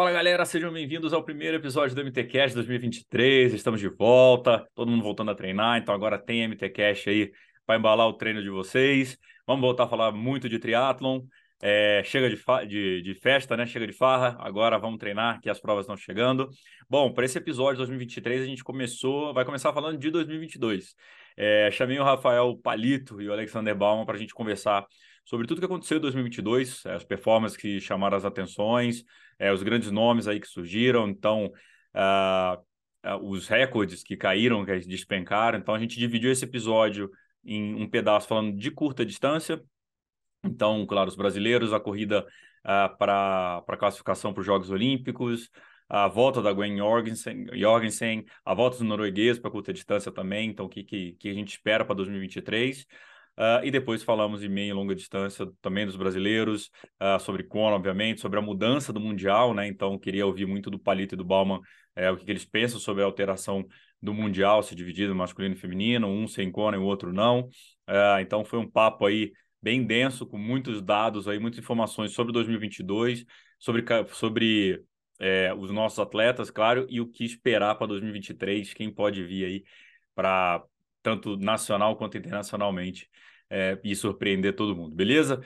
Fala galera, sejam bem-vindos ao primeiro episódio do MTCast 2023. Estamos de volta, todo mundo voltando a treinar, então agora tem MTCast aí para embalar o treino de vocês. Vamos voltar a falar muito de triatlon. É, chega de, de, de, festa, né? Chega de farra. Agora vamos treinar, que as provas estão chegando. Bom, para esse episódio 2023 a gente começou, vai começar falando de 2022. É, chamei o Rafael Palito e o Alexander Bauman para a gente conversar sobre tudo que aconteceu em 2022, é, as performances que chamaram as atenções, é, os grandes nomes aí que surgiram, então uh, uh, os recordes que caíram, que despencaram. Então a gente dividiu esse episódio em um pedaço falando de curta distância. Então, claro, os brasileiros, a corrida uh, para a classificação para os Jogos Olímpicos, a volta da Gwen Jorgensen, Jorgensen a volta do norueguês para curta distância também, então o que, que, que a gente espera para 2023. Uh, e depois falamos em meia e longa distância também dos brasileiros, uh, sobre Kona, obviamente, sobre a mudança do Mundial, né? Então, queria ouvir muito do Palito e do Bauman é, o que, que, eles pensam sobre a alteração do Mundial, se dividir no masculino e feminino, um sem Kona e o outro não. Uh, então, foi um papo aí bem denso, com muitos dados aí, muitas informações sobre 2022, sobre, sobre é, os nossos atletas, claro, e o que esperar para 2023, quem pode vir aí para tanto nacional quanto internacionalmente é, e surpreender todo mundo, beleza?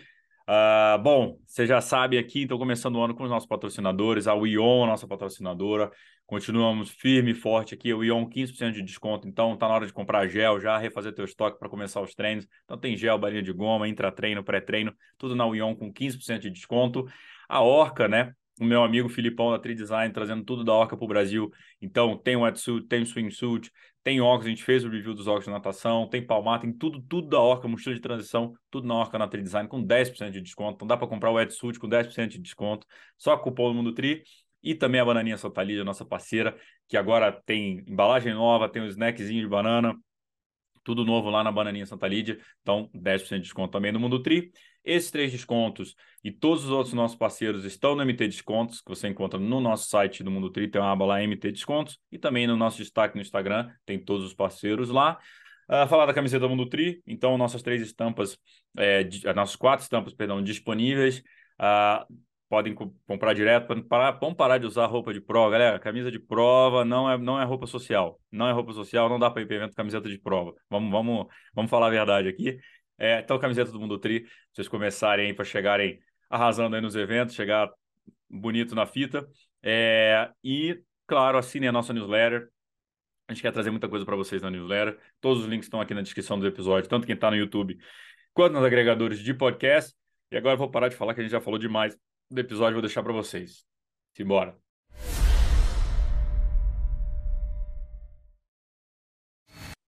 Uh, bom, você já sabe aqui, então começando o ano com os nossos patrocinadores, a Wion, nossa patrocinadora, continuamos firme e forte aqui, o Ion 15% de desconto, então tá na hora de comprar gel já, refazer teu estoque para começar os treinos, então tem gel, balinha de goma, intra-treino, pré-treino, tudo na Wion com 15% de desconto, a Orca, né, o meu amigo Filipão da Tri Design trazendo tudo da Orca para o Brasil. Então, tem wetsuit, tem swimsuit, tem óculos, a gente fez o review dos óculos de natação, tem palmar, tem tudo, tudo da Orca, mochila de transição, tudo na Orca na Tri Design com 10% de desconto. Então dá para comprar o wetsuit com 10% de desconto, só cupom do Mundo Tri. E também a Bananinha Sotalida, nossa parceira, que agora tem embalagem nova, tem um snackzinho de banana, tudo novo lá na Bananinha Santa Lídia. Então, 10% de desconto também no Mundo Tri. Esses três descontos e todos os outros nossos parceiros estão no MT Descontos, que você encontra no nosso site do Mundo Tri, tem uma aba lá MT Descontos, e também no nosso destaque no Instagram, tem todos os parceiros lá. Uh, falar da camiseta do Mundo Tri, então nossas três estampas, é, nossas quatro estampas, perdão, disponíveis. Uh, podem comprar direto para parar, vamos parar de usar roupa de prova, galera. Camisa de prova não é, não é roupa social, não é roupa social, não dá para ir para evento camiseta de prova. Vamos, vamos, vamos falar a verdade aqui. É, então, camiseta do Mundo Tri, vocês começarem aí para chegarem arrasando aí nos eventos, chegar bonito na fita. É, e, claro, assinem a nossa newsletter. A gente quer trazer muita coisa para vocês na newsletter. Todos os links estão aqui na descrição do episódio, tanto quem está no YouTube quanto nos agregadores de podcast. E agora eu vou parar de falar que a gente já falou demais do episódio, vou deixar para vocês. Simbora.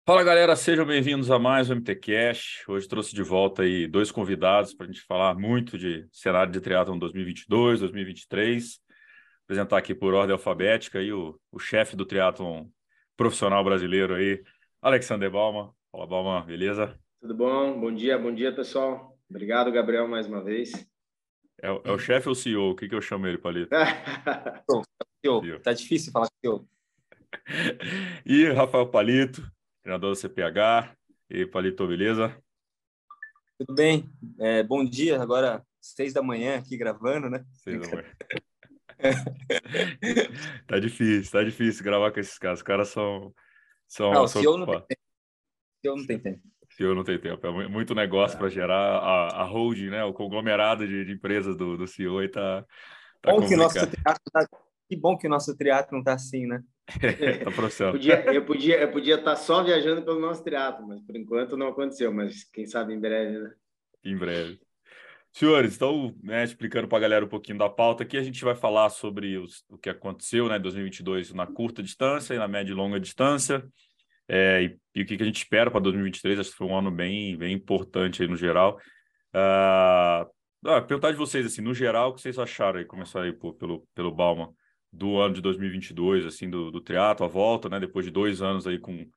Fala galera, sejam bem-vindos a mais um MT Cash. Hoje trouxe de volta aí dois convidados para a gente falar muito de cenário de triatlon 2022, 2023. Apresentar aqui por ordem alfabética aí o, o chefe do triatlon profissional brasileiro aí, Alexander Balma. Fala Balma, beleza? Tudo bom? Bom dia, bom dia pessoal. Obrigado, Gabriel, mais uma vez. É, é o chefe ou o CEO? O que, que eu chamo ele, Palito? CEO. Tá difícil falar CEO. e Rafael Palito, treinador do CPH. E Palito, beleza? Tudo bem. É, bom dia, agora seis da manhã aqui gravando, né? Seis da manhã. tá difícil, tá difícil gravar com esses caras. Os caras são. são não, são CEO não tem tempo. CEO não tem tempo. CEO não tem tempo. É muito negócio é. para gerar a, a holding, né? O conglomerado de, de empresas do, do CEO e tá. tá bom que nosso tá, que bom que o nosso triatlo não tá assim, né? tá profissional. podia, eu podia eu podia estar tá só viajando pelo nosso triatlo, mas por enquanto não aconteceu, mas quem sabe em breve, né? Em breve. Senhores, então, né, explicando para a galera um pouquinho da pauta aqui, a gente vai falar sobre os, o que aconteceu né, em 2022 na curta distância e na média e longa distância, é, e, e, o que, que a gente espera para 2023. Acho que foi um ano bem, bem importante aí no geral. Uh, ah, perguntar de vocês, assim, no geral, o que vocês acharam aí, começar aí pô, pelo, pelo Balma, do ano de 2022, assim, do, do teatro, a volta, né? Depois de dois anos aí com,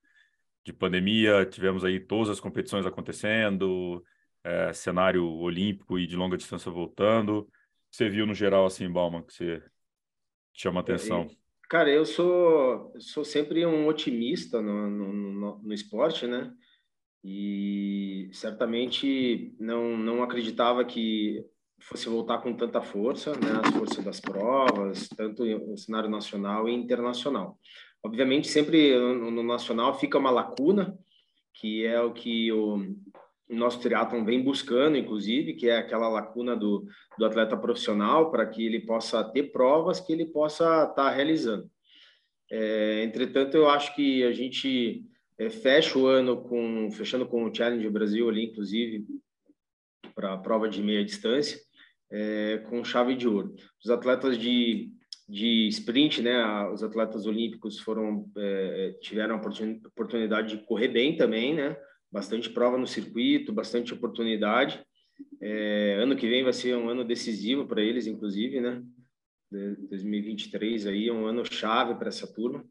de pandemia, tivemos aí todas as competições acontecendo, é, cenário olímpico e de longa distância voltando. Você viu no geral, assim, Balma, que você chama atenção? Cara, eu sou, sou sempre um otimista no, no, no, no esporte, né? E certamente não, não acreditava que fosse voltar com tanta força, né, as forças das provas, tanto no cenário nacional e internacional. Obviamente, sempre no, nacional fica uma lacuna, que é o que o nosso triatlon vem buscando, inclusive, que é aquela lacuna do, do atleta profissional, para que ele possa ter provas que ele possa estar tá realizando. É, entretanto, eu acho que a gente é, fecha o ano com fechando com o Challenge Brasil ali, inclusive, para a prova de meia distância, é, com chave de ouro. Os atletas de, de sprint, né, os atletas olímpicos foram é, tiveram a oportunidade de correr bem também, né, bastante prova no circuito, bastante oportunidade. É, ano que vem vai ser um ano decisivo para eles, inclusive, né? 2023 aí é um ano chave para essa turma.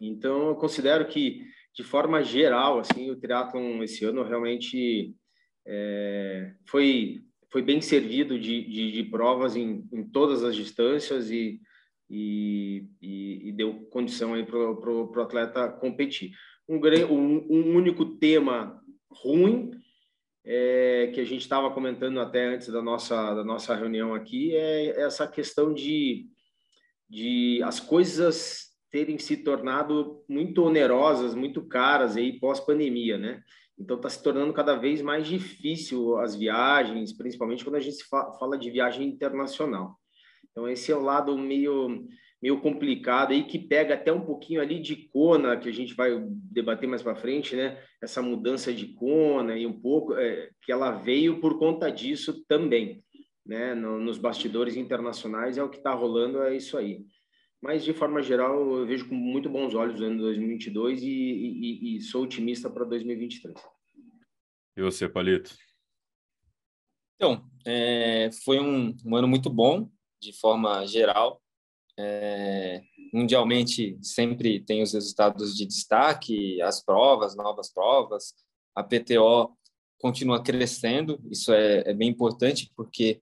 Então, eu considero que, de forma geral, assim, o triatlon esse ano realmente é, foi foi bem servido de, de, de provas em, em, todas as distâncias e, e, e, e deu condição para o atleta competir. Um, um, um único tema ruim é, que a gente estava comentando até antes da nossa, da nossa reunião aqui é essa questão de, de as coisas terem se tornado muito onerosas, muito caras aí pós-pandemia, né? Então está se tornando cada vez mais difícil as viagens, principalmente quando a gente fala de viagem internacional. Então esse é o lado meio meio complicado aí que pega até um pouquinho ali de Kona, que a gente vai debater mais para frente, né? Essa mudança de Kona e um pouco é, que ela veio por conta disso também, né? No, nos bastidores internacionais é o que está rolando, é isso aí. Mas de forma geral, eu vejo com muito bons olhos o ano 2022 e, e, e sou otimista para 2023. E você, Palito? Então, é, foi um, um ano muito bom, de forma geral é, mundialmente sempre tem os resultados de destaque, as provas, novas provas. A PTO continua crescendo, isso é, é bem importante porque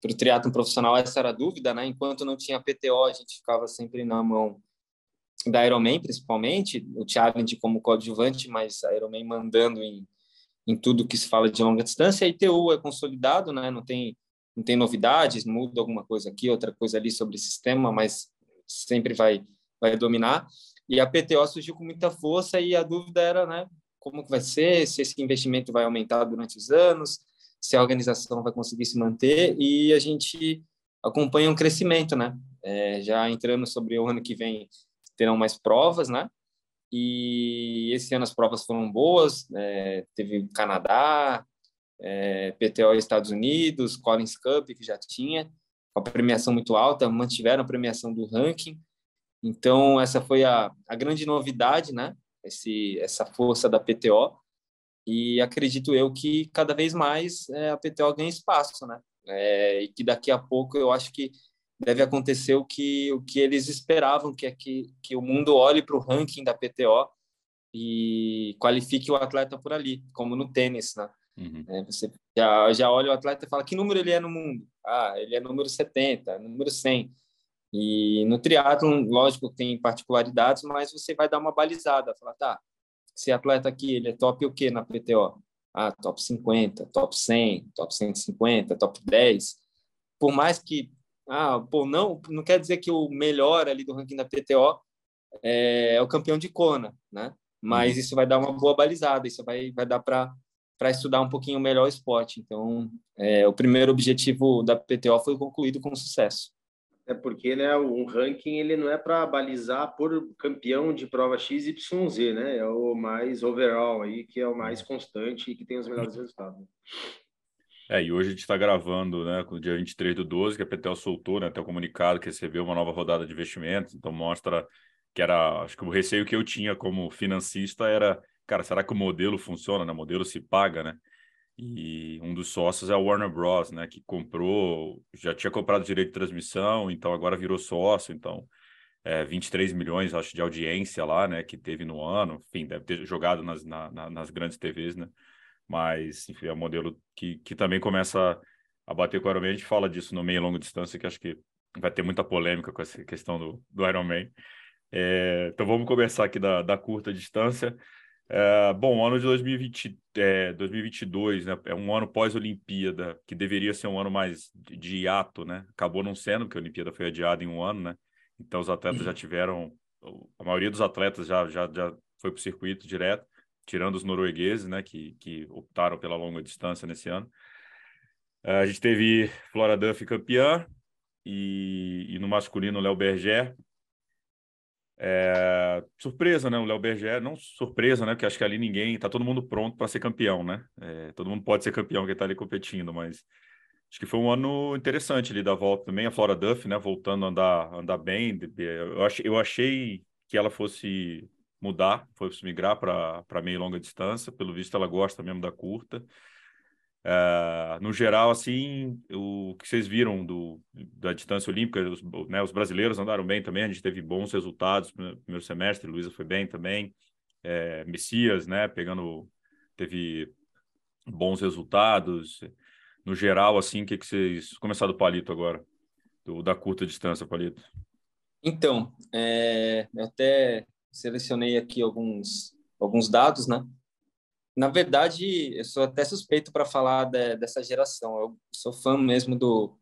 para o triatlo profissional essa era a dúvida, né? Enquanto não tinha PTO, a gente ficava sempre na mão da Ironman, principalmente, o challenge como coadjuvante, mas a Ironman mandando em, em tudo que se fala de longa distância. A ITU é consolidado, né? Não tem não tem novidades, muda alguma coisa aqui, outra coisa ali sobre o sistema, mas sempre vai vai dominar. E a PTO surgiu com muita força e a dúvida era, né, como que vai ser, se esse investimento vai aumentar durante os anos, se a organização vai conseguir se manter e a gente acompanha um crescimento, né? É, já entrando sobre o ano que vem terão mais provas, né? E esse ano as provas foram boas, é, teve Canadá, é, PTO Estados Unidos, Collins Cup, que já tinha, com a premiação muito alta, mantiveram a premiação do ranking. Então, essa foi a, a grande novidade, né? Esse, essa força da PTO. E acredito eu que cada vez mais é, a PTO ganha espaço, né? É, e que daqui a pouco eu acho que deve acontecer o que, o que eles esperavam, que é que, que o mundo olhe para o ranking da PTO e qualifique o atleta por ali, como no tênis, né? Uhum. É, você já, já olha o atleta e fala que número ele é no mundo. Ah, ele é número 70, número 100. E no triatlon, lógico, tem particularidades, mas você vai dar uma balizada, falar, tá, esse atleta aqui, ele é top o quê na PTO? Ah, top 50, top 100, top 150, top 10. Por mais que, ah, pô, não, não quer dizer que o melhor ali do ranking da PTO é, é o campeão de Kona, né? Mas uhum. isso vai dar uma boa balizada, isso vai, vai dar para para estudar um pouquinho melhor o esporte. Então, é, o primeiro objetivo da PTO foi concluído com sucesso. É porque né, um ranking ele não é para balizar por campeão de prova XYZ, né? É o mais overall aí, que é o mais constante e que tem os melhores resultados. É, e hoje a gente está gravando, né, com o dia 23 do 12, que a PTO soltou, né, até o comunicado que recebeu uma nova rodada de investimentos, então mostra que era, acho que o receio que eu tinha como financista era cara, será que o modelo funciona, né? O modelo se paga, né? E um dos sócios é a Warner Bros, né? Que comprou, já tinha comprado direito de transmissão, então agora virou sócio, então é, 23 milhões, acho, de audiência lá, né? Que teve no ano, enfim, deve ter jogado nas, na, nas grandes TVs, né? Mas, enfim, é um modelo que, que também começa a bater com o Ironman. A gente fala disso no meio e longa distância, que acho que vai ter muita polêmica com essa questão do, do Ironman. É, então vamos começar aqui da, da curta distância. É, bom, o ano de 2020, é, 2022, né, é um ano pós-Olimpíada, que deveria ser um ano mais de, hiato, né? Acabou não sendo, porque a Olimpíada foi adiada em um ano, né? Então os atletas já tiveram, a maioria dos atletas já, já, já foi para o circuito direto, tirando os noruegueses, né, que, que optaram pela longa distância nesse ano. É, a gente teve Flora Duff campeã, e, e no masculino, Léo Berger, é, surpresa, né? O Léo Berger, não surpresa, né? Porque acho que ali ninguém, tá todo mundo pronto para ser campeão, né? É, todo mundo pode ser campeão que tá ali competindo, mas acho que foi um ano interessante ali da volta também. A Flora Duff, né? Voltando a andar, andar bem. Eu achei, eu achei que ela fosse mudar, fosse migrar para meio e longa distância. Pelo visto, ela gosta mesmo da curta. Uh, no geral, assim, o que vocês viram do, da distância olímpica, os, né, os brasileiros andaram bem também, a gente teve bons resultados no primeiro semestre, Luísa foi bem também, é, Messias, né, pegando, teve bons resultados. No geral, assim, o que, que vocês... Começar do Palito agora, do, da curta distância, Palito. Então, é, eu até selecionei aqui alguns, alguns dados, né? Na verdade, eu sou até suspeito para falar de, dessa geração. Eu sou fã mesmo do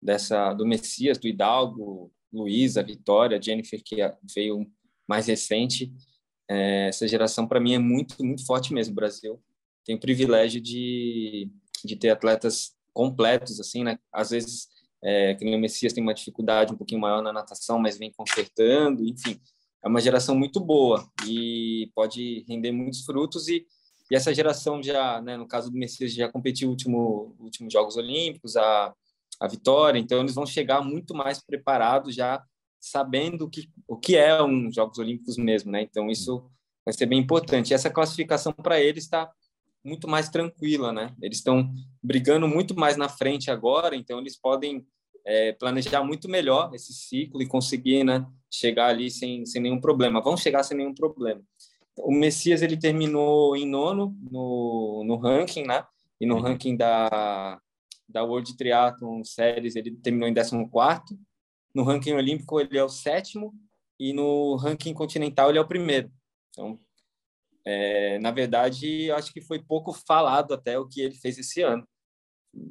dessa do Messias, do Hidalgo, Luísa, Vitória, Jennifer que veio mais recente. É, essa geração para mim é muito muito forte mesmo. O Brasil tem o privilégio de de ter atletas completos assim, né? Às vezes é, que o Messias tem uma dificuldade um pouquinho maior na natação, mas vem consertando, enfim, é uma geração muito boa e pode render muitos frutos e e essa geração já, né, no caso do Messias, já competiu último últimos Jogos Olímpicos, a, a vitória, então eles vão chegar muito mais preparados já sabendo o que, o que é um Jogos Olímpicos mesmo, né? Então isso vai ser bem importante. E essa classificação para eles está muito mais tranquila, né? Eles estão brigando muito mais na frente agora, então eles podem é, planejar muito melhor esse ciclo e conseguir, né, chegar ali sem, sem nenhum problema. Vão chegar sem nenhum problema. O Messias ele terminou em nono no, no ranking, né? E no uhum. ranking da, da World Triathlon Series ele terminou em 14 quarto. No ranking olímpico ele é o sétimo e no ranking continental ele é o primeiro. Então, é, na verdade, eu acho que foi pouco falado até o que ele fez esse ano.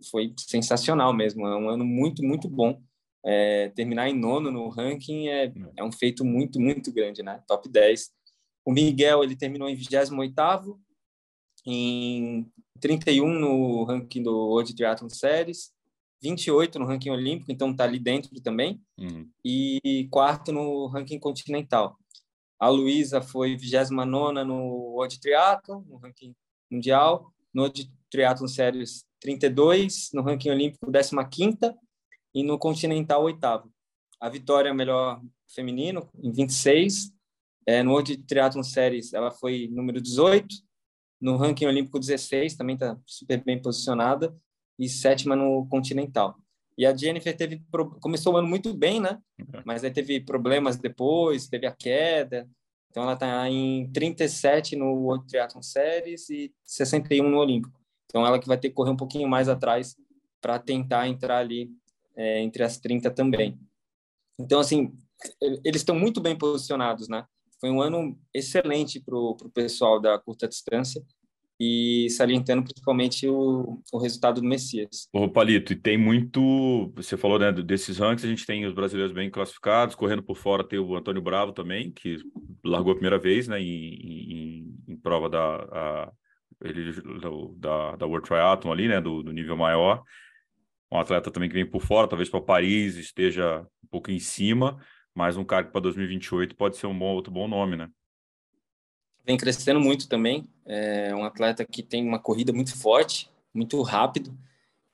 Foi sensacional mesmo, é um ano muito, muito bom. É, terminar em nono no ranking é, uhum. é um feito muito, muito grande, né? Top 10 o Miguel ele terminou em 28º, em 31 no ranking do World Triathlon Series, 28 no ranking olímpico, então está ali dentro também, uhum. e quarto no ranking continental. A Luísa foi 29 no World Triathlon, no ranking mundial, no World Triathlon Series 32, no ranking olímpico 15ª e no continental oitavo. A Vitória é melhor feminino em 26, é, no World Triathlon Series, ela foi número 18. No ranking olímpico, 16, também está super bem posicionada. E sétima no Continental. E a Jennifer teve começou o ano muito bem, né? Uhum. Mas aí teve problemas depois, teve a queda. Então ela está em 37 no World Triathlon Series e 61 no Olímpico. Então ela que vai ter que correr um pouquinho mais atrás para tentar entrar ali é, entre as 30 também. Então assim, eles estão muito bem posicionados, né? Foi um ano excelente para o pessoal da curta distância e salientando principalmente o, o resultado do Messias. Ô, Palito, e tem muito. Você falou né, desses rankings, a gente tem os brasileiros bem classificados, correndo por fora tem o Antônio Bravo também, que largou a primeira vez né, em, em, em prova da, a, ele, da, da World Triathlon ali, né, do, do nível maior. Um atleta também que vem por fora, talvez para Paris esteja um pouco em cima mais um cargo para 2028 pode ser um bom, outro bom nome, né? Vem crescendo muito também. É um atleta que tem uma corrida muito forte, muito rápido.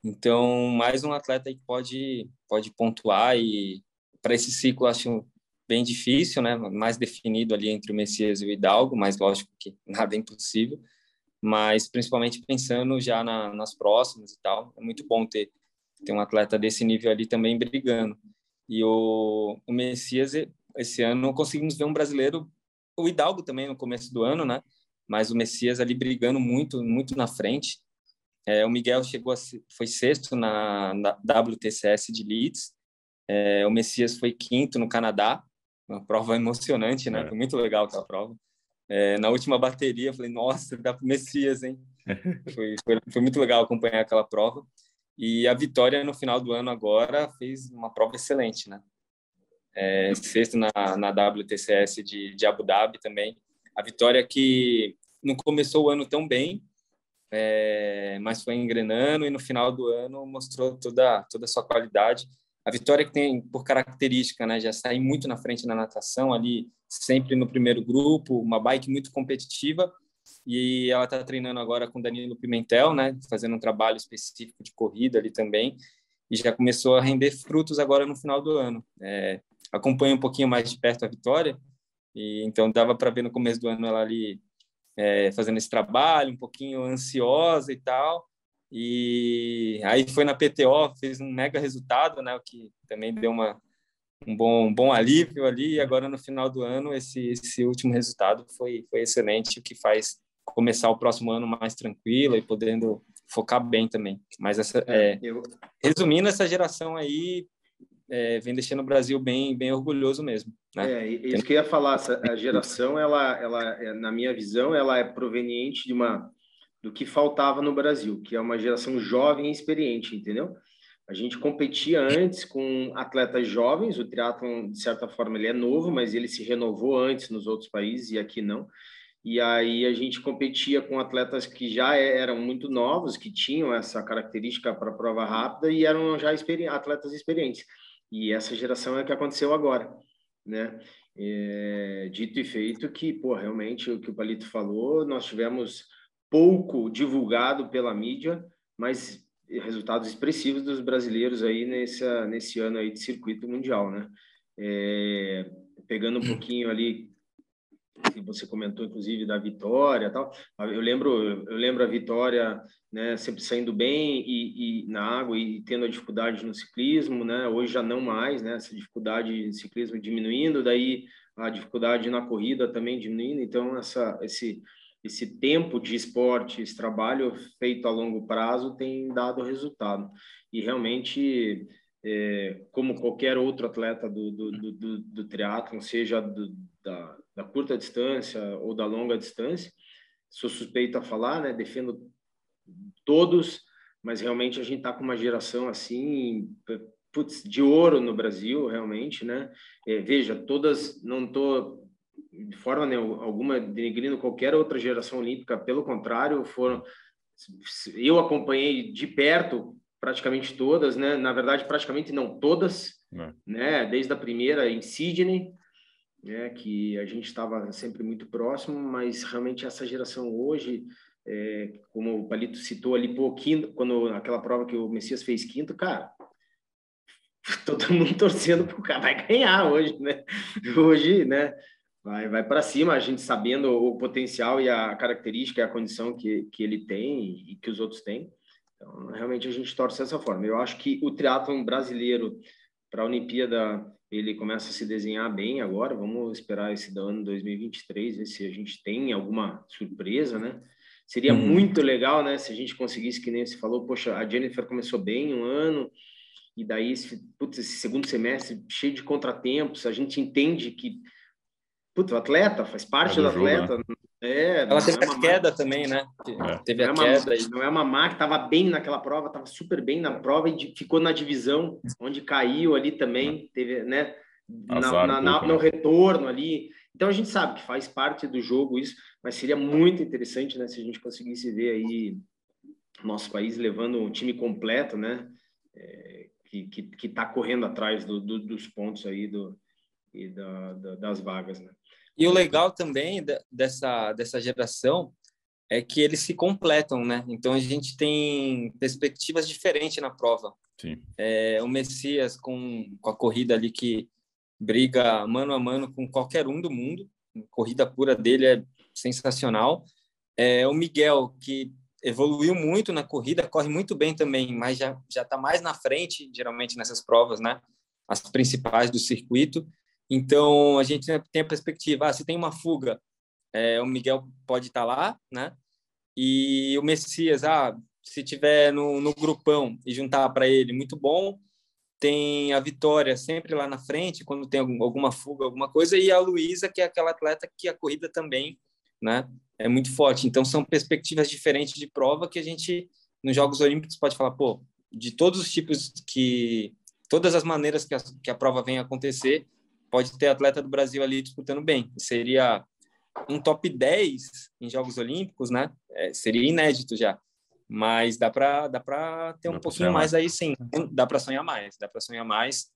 Então, mais um atleta que pode, pode pontuar e para esse ciclo acho bem difícil, né? Mais definido ali entre o Messias e o Hidalgo, mas lógico que nada é impossível. Mas principalmente pensando já na, nas próximas e tal, é muito bom ter, ter um atleta desse nível ali também brigando. E o, o Messias, esse ano, conseguimos ver um brasileiro, o Hidalgo também no começo do ano, né? Mas o Messias ali brigando muito, muito na frente. É, o Miguel chegou a, foi sexto na, na WTCS de Leeds. É, o Messias foi quinto no Canadá. Uma prova emocionante, né? É. Foi muito legal aquela prova. é, na última bateria, falei, nossa, dá para Messias, hein? foi, foi, foi, muito legal acompanhar aquela prova. E a Vitória, no final do ano agora, fez uma prova excelente, né? É, sexto na, na WTCS de, de Abu Dhabi também. A Vitória que não começou o ano tão bem, é, mas foi engrenando e no final do ano mostrou toda, toda a sua qualidade. A Vitória que tem por característica, né, já sair muito na frente na natação ali, sempre no primeiro grupo, uma bike muito competitiva e ela está treinando agora com Danilo Pimentel, né, fazendo um trabalho específico de corrida ali também e já começou a render frutos agora no final do ano. É, acompanho um pouquinho mais de perto a Vitória e então dava para ver no começo do ano ela ali é, fazendo esse trabalho, um pouquinho ansiosa e tal. E aí foi na PTO, fez um mega resultado, né? O que também deu uma, um bom, um bom alívio ali. E agora no final do ano, esse, esse último resultado foi, foi excelente, o que faz começar o próximo ano mais tranquilo e podendo focar bem também. Mas essa, é, é eu... resumindo, essa geração aí é, vem deixando o Brasil bem, bem orgulhoso mesmo. Né? É, isso que eu ia falar, essa, a geração, ela, ela, é, na minha visão, ela é proveniente de uma do que faltava no Brasil, que é uma geração jovem e experiente, entendeu? A gente competia antes com atletas jovens, o triatlon, de certa forma, ele é novo, mas ele se renovou antes nos outros países e aqui não. E aí a gente competia com atletas que já eram muito novos, que tinham essa característica para prova rápida e eram já experi atletas experientes. E essa geração é que aconteceu agora, né? É, dito e feito que, pô, realmente o que o Palito falou, nós tivemos pouco divulgado pela mídia, mas resultados expressivos dos brasileiros aí nesse, nesse ano aí de circuito mundial, né? É, pegando um pouquinho ali que você comentou inclusive da Vitória tal eu lembro eu lembro a Vitória né sempre saindo bem e, e, na água e tendo a dificuldade no ciclismo né? Hoje já não mais né? Essa dificuldade de ciclismo diminuindo daí a dificuldade na corrida também diminuindo. Então essa esse esse tempo de esporte esse trabalho feito a longo prazo tem dado resultado e realmente é, como qualquer outro atleta do, do, do, do, triatlon, seja do, da, da curta distância ou da longa distância. Sou suspeito a falar, né? Defendo todos, mas realmente a gente está com uma geração assim, putz, de ouro no Brasil, realmente, né? É, veja, todas, não estou de forma né, alguma denegrindo qualquer outra geração olímpica, pelo contrário, foram eu acompanhei de perto praticamente todas, né? Na verdade, praticamente não todas, é. né? Desde a primeira em Sydney, né, que a gente estava sempre muito próximo, mas realmente essa geração hoje, é, como o Palito citou ali, pouquinho, quando aquela prova que o Messias fez quinto, cara, todo mundo torcendo para o cara vai ganhar hoje, né? Hoje, né? Vai, vai para cima, a gente sabendo o potencial e a característica e a condição que, que ele tem e que os outros têm. Então, realmente a gente torce dessa forma. Eu acho que o triatlon brasileiro para a Olimpíada ele começa a se desenhar bem agora. Vamos esperar esse ano 2023, ver se a gente tem alguma surpresa, né? Seria uhum. muito legal, né, se a gente conseguisse, que nem você falou, poxa, a Jennifer começou bem um ano, e daí esse, putz, esse segundo semestre cheio de contratempos, a gente entende que putz, o atleta faz parte é do, do atleta, né? É, ela teve é a queda também, né? É. Teve não a é queda. Uma, não é uma má que estava bem naquela prova, estava super bem na prova e ficou na divisão, onde caiu ali também, teve, né? Na, na, na, no né? retorno ali. Então a gente sabe que faz parte do jogo isso, mas seria muito interessante, né? Se a gente conseguisse ver aí nosso país levando um time completo, né? É, que, que, que tá correndo atrás do, do, dos pontos aí do, e da, da, das vagas, né? E o legal também dessa, dessa geração é que eles se completam, né? Então a gente tem perspectivas diferentes na prova. Sim. É, o Messias com, com a corrida ali que briga mano a mano com qualquer um do mundo, a corrida pura dele é sensacional. É, o Miguel que evoluiu muito na corrida, corre muito bem também, mas já já está mais na frente geralmente nessas provas, né? As principais do circuito. Então, a gente tem a perspectiva, ah, se tem uma fuga, é, o Miguel pode estar tá lá, né? E o Messias, ah, se tiver no, no grupão e juntar para ele, muito bom. Tem a Vitória sempre lá na frente, quando tem alguma fuga, alguma coisa. E a Luísa, que é aquela atleta que a corrida também né? É muito forte. Então são perspectivas diferentes de prova que a gente nos Jogos Olímpicos pode falar, pô, de todos os tipos que todas as maneiras que a, que a prova vem acontecer, pode ter atleta do Brasil ali disputando bem. Seria um top 10 em Jogos Olímpicos, né? É, seria inédito já. Mas dá para dá para ter dá um pouquinho mais, aí sim. Dá para sonhar mais, dá para sonhar mais.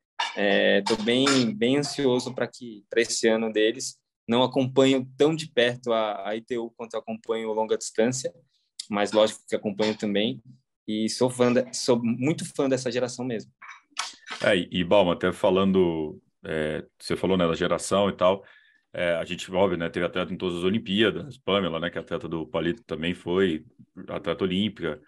Estou é, bem bem ansioso para que para esse ano deles. Não acompanho tão de perto a, a ITU quanto acompanho o longa distância, mas lógico que acompanho também. E sou fã, de, sou muito fã dessa geração mesmo. É, e Balma, até falando, é, você falou né, da geração e tal, é, a gente, óbvio, né, teve atleta em todas as Olimpíadas, Pamela, né, que é atleta do Palito também foi atleta olímpica,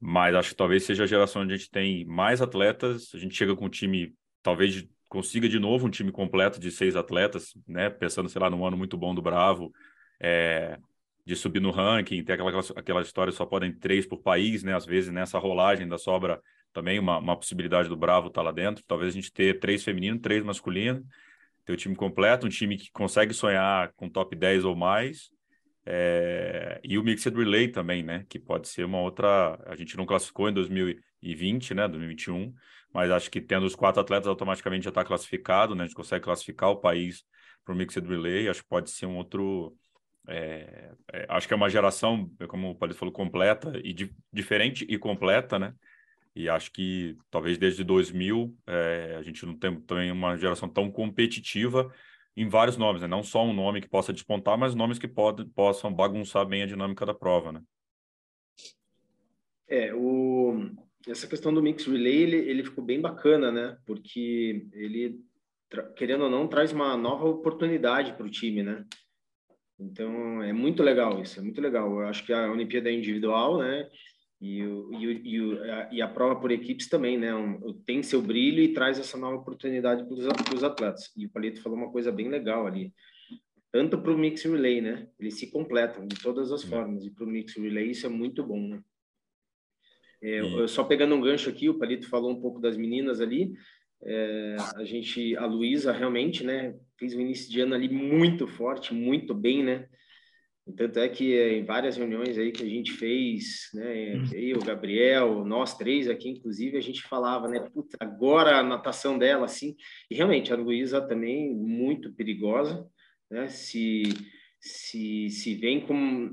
mas acho que talvez seja a geração onde a gente tem mais atletas, a gente chega com um time, talvez consiga de novo um time completo de seis atletas, né, pensando, sei lá, num ano muito bom do Bravo, é, de subir no ranking, tem aquela, aquela história, só podem três por país, né, às vezes nessa rolagem da sobra também uma, uma possibilidade do Bravo estar tá lá dentro, talvez a gente ter três femininos, três masculinos, ter o time completo, um time que consegue sonhar com top 10 ou mais. É... e o Mixed Relay também, né? Que pode ser uma outra. A gente não classificou em 2020, né? 2021, mas acho que tendo os quatro atletas automaticamente já está classificado, né? A gente consegue classificar o país para o Mixed Relay. Acho que pode ser um outro. É... É... acho que é uma geração, como o Palito falou, completa e di... diferente e completa, né? E acho que talvez desde 2000 é, a gente não tem também uma geração tão competitiva em vários nomes, né? não só um nome que possa despontar, mas nomes que pode, possam bagunçar bem a dinâmica da prova, né? É, o... essa questão do mix relay ele, ele ficou bem bacana, né? Porque ele, querendo ou não, traz uma nova oportunidade para o time, né? Então é muito legal isso, é muito legal. Eu acho que a Olimpíada é individual, né? E, o, e, o, e, o, a, e, a, prova por equipes também, né? Um, tem seu brilho e traz essa nova oportunidade para os atletas. E o Palito falou uma coisa bem legal ali. Tanto para o mix relay, né? Eles se completam de todas as formas. E para o mix relay isso é muito bom, né? É, eu, só pegando um gancho aqui, o Palito falou um pouco das meninas ali. É, a gente, a Luísa realmente, né? Fez um início de ano ali muito forte, muito bem, né? Tanto é que eh, em várias reuniões aí que a gente fez, né, hum. eu, o Gabriel, nós três aqui, inclusive, a gente falava, né, puta, agora a natação dela, assim, e realmente a Luísa também muito perigosa, né, se, se, se vem com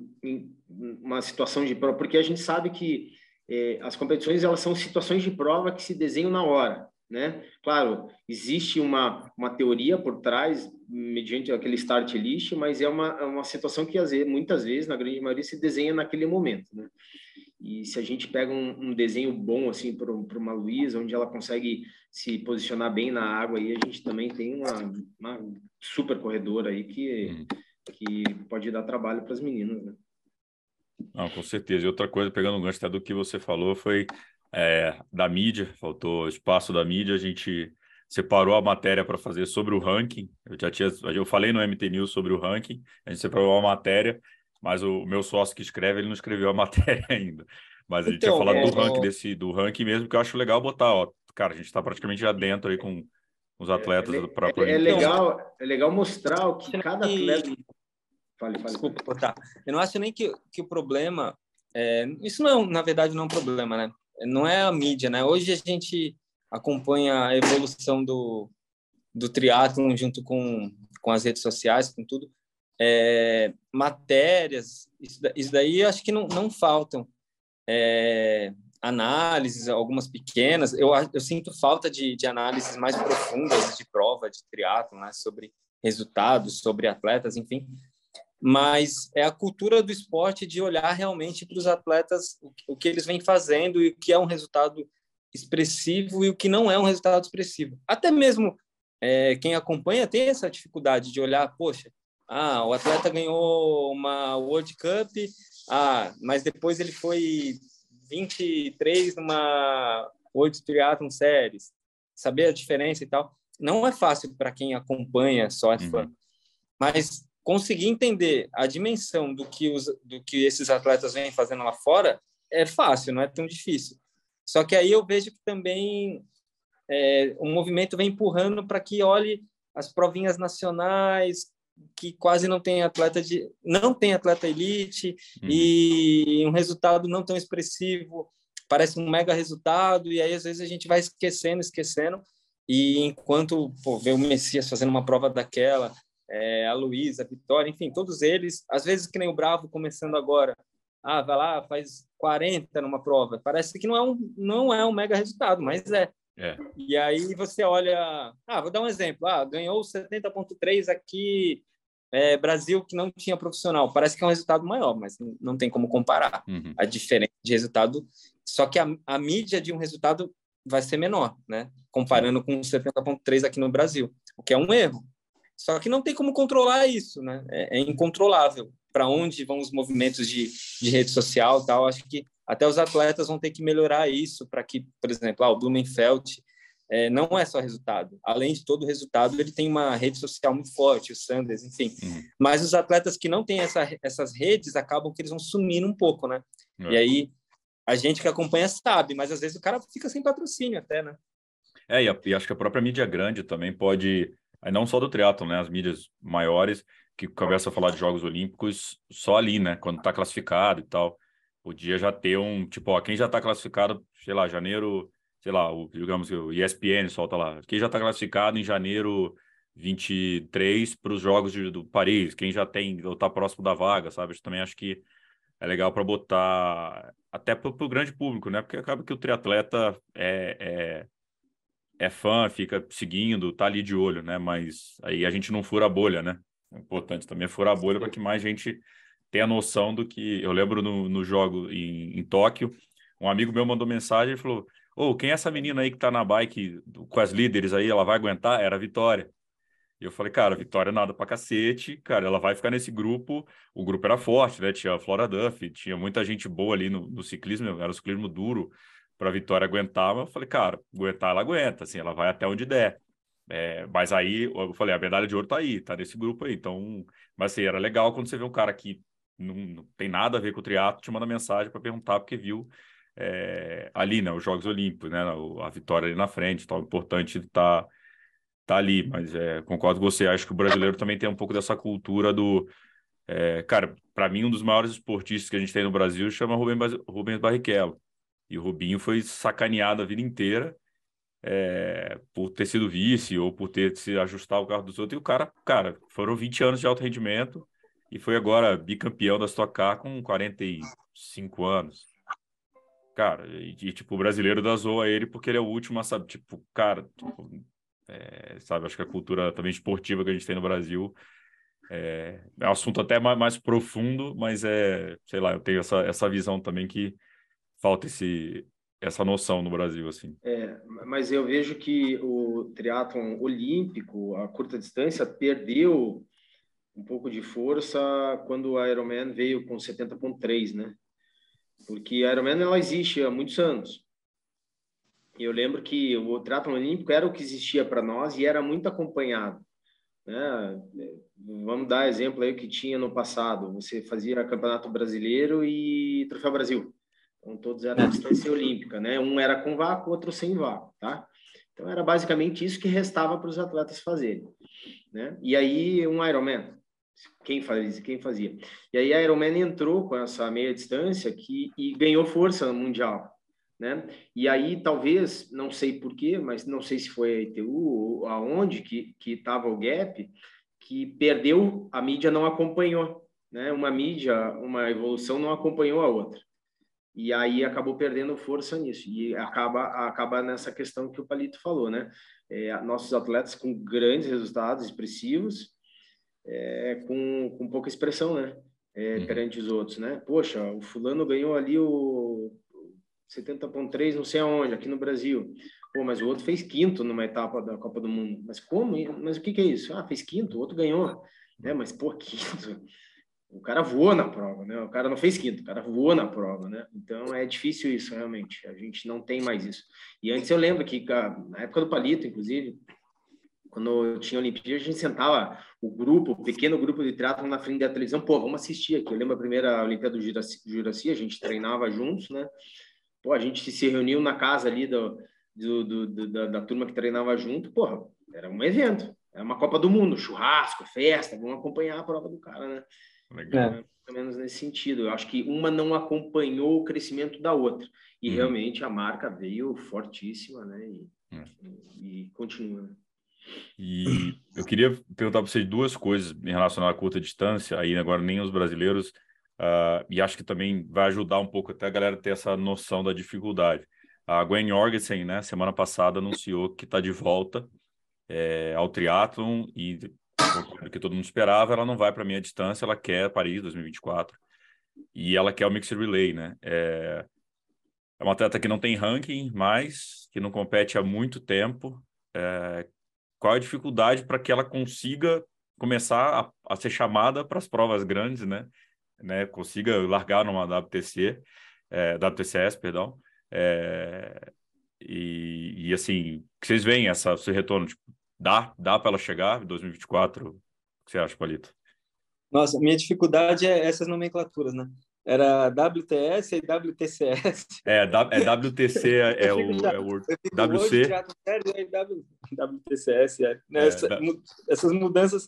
uma situação de prova, porque a gente sabe que eh, as competições, elas são situações de prova que se desenham na hora, né? Claro, existe uma, uma teoria por trás, mediante aquele start list, mas é uma, é uma situação que muitas vezes, na grande maioria, se desenha naquele momento, né? E se a gente pega um, um desenho bom, assim, para uma Luísa, onde ela consegue se posicionar bem na água, aí a gente também tem uma, uma super corredora aí que, hum. que pode dar trabalho para as meninas, né? Não, com certeza. E outra coisa, pegando um gancho até do que você falou, foi é, da mídia, faltou espaço da mídia, a gente separou a matéria para fazer sobre o ranking. Eu já tinha, eu falei no MT News sobre o ranking, a gente separou a matéria, mas o meu sócio que escreve, ele não escreveu a matéria ainda. Mas a gente então, tinha falado é, do ranking desse do ranking mesmo, que eu acho legal botar, ó, cara, a gente está praticamente já dentro aí com os atletas é, do próprio. É, é legal, é legal mostrar o que cada atleta Fale, fale. Desculpa, tá. Eu não acho nem que, que o problema é, isso não, na verdade, não é um problema, né? Não é a mídia, né? Hoje a gente acompanha a evolução do, do junto com, com as redes sociais, com tudo. É, matérias, isso, isso daí acho que não, não faltam. É, análises, algumas pequenas. Eu, eu sinto falta de, de análises mais profundas de prova, de triatlo, né? sobre resultados, sobre atletas, enfim mas é a cultura do esporte de olhar realmente para os atletas, o que eles vêm fazendo e o que é um resultado expressivo e o que não é um resultado expressivo. Até mesmo é, quem acompanha tem essa dificuldade de olhar, poxa, ah, o atleta ganhou uma World Cup, ah, mas depois ele foi 23 numa World Triathlon Series, saber a diferença e tal. Não é fácil para quem acompanha só é fã, uhum. mas conseguir entender a dimensão do que, os, do que esses atletas vêm fazendo lá fora é fácil, não é tão difícil. Só que aí eu vejo que também é, o movimento vem empurrando para que olhe as provinhas nacionais que quase não tem atleta de não tem atleta elite uhum. e um resultado não tão expressivo parece um mega resultado e aí às vezes a gente vai esquecendo esquecendo e enquanto pô, vê o Messias fazendo uma prova daquela é, a Luísa, a Vitória, enfim, todos eles, às vezes que nem o Bravo começando agora, ah, vai lá, faz 40 numa prova, parece que não é um, não é um mega resultado, mas é. é. E aí você olha, ah, vou dar um exemplo, ah, ganhou 70.3 aqui, é, Brasil que não tinha profissional, parece que é um resultado maior, mas não tem como comparar uhum. a diferença de resultado, só que a, a mídia de um resultado vai ser menor, né? Comparando com 70.3 aqui no Brasil, o que é um erro, só que não tem como controlar isso, né? É, é incontrolável. Para onde vão os movimentos de, de rede social tal? Acho que até os atletas vão ter que melhorar isso para que, por exemplo, ah, o Blumenfeld é, não é só resultado. Além de todo o resultado, ele tem uma rede social muito forte, o Sanders, enfim. Uhum. Mas os atletas que não têm essa, essas redes acabam que eles vão sumindo um pouco, né? É. E aí a gente que acompanha sabe, mas às vezes o cara fica sem patrocínio até, né? É, e, a, e acho que a própria mídia grande também pode Aí não só do triatlo, né? As mídias maiores que começam a falar de Jogos Olímpicos só ali, né? Quando está classificado e tal. Podia já ter um, tipo, ó, quem já está classificado, sei lá, janeiro, sei lá, o, digamos que o ESPN solta lá. Quem já está classificado em janeiro 23 para os Jogos de, do Paris, quem já tem, ou está próximo da vaga, sabe? Eu também acho que é legal para botar até para o grande público, né? Porque acaba que o triatleta é, é é fã, fica seguindo, tá ali de olho, né? Mas aí a gente não fura a bolha, né? É importante também furar a bolha para que mais gente tenha noção do que. Eu lembro no, no jogo em, em Tóquio, um amigo meu mandou mensagem e falou: Ô, oh, quem é essa menina aí que tá na bike com as líderes aí? Ela vai aguentar? Era a Vitória. E eu falei, cara, Vitória nada pra cacete, cara, ela vai ficar nesse grupo. O grupo era forte, né? Tinha a Flora Duff, tinha muita gente boa ali no, no ciclismo, era o ciclismo duro para a Vitória aguentar, mas eu falei, cara, aguentar ela aguenta, assim, ela vai até onde der. É, mas aí eu falei, a medalha de ouro tá aí, tá nesse grupo aí. Então, mas assim, era legal quando você vê um cara que não, não tem nada a ver com o triatlo, te manda mensagem para perguntar porque viu é, ali, né, os Jogos Olímpicos, né, a vitória ali na frente, tal, importante tá, tá ali. Mas é, concordo com você, acho que o brasileiro também tem um pouco dessa cultura do é, cara, para mim, um dos maiores esportistas que a gente tem no Brasil chama Rubens, Rubens Barrichello. E o Rubinho foi sacaneado a vida inteira é, por ter sido vice ou por ter se ajustar o carro dos outros. E o cara, cara, foram 20 anos de alto rendimento e foi agora bicampeão da Stock Car com 45 anos. Cara, e, e tipo, o brasileiro dá zoa ele porque ele é o último, sabe? Tipo, cara, tipo, é, sabe? Acho que a cultura também esportiva que a gente tem no Brasil é, é um assunto até mais, mais profundo, mas é, sei lá, eu tenho essa, essa visão também que falta esse, essa noção no Brasil, assim. É, mas eu vejo que o triatlon olímpico, a curta distância, perdeu um pouco de força quando a Ironman veio com 70.3, né? Porque a Ironman ela existe há muitos anos. Eu lembro que o triatlon olímpico era o que existia para nós e era muito acompanhado. Né? Vamos dar exemplo aí que tinha no passado. Você fazia campeonato brasileiro e troféu Brasil. Então, todos eram distância olímpica, né? Um era com vácuo, outro sem vácuo, tá? Então, era basicamente isso que restava para os atletas fazerem, né? E aí, um Ironman, quem fazia, quem fazia. E aí, a Ironman entrou com essa meia distância que, e ganhou força no Mundial, né? E aí, talvez, não sei porquê, mas não sei se foi a ITU ou aonde que estava o gap, que perdeu, a mídia não acompanhou, né? Uma mídia, uma evolução não acompanhou a outra e aí acabou perdendo força nisso e acaba acaba nessa questão que o Palito falou, né? É, nossos atletas com grandes resultados expressivos, é, com, com pouca expressão, né? É, uhum. Perante os outros, né? Poxa, o fulano ganhou ali o 70.3 não sei aonde, aqui no Brasil. Pô, mas o outro fez quinto numa etapa da Copa do Mundo. Mas como? Mas o que, que é isso? Ah, fez quinto, o outro ganhou. É, mas pô, quinto o cara voou na prova, né? O cara não fez quinto, o cara voou na prova, né? Então é difícil isso, realmente. A gente não tem mais isso. E antes eu lembro que, na época do Palito, inclusive, quando eu tinha Olimpíada, a gente sentava o grupo, o pequeno grupo de triatlo na frente da televisão, pô, vamos assistir aqui. Eu lembro a primeira Olimpíada do Juraci, a gente treinava juntos, né? Pô, a gente se reuniu na casa ali do, do, do, do da, da turma que treinava junto, porra, era um evento é uma Copa do Mundo, churrasco, festa, vamos acompanhar a prova do cara, né? Legal. É. Pelo menos nesse sentido. Eu acho que uma não acompanhou o crescimento da outra. E uhum. realmente a marca veio fortíssima, né? E, é. e, e continua. E eu queria perguntar para vocês duas coisas em relação à curta distância, aí agora nem os brasileiros, uh, e acho que também vai ajudar um pouco até a galera ter essa noção da dificuldade. A Gwen Jorgensen, né, semana passada anunciou que está de volta é, ao triatlon e que todo mundo esperava, ela não vai para a meia distância, ela quer Paris 2024 e ela quer o Mixed Relay, né? É, é uma atleta que não tem ranking, mas que não compete há muito tempo. É, qual é a dificuldade para que ela consiga começar a, a ser chamada para as provas grandes, né? né? Consiga largar numa WTC, é, WTCS, perdão. É, e, e, assim, que vocês veem essa, esse retorno? Tipo, dá dá para ela chegar em 2024? O que você acha, Palito? Nossa, minha dificuldade é essas nomenclaturas, né? Era WTS e WTCS. É, é WTC é, é o, é o WC. WTCS, é. Né? Essa, é, essas mudanças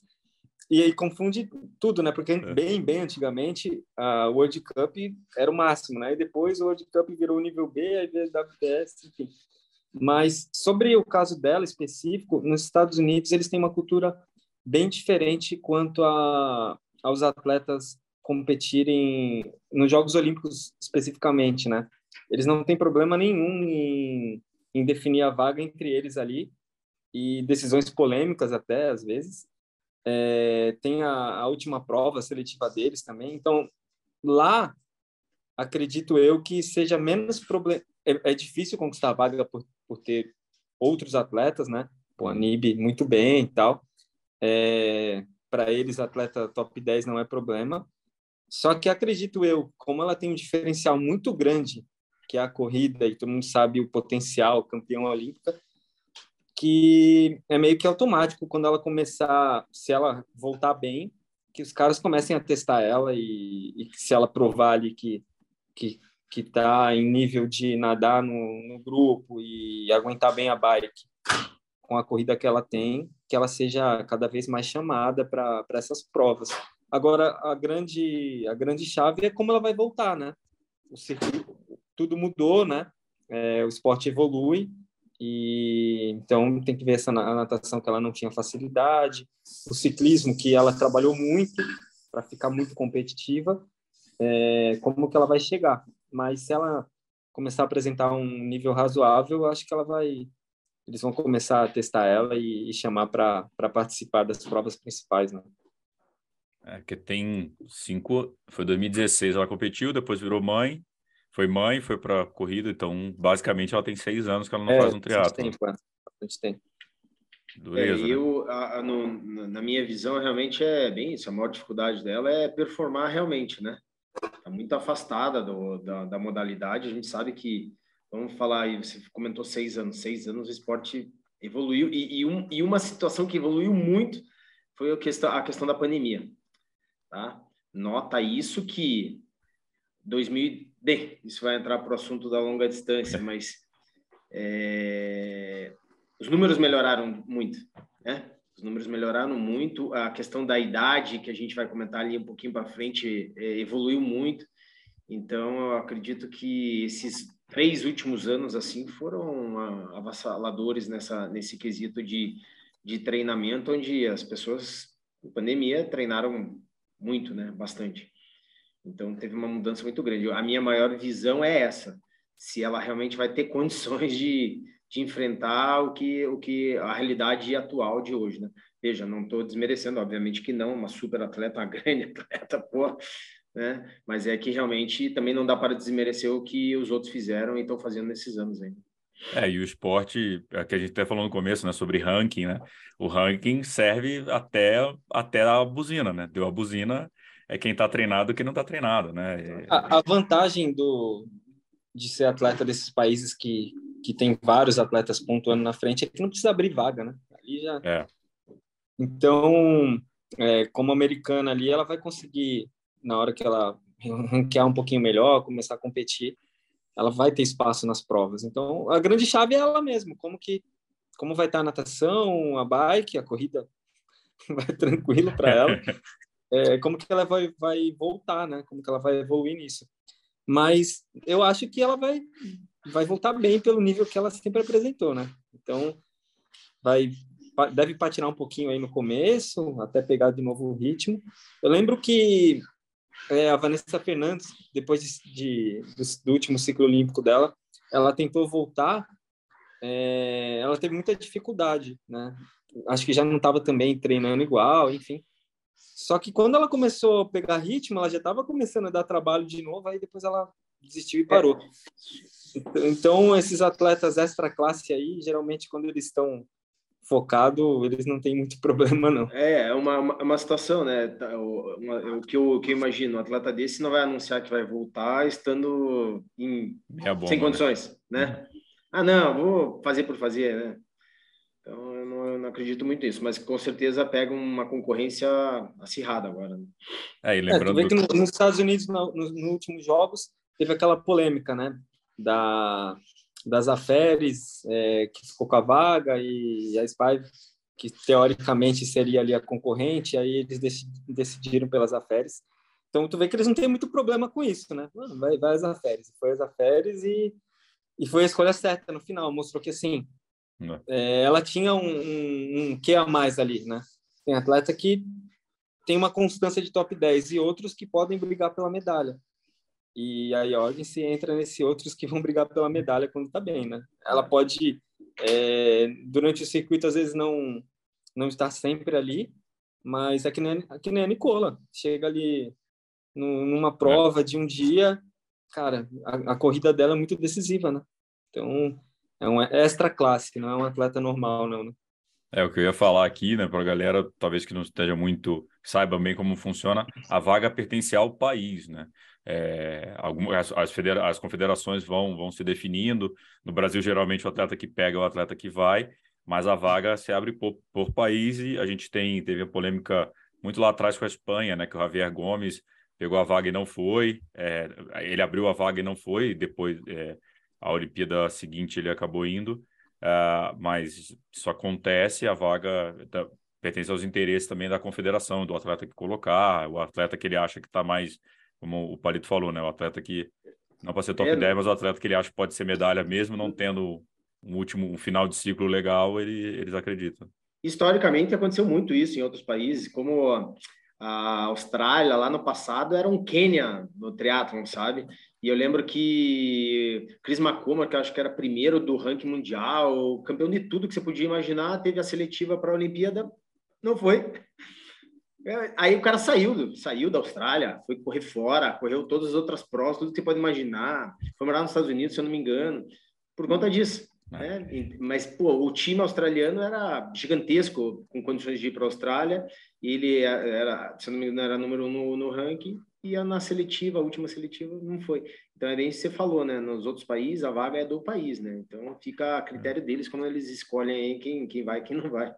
e aí confunde tudo, né? Porque é. bem, bem antigamente a World Cup era o máximo, né? E depois o World Cup virou nível B, aí veio WTS, enfim. Mas sobre o caso dela específico, nos Estados Unidos eles têm uma cultura bem diferente quanto a, aos atletas competirem nos Jogos Olímpicos especificamente, né? Eles não têm problema nenhum em, em definir a vaga entre eles ali e decisões polêmicas até às vezes. É, tem a, a última prova seletiva deles também. Então lá acredito eu que seja menos problema. É, é, difícil conquistar a vaga por, por ter outros atletas, né? O Anib muito bem e tal. É, Para eles, atleta top 10 não é problema. Só que acredito eu, como ela tem um diferencial muito grande, que é a corrida, e todo mundo sabe o potencial, campeão olímpica, que é meio que automático quando ela começar, se ela voltar bem, que os caras comecem a testar ela e, e se ela provar ali que que que está em nível de nadar no, no grupo e aguentar bem a bike com a corrida que ela tem, que ela seja cada vez mais chamada para essas provas. Agora, a grande, a grande chave é como ela vai voltar, né? O circuito, tudo mudou, né? É, o esporte evolui e então tem que ver essa natação que ela não tinha facilidade, o ciclismo que ela trabalhou muito para ficar muito competitiva, é, como que ela vai chegar? Mas se ela começar a apresentar um nível razoável, acho que ela vai eles vão começar a testar ela e, e chamar para participar das provas principais, né? É, que tem cinco. Foi 2016 ela competiu, depois virou mãe. Foi mãe, foi para corrida, então basicamente ela tem seis anos que ela não é, faz um triatlo. Tempo, bastante tempo. Dureza, é, eu, né? a, a, no, na minha visão, realmente é bem isso. A maior dificuldade dela é performar realmente, né? Está muito afastada do, da, da modalidade. A gente sabe que, vamos falar aí, você comentou seis anos. Seis anos o esporte evoluiu. E, e, um, e uma situação que evoluiu muito foi a questão, a questão da pandemia. Tá? Nota isso que 2000, bem, isso vai entrar para o assunto da longa distância, mas é, os números melhoraram muito, né? Os números melhoraram muito. A questão da idade, que a gente vai comentar ali um pouquinho para frente, é, evoluiu muito. Então, eu acredito que esses três últimos anos assim foram avassaladores nessa nesse quesito de, de treinamento, onde as pessoas, na pandemia, treinaram muito, né? Bastante. Então teve uma mudança muito grande. A minha maior visão é essa: se ela realmente vai ter condições de, de enfrentar o que, o que a realidade atual de hoje, né? Veja, não estou desmerecendo, obviamente que não, uma super atleta, uma grande atleta, pô, né? Mas é que realmente também não dá para desmerecer o que os outros fizeram e estão fazendo nesses anos ainda. É, e o esporte, é que a gente até falou no começo, né, sobre ranking, né? O ranking serve até, até a buzina, né? Deu a buzina, é quem está treinado e quem não está treinado, né? A, a, vantagem do, de ser atleta desses países que, que tem vários atletas pontuando na frente é que não precisa abrir vaga, né? Ali já... É. Então, é, como americana ali, ela vai conseguir, na hora que ela ranquear um pouquinho melhor, começar a competir, ela vai ter espaço nas provas. Então, a grande chave é ela mesma, como que como vai estar a natação, a bike, a corrida vai tranquilo para ela. É, como que ela vai, vai voltar, né? Como que ela vai evoluir nisso. Mas eu acho que ela vai, vai voltar bem pelo nível que ela sempre apresentou, né? Então, vai deve patinar um pouquinho aí no começo, até pegar de novo o ritmo. Eu lembro que é, a Vanessa Fernandes, depois de, de do, do, último ciclo olímpico dela, ela tentou voltar, é, ela teve muita dificuldade, né? Acho que já não estava também treinando igual, enfim. Só que quando ela começou a pegar ritmo, ela já estava começando a dar trabalho de novo, aí depois ela desistiu e parou. Então, esses atletas extra classe aí, geralmente quando eles estão focado, eles não têm muito problema, não. É, é uma, uma, uma situação, né? Tá, o, uma, o, que eu, que eu imagino, um atleta desse não vai anunciar que vai voltar estando em, bomba, sem né? condições, né? né? Ah, não, vou fazer por fazer, né? Então, eu não, eu não, acredito muito nisso, mas com certeza pega uma concorrência acirrada agora. Né? É, e lembrando... É, tu vê que no, nos Estados Unidos, nos no, no últimos jogos, teve aquela polêmica, né? Da das Aferes, é, que ficou com a vaga, e a SPY, que teoricamente seria ali a concorrente, aí eles decidiram pelas Aferes. Então, tu vê que eles não têm muito problema com isso, né? Mano, vai, vai as Aferes. Foi as Aferes e, e foi a escolha certa no final. Mostrou que, assim, é, ela tinha um, um, um que a mais ali, né? Tem atleta que tem uma constância de top 10 e outros que podem brigar pela medalha. E a Jorgensen entra nesse outros que vão brigar pela medalha quando tá bem, né? Ela pode, é, durante o circuito, às vezes não, não estar sempre ali, mas é que nem, é que nem a Nicola. Chega ali no, numa prova de um dia, cara, a, a, corrida dela é muito decisiva, né? Então, é uma extra classe, não é um atleta normal, não, né? É o que eu ia falar aqui, né, para a galera, talvez que não esteja muito, saiba bem como funciona, a vaga pertence ao país, né? É, algumas, as, federa as confederações vão, vão se definindo. No Brasil, geralmente, o atleta que pega é o atleta que vai, mas a vaga se abre por, por país e a gente tem, teve a polêmica muito lá atrás com a Espanha, né, que o Javier Gomes pegou a vaga e não foi, é, ele abriu a vaga e não foi, e depois é, a Olimpíada seguinte ele acabou indo, uh, mas isso acontece, a vaga da, pertence aos interesses também da confederação, do atleta que colocar, o atleta que ele acha que está mais como o Palito falou, né? O atleta que não pode ser top é, 10, mas o atleta que ele acha que pode ser medalha mesmo, não tendo um último um final de ciclo legal, ele, eles acreditam. Historicamente aconteceu muito isso em outros países, como a Austrália lá no passado era um Quênia no triatlon, sabe? E eu lembro que Chris McCormack, que eu acho que era primeiro do ranking mundial, campeão de tudo que você podia imaginar, teve a seletiva para a Olimpíada, não foi. É, aí o cara saiu, saiu da Austrália, foi correr fora, correu todas as outras provas, tudo que você pode imaginar. Foi morar nos Estados Unidos, se eu não me engano, por conta disso. É. Né? Mas, pô, o time australiano era gigantesco, com condições de ir para a Austrália. Ele era, se eu não me engano, era número um no, no ranking. E na seletiva, a última seletiva, não foi. Então, é bem isso que você falou, né? Nos outros países, a vaga é do país, né? Então, fica a critério deles como eles escolhem quem, quem vai e quem não vai.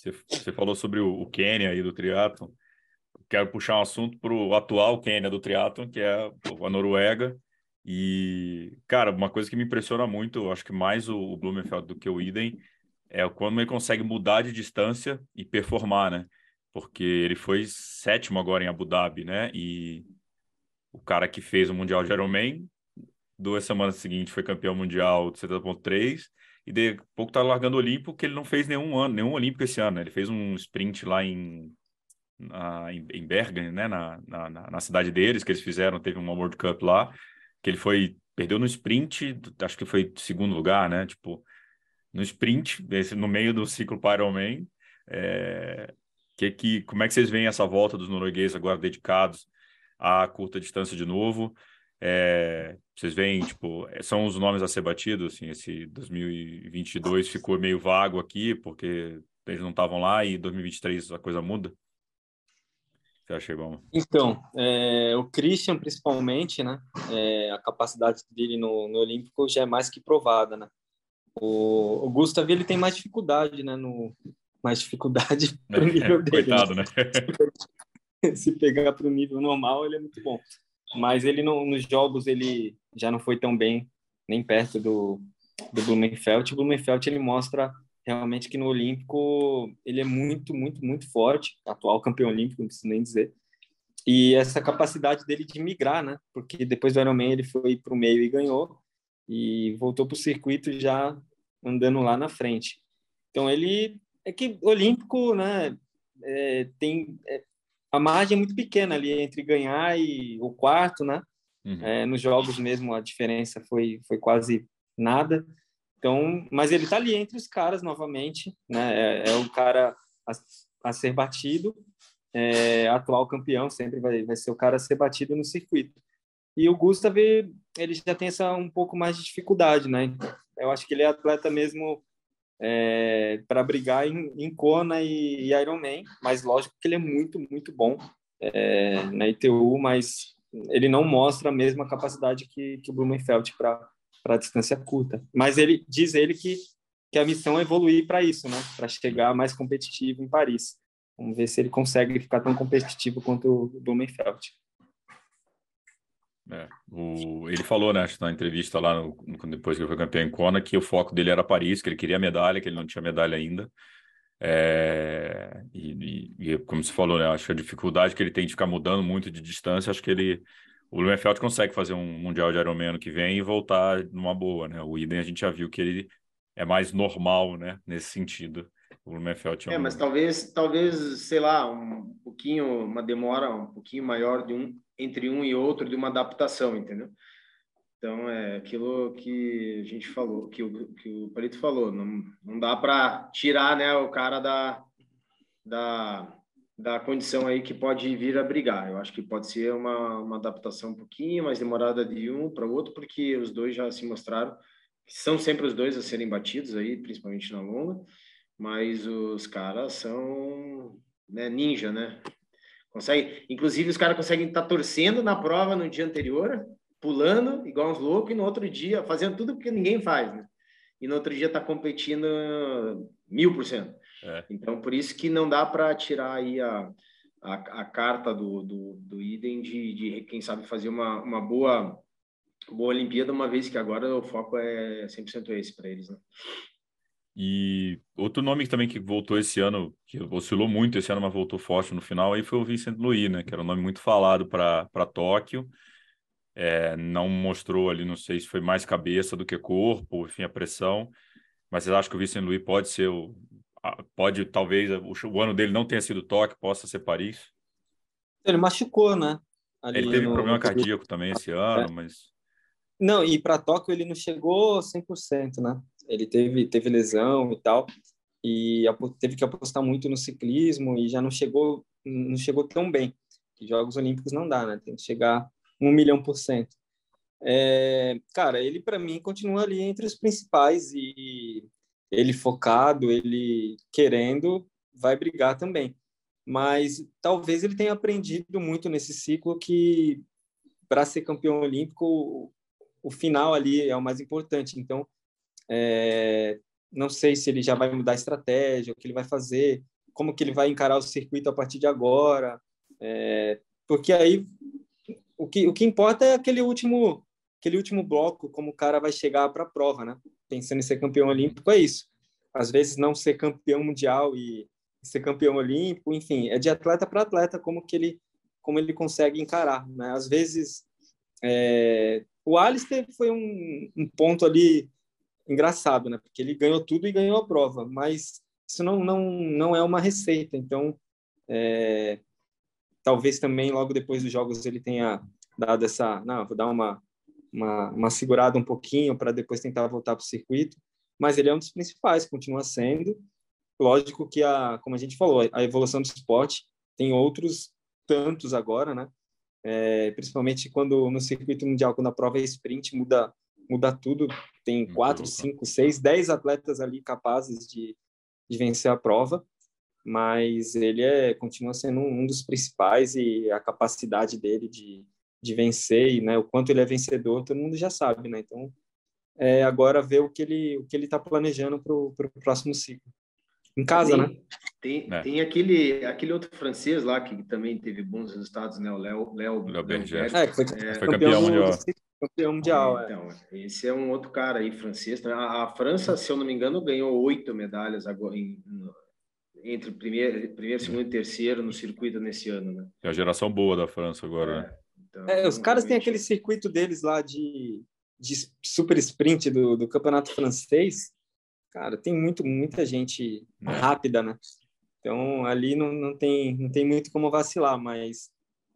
Você, você falou sobre o, o Quênia aí do triatlon. Quero puxar um assunto para o atual Quênia do triatlon, que é a Noruega. E, cara, uma coisa que me impressiona muito, acho que mais o, o Blumenfeld do que o Idem, é quando ele consegue mudar de distância e performar, né? Porque ele foi sétimo agora em Abu Dhabi, né? E o cara que fez o Mundial de Ironman, duas semanas seguintes foi campeão mundial de 70.3 e de pouco tá largando o Olímpico, que ele não fez nenhum ano, nenhum Olímpico esse ano. Né? Ele fez um sprint lá em, na, em Bergen, né? Na, na, na, cidade deles, que eles fizeram, teve uma World Cup lá, que ele foi, perdeu no sprint, acho que foi segundo lugar, né? Tipo, no sprint, esse, no meio do ciclo Ironman. É, que, que, como é que vocês veem essa volta dos noruegueses agora dedicados à curta distância de novo? É, vocês veem, tipo, é, são os nomes a ser batidos, assim, esse 2022 ficou meio vago aqui, porque eles não estavam lá, e 2023 a coisa muda? Você acha bom? Então, é, o Christian, principalmente, né, é, a capacidade dele no, no Olímpico já é mais que provada, né? O, o Gustav, ele tem mais dificuldade, né, no, mais dificuldade pro nível dele. Coitado, né? Se pegar para o nível normal, ele é muito bom mas ele no, nos jogos ele já não foi tão bem, nem perto do, do Blumenfeld. O Blumenfeld ele mostra realmente que no Olímpico ele é muito, muito, muito forte, atual campeão olímpico, não preciso nem dizer. E essa capacidade dele de migrar, né? Porque depois do Ironman ele foi para o meio e ganhou, e voltou para o circuito já andando lá na frente. Então ele é que olímpico, né? É, tem é, a margem é muito pequena ali entre ganhar e o quarto, né? Uhum. É, nos jogos mesmo a diferença foi foi quase nada. Então, mas ele está ali entre os caras novamente, né? É, é o cara a, a ser batido, é, atual campeão sempre vai, vai ser o cara a ser batido no circuito. E o Gustav ele já tem essa um pouco mais de dificuldade, né? Eu acho que ele é atleta mesmo é, para brigar em, em Kona e, e Ironman, mas lógico que ele é muito muito bom é, na ITU, mas ele não mostra a mesma capacidade que, que o Blumenfeld para distância curta. Mas ele diz ele que, que a missão é evoluir para isso, né? Para chegar mais competitivo em Paris. Vamos ver se ele consegue ficar tão competitivo quanto o Blumenfeld. É, o, ele falou, né, na entrevista lá, no, depois que ele foi campeão em Kona, que o foco dele era Paris, que ele queria medalha, que ele não tinha medalha ainda. É, e, e, como você falou, né, acho que a dificuldade que ele tem de ficar mudando muito de distância, acho que ele o Blumenfeld consegue fazer um Mundial de Ironman ano que vem e voltar numa boa, né? O Iden a gente já viu que ele é mais normal, né? Nesse sentido. O Blumenfeld é, um... é mas talvez, talvez, sei lá, um pouquinho, uma demora um pouquinho maior de um entre um e outro de uma adaptação, entendeu? Então é aquilo que a gente falou, que o que o Palito falou, não, não dá para tirar, né, o cara da da da condição aí que pode vir a brigar. Eu acho que pode ser uma, uma adaptação um pouquinho mais demorada de um para o outro, porque os dois já se mostraram que são sempre os dois a serem batidos aí, principalmente na longa, mas os caras são né, ninja, né? Consegue, inclusive os caras conseguem estar tá torcendo na prova no dia anterior, pulando igual uns loucos, e no outro dia fazendo tudo que ninguém faz, né? E no outro dia tá competindo mil por cento. É. Então, por isso que não dá para tirar aí a, a, a carta do, do, do Idem de, de, quem sabe, fazer uma, uma boa, boa Olimpíada, uma vez que agora o foco é 100% esse para eles, né? E outro nome também que voltou esse ano, que oscilou muito esse ano, mas voltou forte no final, aí foi o Vincent Louis, né? Que era um nome muito falado para Tóquio. É, não mostrou ali, não sei se foi mais cabeça do que corpo, enfim, a pressão. Mas vocês acham que o Vincent Louis pode ser o, pode talvez o, o, ano dele não tenha sido Tóquio, possa ser Paris? Ele machucou, né? Ali ele teve no... problema cardíaco também esse ano, mas não, e para Tóquio ele não chegou 100%, né? Ele teve teve lesão e tal, e teve que apostar muito no ciclismo e já não chegou não chegou tão bem. Jogos Olímpicos não dá, né? Tem que chegar um milhão por cento. É, cara, ele para mim continua ali entre os principais e ele focado, ele querendo, vai brigar também. Mas talvez ele tenha aprendido muito nesse ciclo que para ser campeão olímpico o final ali é o mais importante. Então, é, não sei se ele já vai mudar a estratégia, o que ele vai fazer, como que ele vai encarar o circuito a partir de agora, é, porque aí o que, o que importa é aquele último aquele último bloco, como o cara vai chegar para a prova, né? Pensando em ser campeão olímpico, é isso. Às vezes não ser campeão mundial e ser campeão olímpico, enfim, é de atleta para atleta como que ele como ele consegue encarar, né? Às vezes é... o Alistair foi um, um ponto ali engraçado, né? Porque ele ganhou tudo e ganhou a prova, mas isso não não não é uma receita. Então, é... talvez também logo depois dos jogos ele tenha dado essa, não, vou dar uma uma, uma segurada um pouquinho para depois tentar voltar para o circuito, mas ele é um dos principais, continua sendo. Lógico que, a, como a gente falou, a evolução do esporte tem outros tantos agora, né? É, principalmente quando no circuito mundial, quando a prova é sprint, muda, muda tudo. Tem quatro, cinco, seis, dez atletas ali capazes de, de vencer a prova, mas ele é, continua sendo um, um dos principais e a capacidade dele de, de vencer e né, o quanto ele é vencedor, todo mundo já sabe, né? Então, é agora ver o que ele o que ele está planejando para o próximo ciclo. Em casa, tem, né? Tem, é. tem aquele, aquele outro francês lá que também teve bons resultados, né? O Léo Léo, Léo Berger. É, foi, é, foi campeão, campeão mundial. Campeão mundial, é. Então, esse é um outro cara aí, francês. A, a França, se eu não me engano, ganhou oito medalhas agora em, entre primeiro, primeiro, segundo e terceiro no circuito nesse ano, né? É a geração boa da França agora, é. né? Então, é, os caras têm aquele circuito deles lá de, de super sprint do, do campeonato francês. Cara, tem muito, muita gente é. rápida, né? Então, ali não, não, tem, não tem muito como vacilar, mas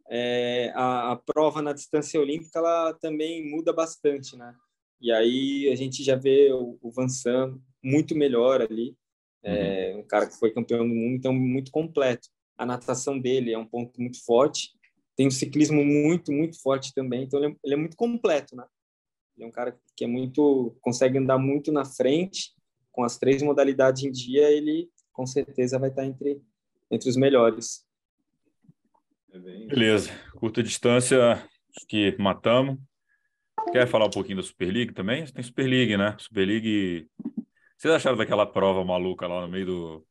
é, a, a, prova na distância olímpica ela também muda bastante, né? E aí a gente já vê o, o Van Sam muito melhor ali, é, uhum. um cara que foi campeão do mundo, então muito completo. A natação dele é um ponto muito forte, tem um ciclismo muito, muito forte também, então ele é, ele é muito completo, né? Ele é um cara que é muito, consegue andar muito na frente, com as três modalidades em dia, ele com certeza vai estar entre, entre os melhores. É Beleza. Curta distância, acho que matamos. Quer falar um pouquinho da Super League também? Tem Super League, né? Super League. Vocês acharam daquela prova maluca lá no meio do,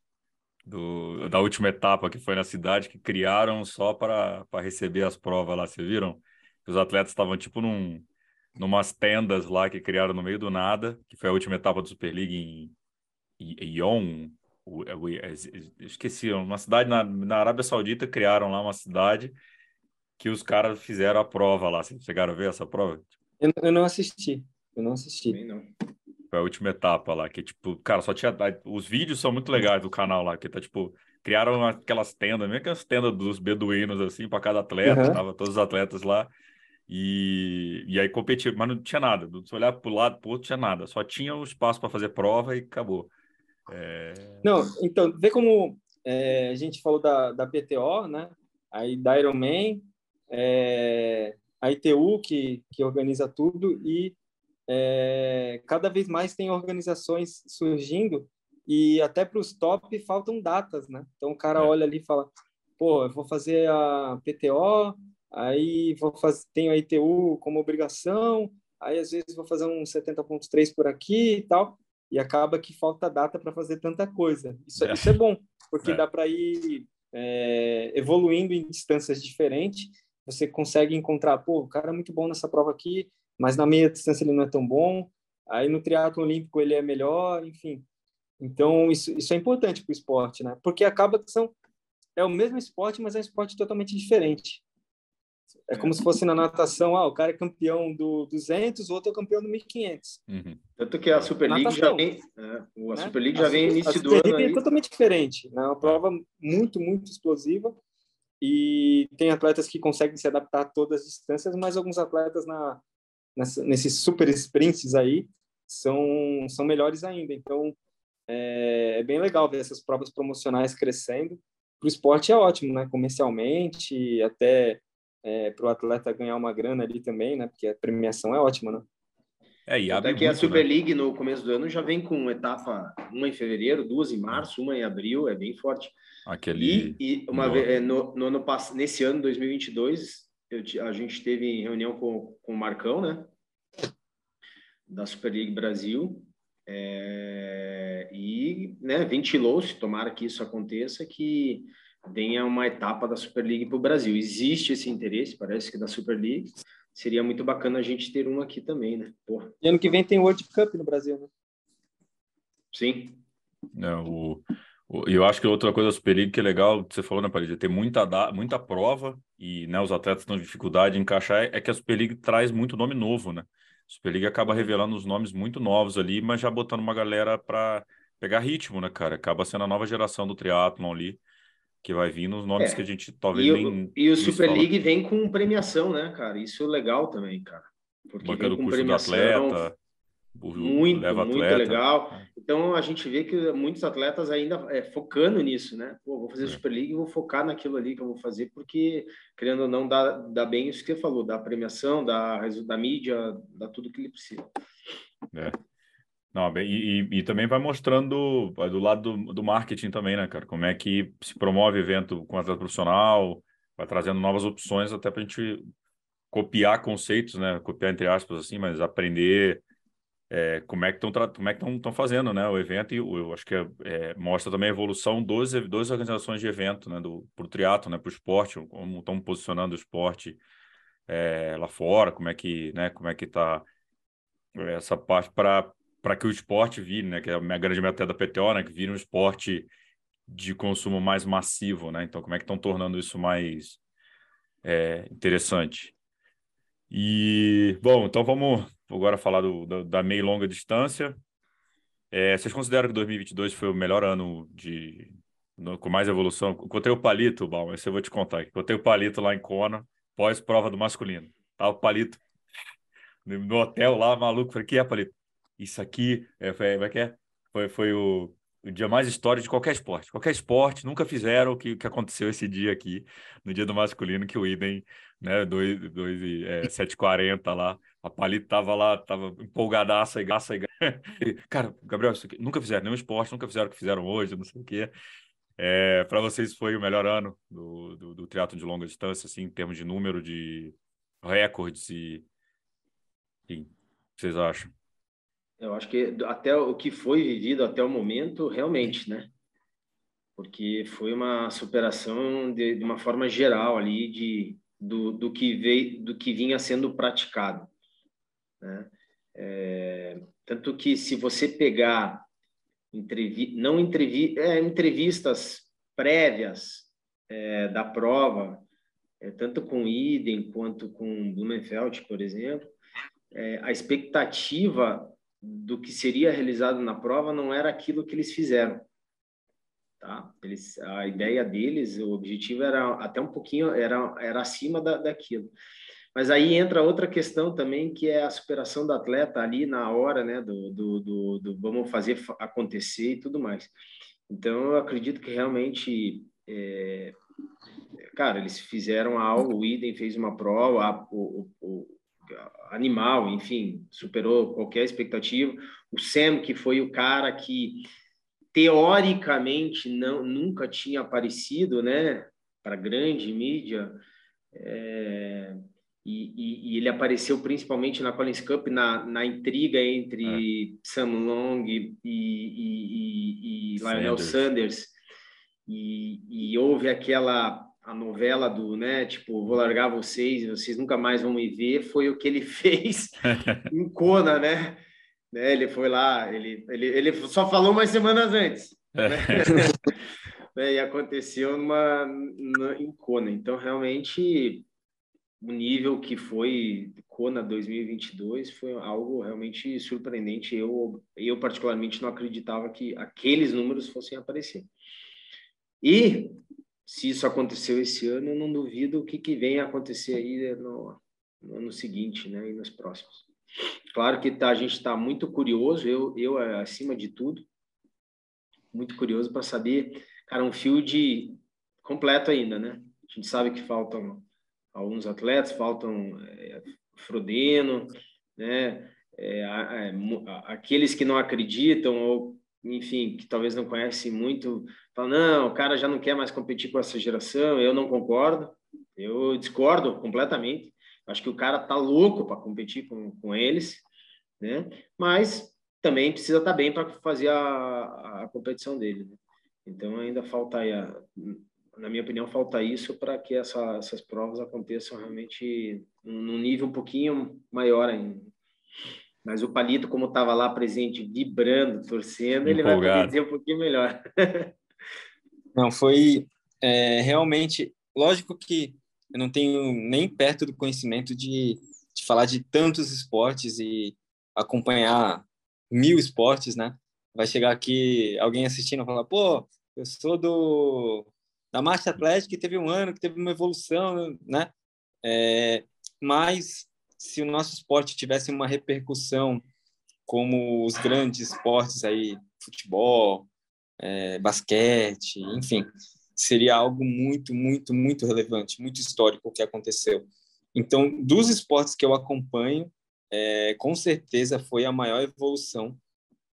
do, da última etapa que foi na cidade, que criaram só para receber as provas lá? Vocês viram? Os atletas estavam tipo num, numas tendas lá que criaram no meio do nada, que foi a última etapa do Super League em Ion, esqueci, uma cidade na, na Arábia Saudita criaram lá uma cidade que os caras fizeram a prova lá. Vocês chegaram a ver essa prova? Eu, eu não assisti. Eu não assisti. não. Foi a última etapa lá, que tipo, cara, só tinha. Os vídeos são muito legais do canal lá, que tá tipo. Criaram aquelas tendas, meio que as tendas dos beduínos, assim, para cada atleta, uhum. tava todos os atletas lá. E, e aí competir, mas não tinha nada. Se olhar para o lado, para o outro, tinha nada. Só tinha o espaço para fazer prova e acabou. É... Não, então, vê como é, a gente falou da, da PTO, né? Aí da Ironman, é, a ITU, que, que organiza tudo, e é, cada vez mais tem organizações surgindo, e até para os top faltam datas, né? Então o cara é. olha ali e fala, pô, eu vou fazer a PTO, aí vou fazer, tenho a ITU como obrigação, aí às vezes vou fazer um 70.3 por aqui e tal, e acaba que falta data para fazer tanta coisa. Isso é, isso é bom, porque é. dá para ir é, evoluindo em distâncias diferentes. Você consegue encontrar, pô, o cara é muito bom nessa prova aqui, mas na meia distância ele não é tão bom. Aí no triatlo olímpico ele é melhor, enfim. Então isso, isso é importante para o esporte, né? Porque acaba que são é o mesmo esporte, mas é um esporte totalmente diferente. É como se fosse na natação, ah, o cara é campeão do 200, o outro é campeão do 1500. Uhum. Tanto que a Super League natação, já vem, é, a né? Super League já a, vem início do ano. é totalmente diferente, né? É uma prova muito, muito explosiva e tem atletas que conseguem se adaptar a todas as distâncias, mas alguns atletas na, nessa, nesses super sprints aí são, são melhores ainda. Então, é, é bem legal ver essas provas promocionais crescendo. Para o esporte é ótimo, né? Comercialmente, até é, para o atleta ganhar uma grana ali também, né? Porque a premiação é ótima, né? É, e abre Até que a Super né? League no começo do ano já vem com etapa, uma em fevereiro, duas em março, uma em abril, é bem forte. Aquele... E, e uma vez, é, no, no, no, nesse ano, 2022, eu, a gente teve reunião com, com o Marcão, né? Da Super League Brasil. É, e né, ventilou-se, tomara que isso aconteça, que venha uma etapa da Super League para o Brasil. Existe esse interesse, parece que da Super League. Seria muito bacana a gente ter um aqui também, né? Porra. E ano que vem tem World Cup no Brasil, né? Sim. É, o, o, eu acho que outra coisa da Super League que é legal, você falou, né, Paris, é ter muita, muita prova e né, os atletas estão dificuldade em encaixar, é que a Super League traz muito nome novo, né? A Super League acaba revelando os nomes muito novos ali, mas já botando uma galera para pegar ritmo, né, cara? Acaba sendo a nova geração do triatlon ali que vai vir nos nomes é. que a gente talvez e nem. O, e o Super fala. League vem com premiação, né, cara? Isso é legal também, cara. Porque Banca vem com premiação. Atleta, muito, muito atleta. legal. É. Então a gente vê que muitos atletas ainda é, focando nisso, né? Pô, vou fazer é. Super League e vou focar naquilo ali que eu vou fazer, porque, querendo ou não, dá, dá bem isso que você falou, da premiação, da, da mídia, dá tudo que ele precisa. É. Não, e, e, e, também vai mostrando do lado do, do, marketing também, né, cara? Como é que se promove evento com atleta profissional, vai trazendo novas opções até para a gente copiar conceitos, né? Copiar entre aspas assim, mas aprender é, como é que estão como é que estão fazendo, né? O evento e eu, acho que é, é, mostra também a evolução dos duas organizações de evento, né? Do pro triatlo, né? Para o esporte, como estão posicionando o esporte é, lá fora, como é que, né, como é que tá essa parte para para que o esporte vire, né, que é a minha grande meta da PTO, né, que vire um esporte de consumo mais massivo, né? Então, como é que estão tornando isso mais é, interessante? E, bom, então vamos agora falar do, da, da meia e longa distância. É, vocês consideram que 2022 foi o melhor ano de no, com mais evolução? Encontrei o Palito, Bal, esse eu vou te contar. Encontrei o Palito lá em Kona, pós-prova do masculino. Tava o Palito no hotel lá, maluco. Falei, que é, Palito? Isso aqui, é, foi, é é? Foi, foi o, o dia mais histórico de qualquer esporte. Qualquer esporte, nunca fizeram o que, que aconteceu esse dia aqui, no dia do masculino, que o Idem, né, 2, 2 é, 740 lá, a Palito tava lá, tava empolgadaça e gaça e Cara, Gabriel, isso aqui, nunca fizeram nenhum esporte, nunca fizeram o que fizeram hoje, não sei o quê. É, para vocês foi o melhor ano do, do, do triatlo de longa distância, assim, em termos de número de recordes e... Enfim, o que vocês acham? Eu acho que até o que foi vivido até o momento, realmente, né? Porque foi uma superação de, de uma forma geral ali de do, do que veio, do que vinha sendo praticado, né? É, tanto que se você pegar entrevi, não entrevi, é, entrevistas prévias é, da prova, é, tanto com Idem quanto com Blumenfeld, por exemplo, é, a expectativa do que seria realizado na prova não era aquilo que eles fizeram. Tá? Eles, a ideia deles, o objetivo era até um pouquinho, era, era acima da, daquilo. Mas aí entra outra questão também, que é a superação do atleta ali na hora, né, do, do, do, do vamos fazer acontecer e tudo mais. Então, eu acredito que realmente, é, cara, eles fizeram algo, o Idem fez uma prova, a, o, o, animal, enfim, superou qualquer expectativa. O Sam, que foi o cara que teoricamente não nunca tinha aparecido, né, para grande mídia, é, e, e, e, ele apareceu principalmente na Collins Cup na, na intriga entre é. Sam Long e, e Lionel Sanders, Sanders. e, houve aquela a novela do, né, tipo, vou largar vocês e vocês nunca mais vão me ver, foi o que ele fez em Kona, né? né? Ele foi lá, ele, ele, ele só falou umas semanas antes. Né? e aconteceu numa, numa, em Kona. Então, realmente, o nível que foi Kona 2022 foi algo realmente surpreendente. Eu, eu particularmente, não acreditava que aqueles números fossem aparecer. E se isso aconteceu esse ano, eu não duvido o que, que vem a acontecer aí no, no ano seguinte, né, e nos próximos. Claro que tá, a gente está muito curioso, eu, eu acima de tudo, muito curioso para saber, cara, um field completo ainda, né? A gente sabe que faltam alguns atletas, faltam é, Frodeno, né? É, é, aqueles que não acreditam ou enfim, que talvez não conhecem muito, falam, não, o cara já não quer mais competir com essa geração, eu não concordo, eu discordo completamente, acho que o cara tá louco para competir com, com eles, né? Mas também precisa estar tá bem para fazer a, a competição dele, né? Então ainda falta aí, a, na minha opinião, falta isso para que essa, essas provas aconteçam realmente num nível um pouquinho maior ainda. Mas o Palito, como estava lá presente, vibrando, torcendo, Empolgado. ele vai poder dizer um pouquinho melhor. não, foi é, realmente. Lógico que eu não tenho nem perto do conhecimento de, de falar de tantos esportes e acompanhar mil esportes, né? Vai chegar aqui alguém assistindo e falar: pô, eu sou do da marcha atlética que teve um ano que teve uma evolução, né? É, mas se o nosso esporte tivesse uma repercussão como os grandes esportes aí, futebol, é, basquete, enfim, seria algo muito, muito, muito relevante, muito histórico o que aconteceu. Então, dos esportes que eu acompanho, é, com certeza foi a maior evolução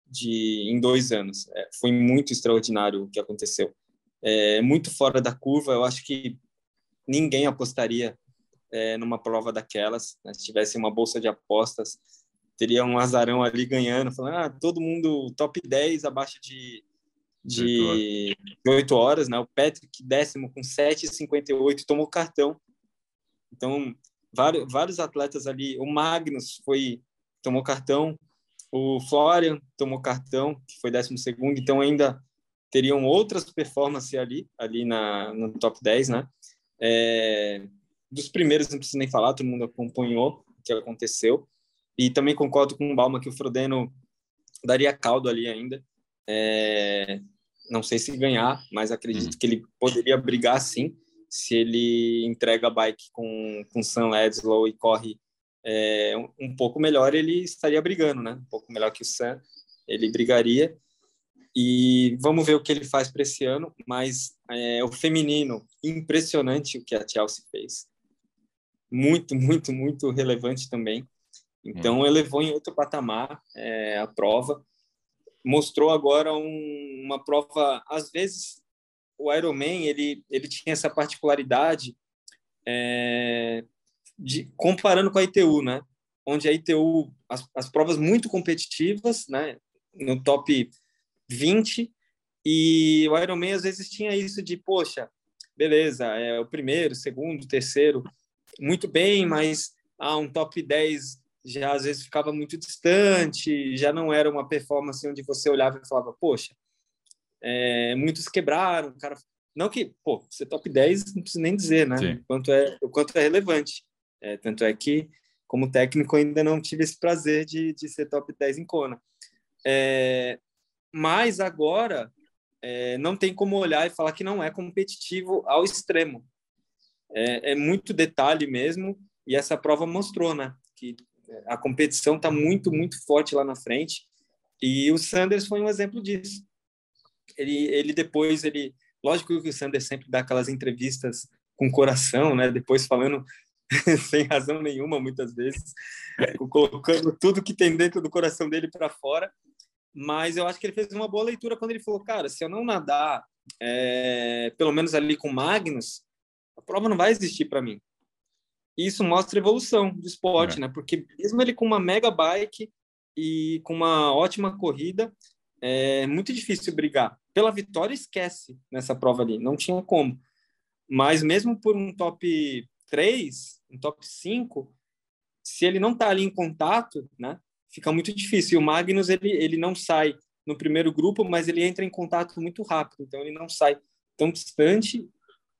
de em dois anos. É, foi muito extraordinário o que aconteceu. É, muito fora da curva. Eu acho que ninguém apostaria é, numa prova daquelas, né? se tivesse uma bolsa de apostas, teria um azarão ali ganhando, falando, ah, todo mundo top 10 abaixo de, de 8 horas, né? O Patrick décimo com 7,58 tomou cartão. Então, vários, vários atletas ali. O Magnus foi tomou cartão, o Florian tomou cartão, que foi 12 segundo, então ainda teriam outras performances ali, ali na, no top 10, né? É, dos primeiros não preciso nem falar, todo mundo acompanhou o que aconteceu. E também concordo com o Balma que o Frodeno daria caldo ali ainda. É, não sei se ganhar, mas acredito uhum. que ele poderia brigar sim, se ele entrega a bike com, com Sam Ledlow e corre é, um, um, pouco melhor, ele estaria brigando, né? Um pouco melhor que o Sam, ele brigaria. E vamos ver o que ele faz para esse ano, mas é, o feminino, impressionante o que a Chelsea fez. Muito, muito, muito relevante também. Então, hum. elevou em outro patamar é, a prova. Mostrou agora um, uma prova, às vezes, o Ironman, ele, ele tinha essa particularidade é, de comparando com a ITU, né? Onde a ITU, as, as provas muito competitivas, né? No top 20, e o Ironman às vezes tinha isso de, poxa, beleza, é o primeiro, segundo, terceiro, muito bem, mas ah, um top 10 já às vezes ficava muito distante, já não era uma performance onde você olhava e falava, poxa, é, muitos quebraram, cara não que, pô, ser top 10 não precisa nem dizer, né? O quanto é, o quanto é relevante. É, tanto é que, como técnico, ainda não tive esse prazer de, de ser top 10 em Kona. É, mas agora, é, não tem como olhar e falar que não é competitivo ao extremo. É, é muito detalhe mesmo, e essa prova mostrou, né? Que a competição está muito, muito forte lá na frente. E o Sanders foi um exemplo disso. Ele, ele depois, ele, lógico que o Sanders sempre dá aquelas entrevistas com coração, né? Depois falando sem razão nenhuma, muitas vezes, colocando tudo que tem dentro do coração dele para fora. Mas eu acho que ele fez uma boa leitura quando ele falou, cara, se eu não nadar, é, pelo menos ali com Magnus, a prova não vai existir para mim isso mostra evolução do esporte, é. né? Porque mesmo ele com uma mega bike e com uma ótima corrida, é muito difícil brigar. Pela vitória, esquece nessa prova ali, não tinha como. Mas mesmo por um top 3, um top 5, se ele não tá ali em contato, né? Fica muito difícil. E o Magnus, ele, ele não sai no primeiro grupo, mas ele entra em contato muito rápido. Então, ele não sai tão distante,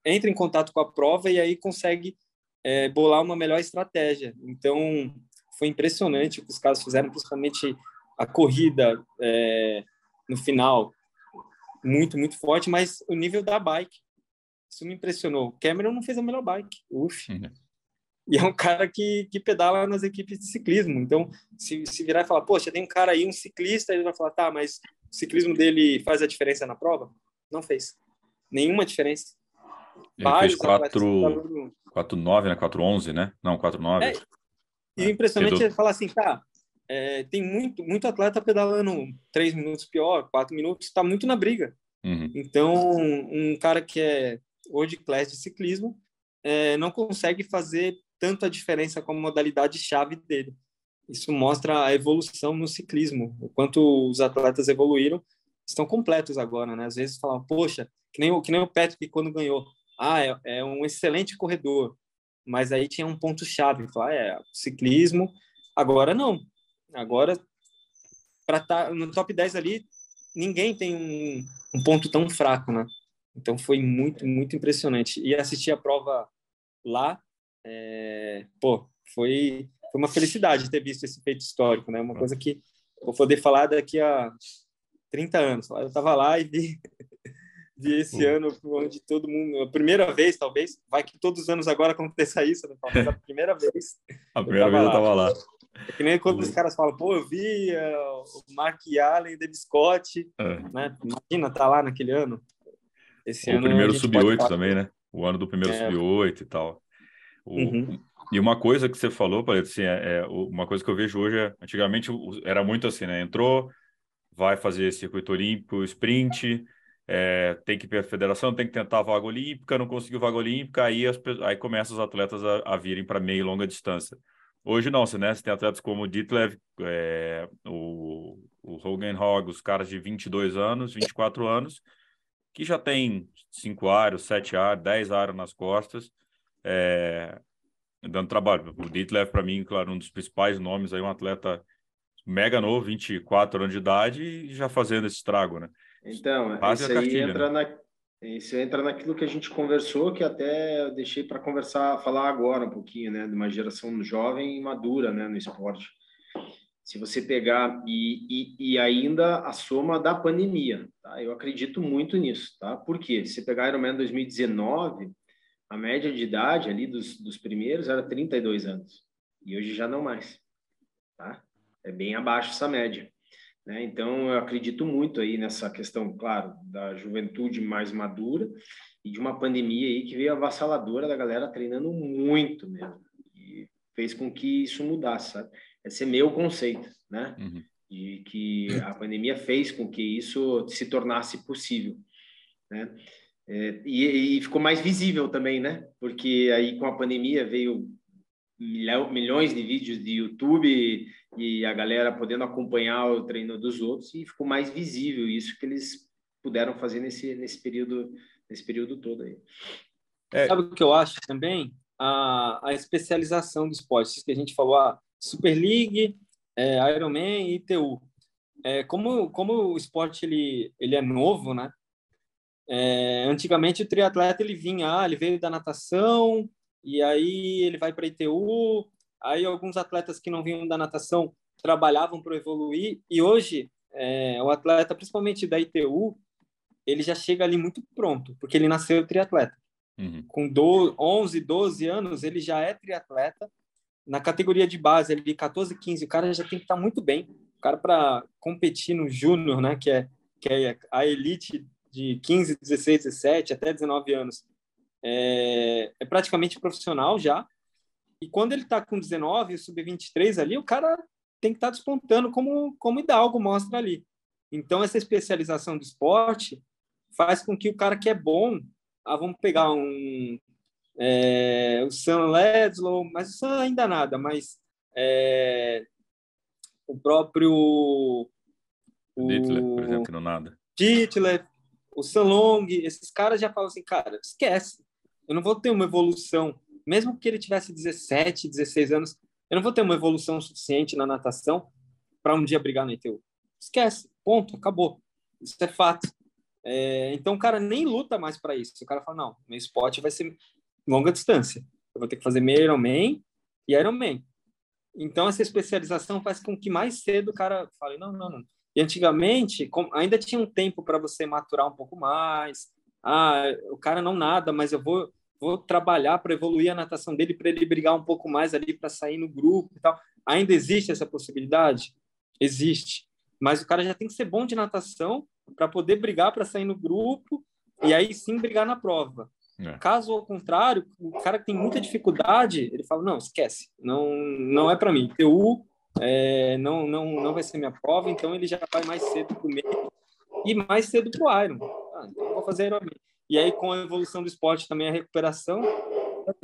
entra em contato com a prova e aí consegue é, bolar uma melhor estratégia. Então, foi impressionante o que os caras fizeram, principalmente a corrida é, no final, muito, muito forte, mas o nível da bike, isso me impressionou. O Cameron não fez a melhor bike, uf. Uhum. E é um cara que, que pedala nas equipes de ciclismo. Então, se, se virar e falar, poxa, tem um cara aí, um ciclista, ele vai falar, tá, mas o ciclismo dele faz a diferença na prova? Não fez. Nenhuma diferença. Ele Vários fez quatro, 4-9, né? 4-11, né? Não, 4-9. É, e o impressionante é falar assim, tá, é, tem muito, muito atleta pedalando 3 minutos pior, 4 minutos, está muito na briga. Uhum. Então, um cara que é world class de ciclismo é, não consegue fazer diferença com a modalidade chave dele. Isso mostra a evolução no ciclismo, o quanto os atletas evoluíram, estão completos agora, né? Às vezes falam, poxa, que nem, que nem o Patrick quando ganhou ah, é, é um excelente corredor, mas aí tinha um ponto chave, falar, é, ciclismo, agora não. Agora para estar tá no top 10 ali, ninguém tem um, um ponto tão fraco, né? Então foi muito, muito impressionante. E assistir a prova lá, é, pô, foi, foi uma felicidade ter visto esse feito histórico, né? Uma coisa que vou poder falar daqui a 30 anos. Eu estava lá e vi de esse ano, onde todo mundo, a primeira vez, talvez, vai que todos os anos agora aconteça isso, né? Mas a primeira vez. a primeira eu vez eu tava lá. É que nem quando os caras falam, pô, eu vi uh, o Mark Allen, o David Scott, é. né? Imagina, tá lá naquele ano. Esse o ano. O primeiro sub-8 também, né? O ano do primeiro é. sub-8 e tal. O, uhum. E uma coisa que você falou, Paleta, assim, é, é, uma coisa que eu vejo hoje, é, antigamente era muito assim, né? Entrou, vai fazer circuito olímpico, sprint, é, tem que ir a federação, tem que tentar a vaga olímpica, não conseguiu vaga olímpica, aí, as, aí começam os atletas a, a virem para meia e longa distância. Hoje não, você, né, você tem atletas como o Ditlev, é, o, o Hogan Hogg, os caras de 22 anos, 24 anos, que já tem 5 aros, 7 aros, 10 aros nas costas, é, dando trabalho. O Ditlev, para mim, claro, um dos principais nomes aí, um atleta mega novo, 24 anos de idade e já fazendo esse estrago, né? Então, Base isso aí entra né? na isso entra naquilo que a gente conversou, que até eu deixei para conversar, falar agora um pouquinho, né, de uma geração jovem e madura, né, no esporte. Se você pegar e, e, e ainda a soma da pandemia, tá? Eu acredito muito nisso, tá? Por quê? Se você pegar Ironman 2019, a média de idade ali dos, dos primeiros era 32 anos. E hoje já não mais, tá? É bem abaixo essa média. Né? Então, eu acredito muito aí nessa questão, claro, da juventude mais madura e de uma pandemia aí que veio avassaladora da galera treinando muito mesmo. E fez com que isso mudasse, sabe? Esse é meu conceito, né? Uhum. De que a pandemia fez com que isso se tornasse possível, né? É, e, e ficou mais visível também, né? Porque aí com a pandemia veio milhões de vídeos de YouTube e a galera podendo acompanhar o treino dos outros e ficou mais visível isso que eles puderam fazer nesse nesse período nesse período todo aí. É. Sabe o que eu acho também? A, a especialização do esporte, que a gente falou, a Super League, é, Ironman e ITU. É, como, como o esporte ele, ele é novo, né? É, antigamente o triatleta ele vinha, ah, ele veio da natação, e aí ele vai para a ITU, aí alguns atletas que não vinham da natação trabalhavam para evoluir, e hoje é, o atleta, principalmente da ITU, ele já chega ali muito pronto, porque ele nasceu triatleta. Uhum. Com 12, 11, 12 anos, ele já é triatleta. Na categoria de base, ele 14, 15, o cara já tem que estar tá muito bem. O cara para competir no júnior, né, que é, que é a elite de 15, 16, 17 até 19 anos, é, é praticamente profissional já. E quando ele está com 19, o sub-23 ali, o cara tem que estar tá despontando como, como Hidalgo mostra ali. Então, essa especialização do esporte faz com que o cara que é bom, ah, vamos pegar um é, o Sam Ledlow, mas o Sam ainda nada, mas é, o próprio o Dittler, por exemplo, não nada. Dittler, o Sam Long, esses caras já falam assim, cara, esquece. Eu não vou ter uma evolução, mesmo que ele tivesse 17, 16 anos, eu não vou ter uma evolução suficiente na natação para um dia brigar na ITU. Esquece, ponto, acabou. Isso é fato. É, então o cara nem luta mais para isso. O cara fala: não, meu esporte vai ser longa distância. Eu vou ter que fazer meio Ironman e Ironman. Então essa especialização faz com que mais cedo o cara fale: não, não, não. E antigamente ainda tinha um tempo para você maturar um pouco mais, ah, o cara não nada, mas eu vou, vou trabalhar para evoluir a natação dele, para ele brigar um pouco mais ali, para sair no grupo e tal. Ainda existe essa possibilidade? Existe. Mas o cara já tem que ser bom de natação para poder brigar para sair no grupo e aí sim brigar na prova. É. Caso ao contrário, o cara que tem muita dificuldade, ele fala: não, esquece, não, não é para mim. TU é, não, não, não vai ser minha prova, então ele já vai mais cedo para o meio e mais cedo para o Iron. Ah, então vou fazer Ironman. E aí, com a evolução do esporte também a recuperação,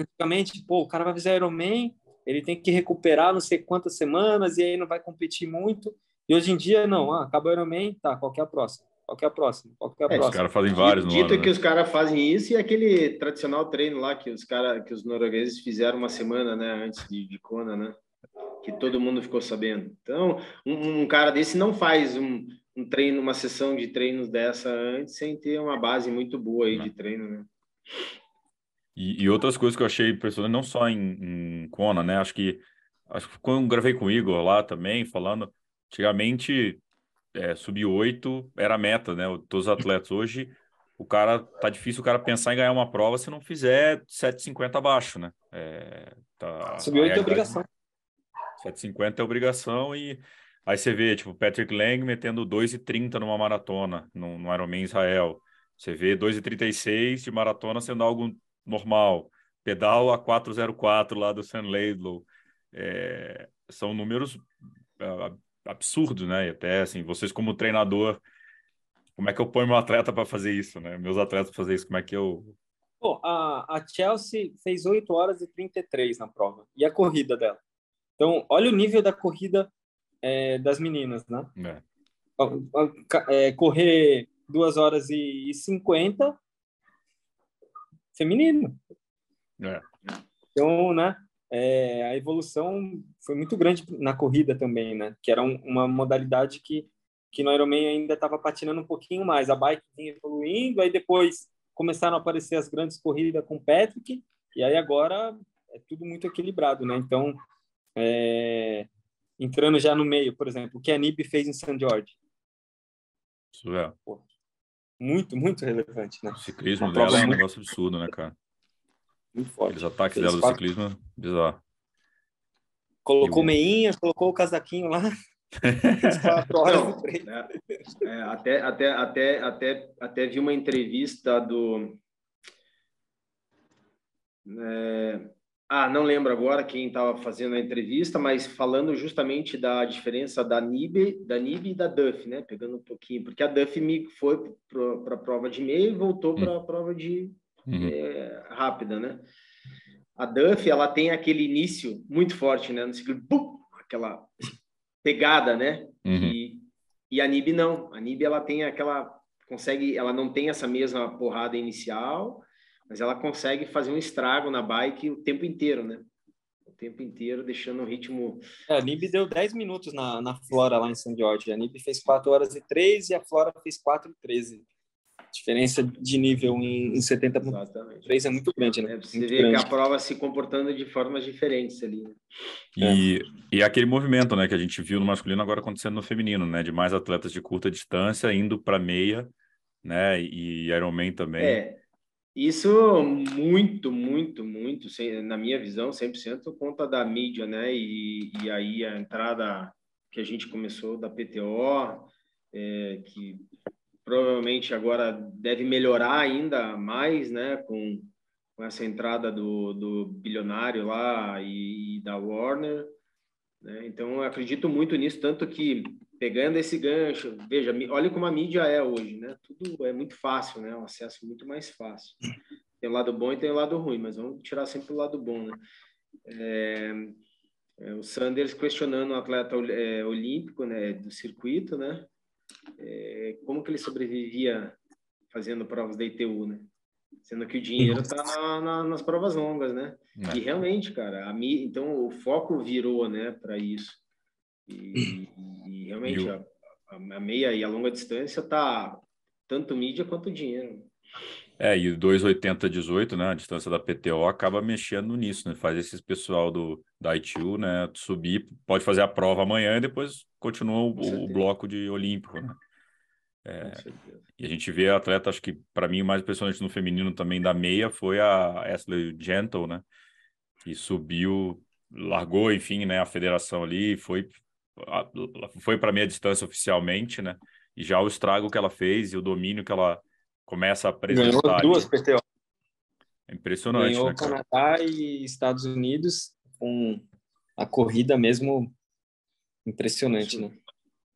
antigamente, pô, o cara vai fazer Ironman, ele tem que recuperar não sei quantas semanas e aí não vai competir muito. E hoje em dia, não, ah, acabou o Ironman, tá, qual que é a próxima? Qual que é a próxima? Qual que é a é, próxima? Os caras fazem vários no Dito ano, que né? os caras fazem isso e aquele tradicional treino lá que os cara, que os noruegueses fizeram uma semana, né, antes de, de Kona, né? Que todo mundo ficou sabendo. Então, um, um cara desse não faz um, um treino, uma sessão de treinos dessa antes sem ter uma base muito boa aí de treino, né? E, e outras coisas que eu achei impressionante, não só em, em Kona, né? Acho que, acho que quando gravei com o Igor lá também, falando, antigamente, é, sub-8 era a meta, né? Todos os atletas. Hoje, o cara, tá difícil o cara pensar em ganhar uma prova se não fizer 7,50 abaixo, né? É, tá, sub-8 é obrigação. 7,50 é obrigação e Aí você vê, tipo, Patrick Lang metendo 2,30 numa maratona, no, no Ironman Israel. Você vê 2,36 de maratona sendo algo normal. Pedal a 4,04 lá do Sam Laidlow. É, são números absurdos, né? E até, assim, vocês como treinador, como é que eu ponho meu atleta para fazer isso, né? Meus atletas para fazer isso, como é que eu... Pô, a, a Chelsea fez 8 horas e 33 na prova. E a corrida dela? Então, olha o nível da corrida é, das meninas, né? É. É, correr duas horas e cinquenta feminino. É. Então, né? é, a evolução foi muito grande na corrida também, né? Que era um, uma modalidade que, que no Ironman ainda estava patinando um pouquinho mais. A bike vinha evoluindo, aí depois começaram a aparecer as grandes corridas com Patrick, e aí agora é tudo muito equilibrado, né? Então, é, entrando já no meio, por exemplo, o que a NIB fez em St. George. Isso é. Pô, muito, muito relevante, né? O ciclismo dela é um muito... negócio absurdo, né, cara? Muito forte. Os ataques dela do quatro... ciclismo, bizarro. Colocou meinha, colocou o casaquinho lá. É, é, até, até, até, até, até vi uma entrevista do. É, ah, não lembro agora quem estava fazendo a entrevista, mas falando justamente da diferença da NIB, da NIB e da Duff, né? Pegando um pouquinho, porque a Duff foi para a prova de meio e voltou para a prova de uhum. é, rápida, né? A Duff, ela tem aquele início muito forte, né? No ciclo, bum, aquela pegada, né? Uhum. E, e a Nib não. A Nib, ela tem aquela consegue, ela não tem essa mesma porrada inicial, mas ela consegue fazer um estrago na bike o tempo inteiro, né? O tempo inteiro, deixando o ritmo. É, a Nib deu 10 minutos na, na Flora lá em São Jorge. A Nib fez 4 horas e 3 e a Flora fez 4 e 13 diferença de nível em, em 70.3 é muito grande, né? É, você vê grande. que a prova se comportando de formas diferentes ali. Né? E, é. e aquele movimento, né, que a gente viu no masculino agora acontecendo no feminino, né, de mais atletas de curta distância indo para meia, né, e Ironman também. É, isso muito, muito, muito, na minha visão, 100% conta da mídia, né, e, e aí a entrada que a gente começou da PTO, é, que provavelmente agora deve melhorar ainda mais, né, com, com essa entrada do, do bilionário lá e, e da Warner. Né? Então, eu acredito muito nisso, tanto que pegando esse gancho, veja, olha como a mídia é hoje, né? Tudo é muito fácil, né? O acesso muito mais fácil. Tem o lado bom e tem o lado ruim, mas vamos tirar sempre o lado bom, né? É, é, o Sanders questionando o atleta é, olímpico, né, do circuito, né? é, como que ele sobrevivia fazendo provas da ITU, né? Sendo que o dinheiro está na, na, nas provas longas, né? É. E realmente, cara, a então o foco virou, né, para isso. E realmente e o... a, a, meia e a longa distância tá tanto mídia quanto dinheiro. É, e 2,80-18, né, a distância da PTO acaba mexendo nisso, né, faz esse pessoal do, da ITU, né, subir, pode fazer a prova amanhã e depois continua o, o bloco de olímpico, né. É, e a gente vê atleta, acho que para mim o mais impressionante no feminino também da meia foi a Ashley Gentle, né, que subiu, largou, enfim, né, a federação ali, foi, foi para meia distância oficialmente, né, e já o estrago que ela fez e o domínio que ela começa a apresentar. Ganhou duas PTO. É impressionante, Ganhou né, Canadá e Estados Unidos com a corrida mesmo impressionante, né?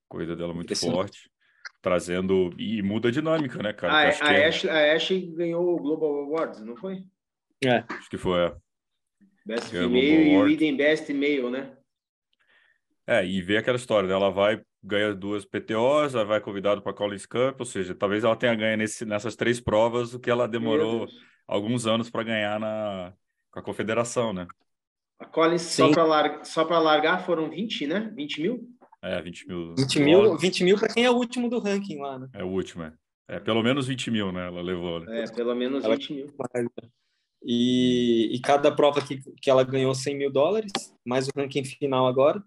Corrida dela muito forte, trazendo e muda a dinâmica, né, cara? A, a, é... Ashley, a Ashley ganhou o Global Awards, não foi? É. Acho que foi. É. Best Female e Leading Best Male, né? É, e ver aquela história, né? Ela vai ganha duas PTOs, vai convidado para Collins Cup, ou seja, talvez ela tenha ganho nesse, nessas três provas o que ela demorou alguns anos para ganhar na, com a confederação, né? A Collins, Sim. só para largar, só largar foram 20, né? 20 mil? É, 20 mil. 20 mil, 20 mil para quem é o último do ranking lá, né? É o último, é. É, pelo menos 20 mil, né? Ela levou. Né? É, pelo menos ela... 20 mil. E, e cada prova que, que ela ganhou 100 mil dólares, mais o ranking final agora.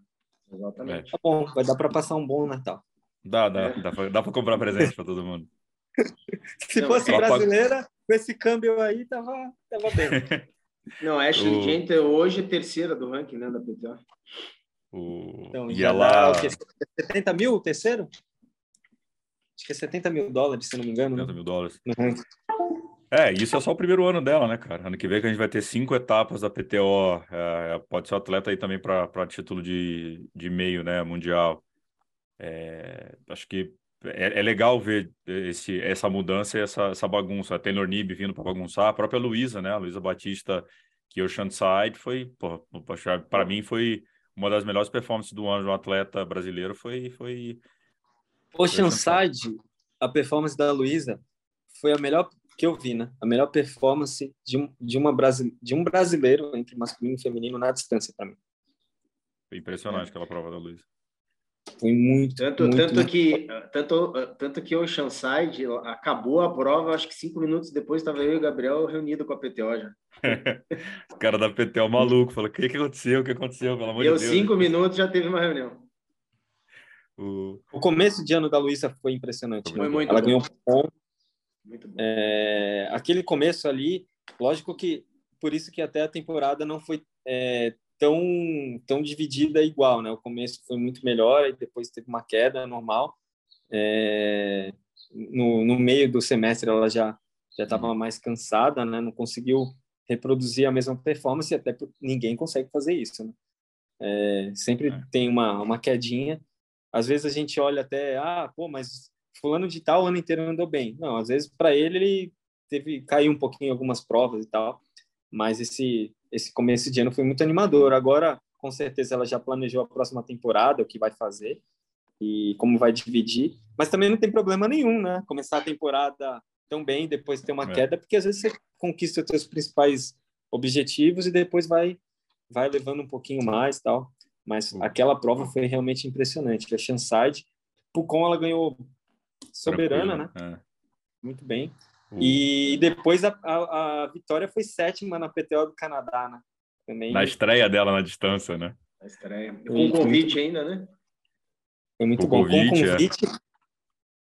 Exatamente. Tá bom, vai dar para passar um bom Natal. Dá, dá, é. dá para dá comprar presente para todo mundo. Se Não, fosse brasileira, com esse câmbio aí, tava, tava bem. Não, a Ashley o... Gente hoje é terceira do ranking, né, da PTA. O... Então, e ela... Dá, 70 mil o terceiro? Acho que é 70 mil dólares, se não me engano. 70 né? mil dólares. É, isso é só o primeiro ano dela, né, cara? Ano que vem que a gente vai ter cinco etapas da PTO. É, pode ser atleta aí também para título de, de meio, né, mundial. É, acho que é, é, legal ver esse, essa mudança e essa, essa bagunça. A Taylor Nib vindo para bagunçar, a própria Luísa, né? A Luísa Batista, que o Side foi, para mim, foi uma das melhores performances do ano de um atleta brasileiro. Foi. foi Oceanside, a performance da Luísa foi a melhor que eu vi, né? A melhor performance de um, de uma brasi de um brasileiro entre masculino e feminino na distância para mim. Foi impressionante é. aquela prova da Luísa. Foi muito, tanto, muito, tanto muito... que tanto tanto que o Oceanside acabou a prova, acho que cinco minutos depois estava eu e o Gabriel reunido com a PTO já. o cara da PTO maluco falou: o que, que aconteceu? O que aconteceu? Pelo amor Deu de Deus. cinco minutos já teve uma reunião. O, o começo de ano da Luísa foi impressionante. Foi né? muito Ela bom. ganhou ponto. É, aquele começo ali, lógico que por isso que até a temporada não foi é, tão tão dividida igual, né? O começo foi muito melhor e depois teve uma queda normal. É, no, no meio do semestre ela já já estava mais cansada, né? Não conseguiu reproduzir a mesma performance, até porque ninguém consegue fazer isso, né? É, sempre É. tem uma uma quedinha. Às vezes a gente olha até, ah, pô, mas fulano de tal o ano inteiro andou bem. Não, às vezes para ele ele teve caiu um pouquinho em algumas provas e tal, mas esse esse começo de ano foi muito animador. Agora, com certeza ela já planejou a próxima temporada, o que vai fazer e como vai dividir, mas também não tem problema nenhum, né? Começar a temporada tão bem, depois ter uma É. queda, porque às vezes você conquista os seus principais objetivos e depois vai vai levando um pouquinho mais, tal. Mas aquela prova foi realmente impressionante. A Shanside, Pucon ela ganhou soberana, Tranquilo, né? Muito bem. é. O- E depois a, a, a vitória foi sétima na PTO do Canadá, né? Também Na estreia dela na distância, né? A estreia. Foi Com muito- convite ainda, né? foi muito com bom. convite, Com é. convite,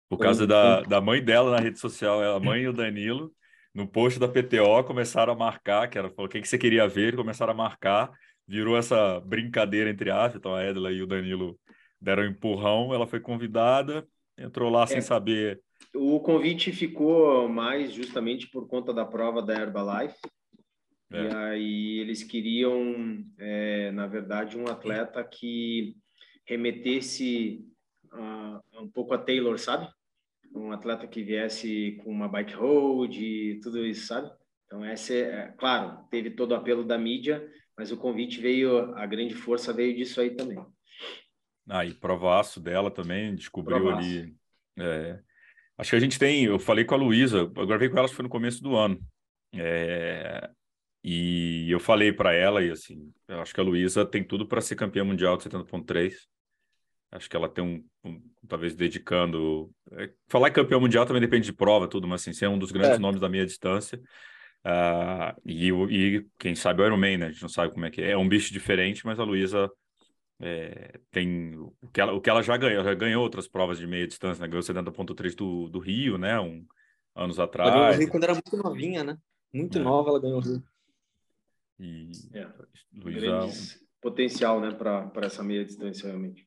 Por Foi- causa da, da mãe dela na rede social, a mãe e o Danilo, no post da PTO, começaram a marcar, que ela falou, o que, que você queria ver? Começaram a marcar, virou essa brincadeira entre aspas, então a Edla e o Danilo deram um empurrão, ela foi convidada, entrou lá sem É. saber. O convite ficou mais justamente por conta da prova da Herbalife. É. E aí eles queriam, é, na verdade, um atleta que remetesse a, um pouco a Taylor, sabe? Um atleta que viesse com uma bike road e tudo isso, sabe? Então, essa é, é, claro, teve todo o apelo da mídia, mas o convite veio, a grande força veio disso aí também. Ah, e provaço dela também, descobriu Provaço. ali. é, acho que a gente tem, eu falei com a Luísa, eu gravei com ela, foi no começo do ano. É, e eu falei para ela, e assim, eu acho que a Luísa tem tudo para ser campeã mundial de 70.3. Acho que ela tem um, um- talvez dedicando. é, falar em campeão mundial também depende de prova, tudo, mas assim, ser um dos grandes É. nomes da meia distância. Ah, e, e quem sabe o Ironman, né? A gente não sabe como é que é. É um bicho diferente, mas a Luísa é, tem o que, ela, o que ela já ganhou. Ela já ganhou outras provas de meia distância, né? Ganhou 70.3 do, do Rio, né? Um, anos ela ganhou o atrás. Rio quando era muito novinha, né? Muito É. nova ela ganhou o Rio. E É. Luísa potencial, né, para essa meia distância realmente.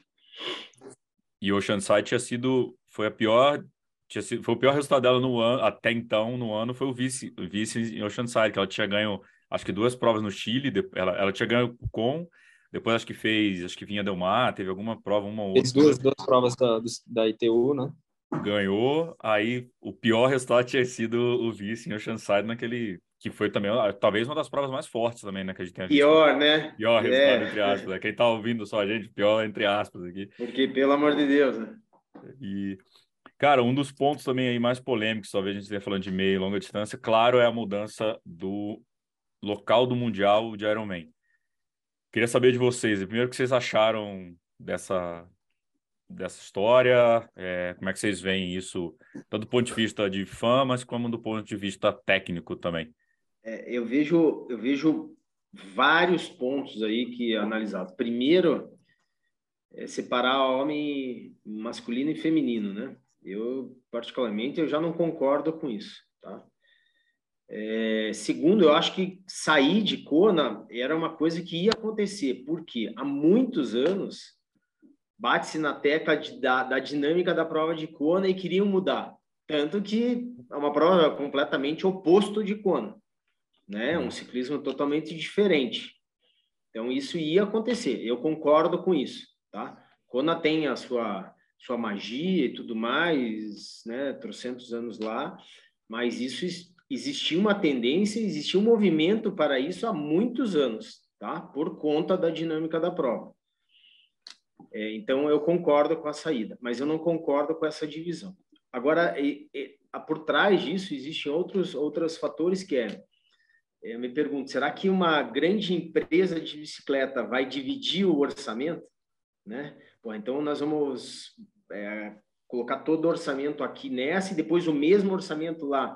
E o Oceanside tinha sido, foi a pior, tinha sido, foi o pior resultado dela no ano, até então, no ano, foi o vice, vice em Oceanside, que ela tinha ganho, acho que duas provas no Chile, ela, ela tinha ganho com, depois acho que fez, acho que vinha Del Mar, teve alguma prova, uma ou Fez outra, duas, duas provas da, da ITU, né? ganhou, aí o pior resultado tinha sido o vice em Oceanside naquele, que foi também, talvez uma das provas mais fortes também, né, que a gente visto. Pior, né? Pior resultado, É. entre aspas, né? Quem tá ouvindo só a gente, pior entre aspas aqui. Porque, pelo amor de Deus, né? E, cara, um dos pontos também aí mais polêmicos, talvez a gente esteja falando de meia e longa distância, claro, é a mudança do local do Mundial de Ironman. Queria saber de vocês, primeiro, o que vocês acharam dessa, dessa história, é, como é que vocês veem isso, tanto do ponto de vista de fã, mas como do ponto de vista técnico também. É, eu vejo, eu vejo vários pontos aí que analisados. Primeiro, é separar homem masculino e feminino, né? Eu particularmente eu já não concordo com isso, tá? É, segundo, eu acho que sair de Kona era uma coisa que ia acontecer, porque há muitos anos bate-se na tecla de, da, da dinâmica da prova de Kona e queriam mudar. Tanto que é uma prova completamente oposto de Kona, né? Um ciclismo totalmente diferente. Então, isso ia acontecer. Eu concordo com isso, tá? Kona tem a sua, sua magia e tudo mais, né? Trocentos anos lá, mas isso existia uma tendência, existia um movimento para isso há muitos anos, tá? Por conta da dinâmica da prova. É, então, eu concordo com a saída, mas eu não concordo com essa divisão. Agora, e, e, por trás disso existem outros outros fatores que é eu me pergunto, será que uma grande empresa de bicicleta vai dividir o orçamento? Né? Pô, então nós vamos é, colocar todo o orçamento aqui nessa e depois o mesmo orçamento lá.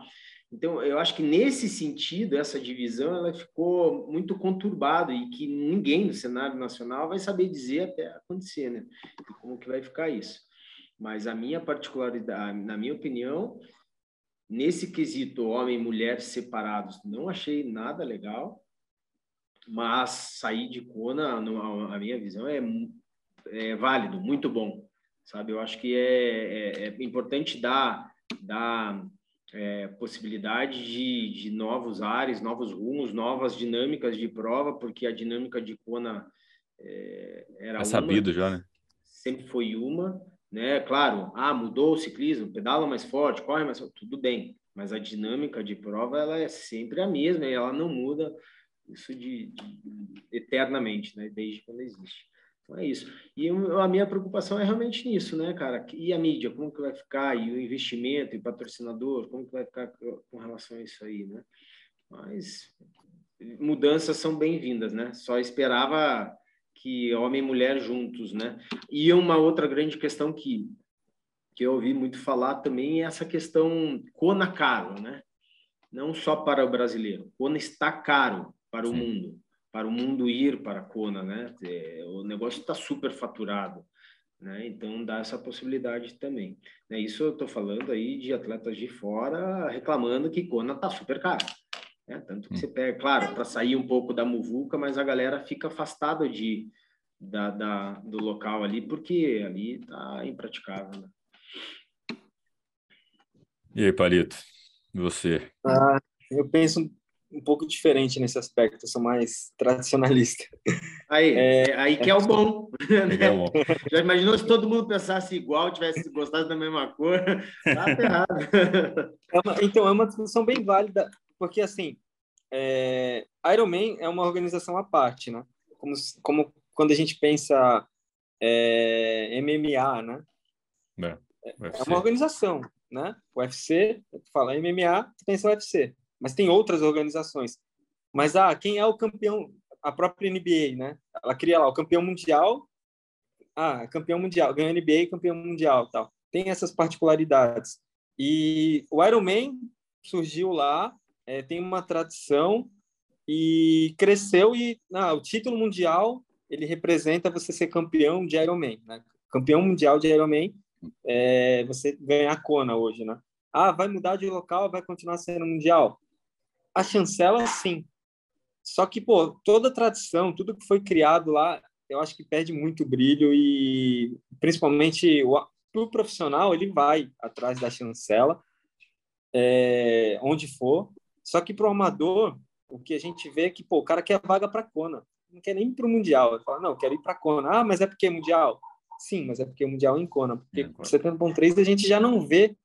Então, eu acho que nesse sentido, essa divisão ela ficou muito conturbada e que ninguém no cenário nacional vai saber dizer até acontecer, né? E como que vai ficar isso. Mas a minha particularidade, na minha opinião, nesse quesito homem e mulher separados, não achei nada legal, mas sair de Kona, a minha visão, é, é válido, muito bom, sabe? Eu acho que é, é, é importante dar, dar é, possibilidade de, de novos ares, novos rumos, novas dinâmicas de prova, porque a dinâmica de Kona é, era é sabido uma, já, né? Sempre foi uma, né? Claro, ah, mudou o ciclismo, pedala mais forte, corre mais forte, tudo bem, mas a dinâmica de prova ela é sempre a mesma e ela não muda isso de, de eternamente, né? Desde quando existe. Então é isso. E a minha preocupação é realmente nisso, né, cara? E a mídia, como que vai ficar? E o investimento e patrocinador, como que vai ficar com relação a isso aí, né? Mas mudanças são bem-vindas, né? Só esperava que homem e mulher juntos, né? E uma outra grande questão que que eu ouvi muito falar também é essa questão Kona caro, né? Não só para o brasileiro, Kona está caro para o Sim. mundo para o mundo ir para a Kona, né? É, o negócio está super faturado, né? Então dá essa possibilidade também. Né? Isso eu estou falando aí de atletas de fora reclamando que Kona está super caro. Né? Tanto que hum. você pega, claro, para sair um pouco da muvuca, mas a galera fica afastada de da, da do local ali porque ali está impraticável. Né? E aí, Palito, você? Ah, eu penso um pouco diferente nesse aspecto, eu sou mais tradicionalista. Aí, é, aí que é o bom. Né? É bom. Já imaginou se todo mundo pensasse igual, tivesse gostado da mesma cor? Tá errado. É uma, então, é uma discussão bem válida, porque assim, é, Ironman é uma organização à parte, né? Como, como quando a gente pensa é, MMA, né? É, é uma organização, né? O UFC, fala MMA, pensa UFC mas tem outras organizações. Mas ah, quem é o campeão? A própria NBA, né? Ela cria lá o campeão mundial. Ah, campeão mundial, ganhou NBA, campeão mundial, tal. Tem essas particularidades. E o Ironman surgiu lá, é, tem uma tradição e cresceu e ah, o título mundial ele representa você ser campeão de Ironman, né? Campeão mundial de Ironman, é, você ganhar a Kona hoje, né? Ah, vai mudar de local, vai continuar sendo mundial? A chancela, sim. Só que, pô, toda a tradição, tudo que foi criado lá, eu acho que perde muito brilho e, principalmente, o, o profissional, ele vai atrás da chancela, é, onde for. Só que para o amador, o que a gente vê é que, pô, o cara quer vaga para Kona, não quer nem ir para o Mundial. Ele fala, não, quero ir para Kona. Ah, mas é porque é Mundial? Sim, mas é porque é Mundial em Kona. Porque é, 70.3 a gente já não vê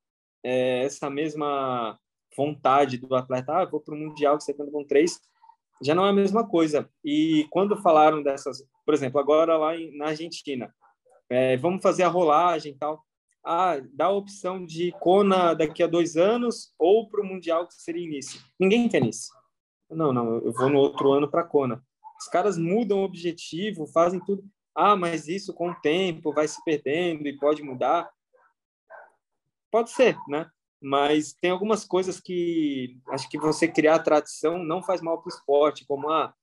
é, essa mesma vontade do atleta, ah, vou para o Mundial de 70.3, já não é a mesma coisa. E quando falaram dessas, por exemplo, agora lá em, na Argentina, é, vamos fazer a rolagem e tal, ah, dá a opção de Kona daqui a dois anos ou para o Mundial que seria início. Ninguém quer nisso. Não, não, eu vou no outro ano para Kona. Os caras mudam o objetivo, fazem tudo. Ah, mas isso com o tempo vai se perdendo e pode mudar. Pode ser, né? Mas tem algumas coisas que acho que você criar tradição não faz mal para o esporte, como a ah,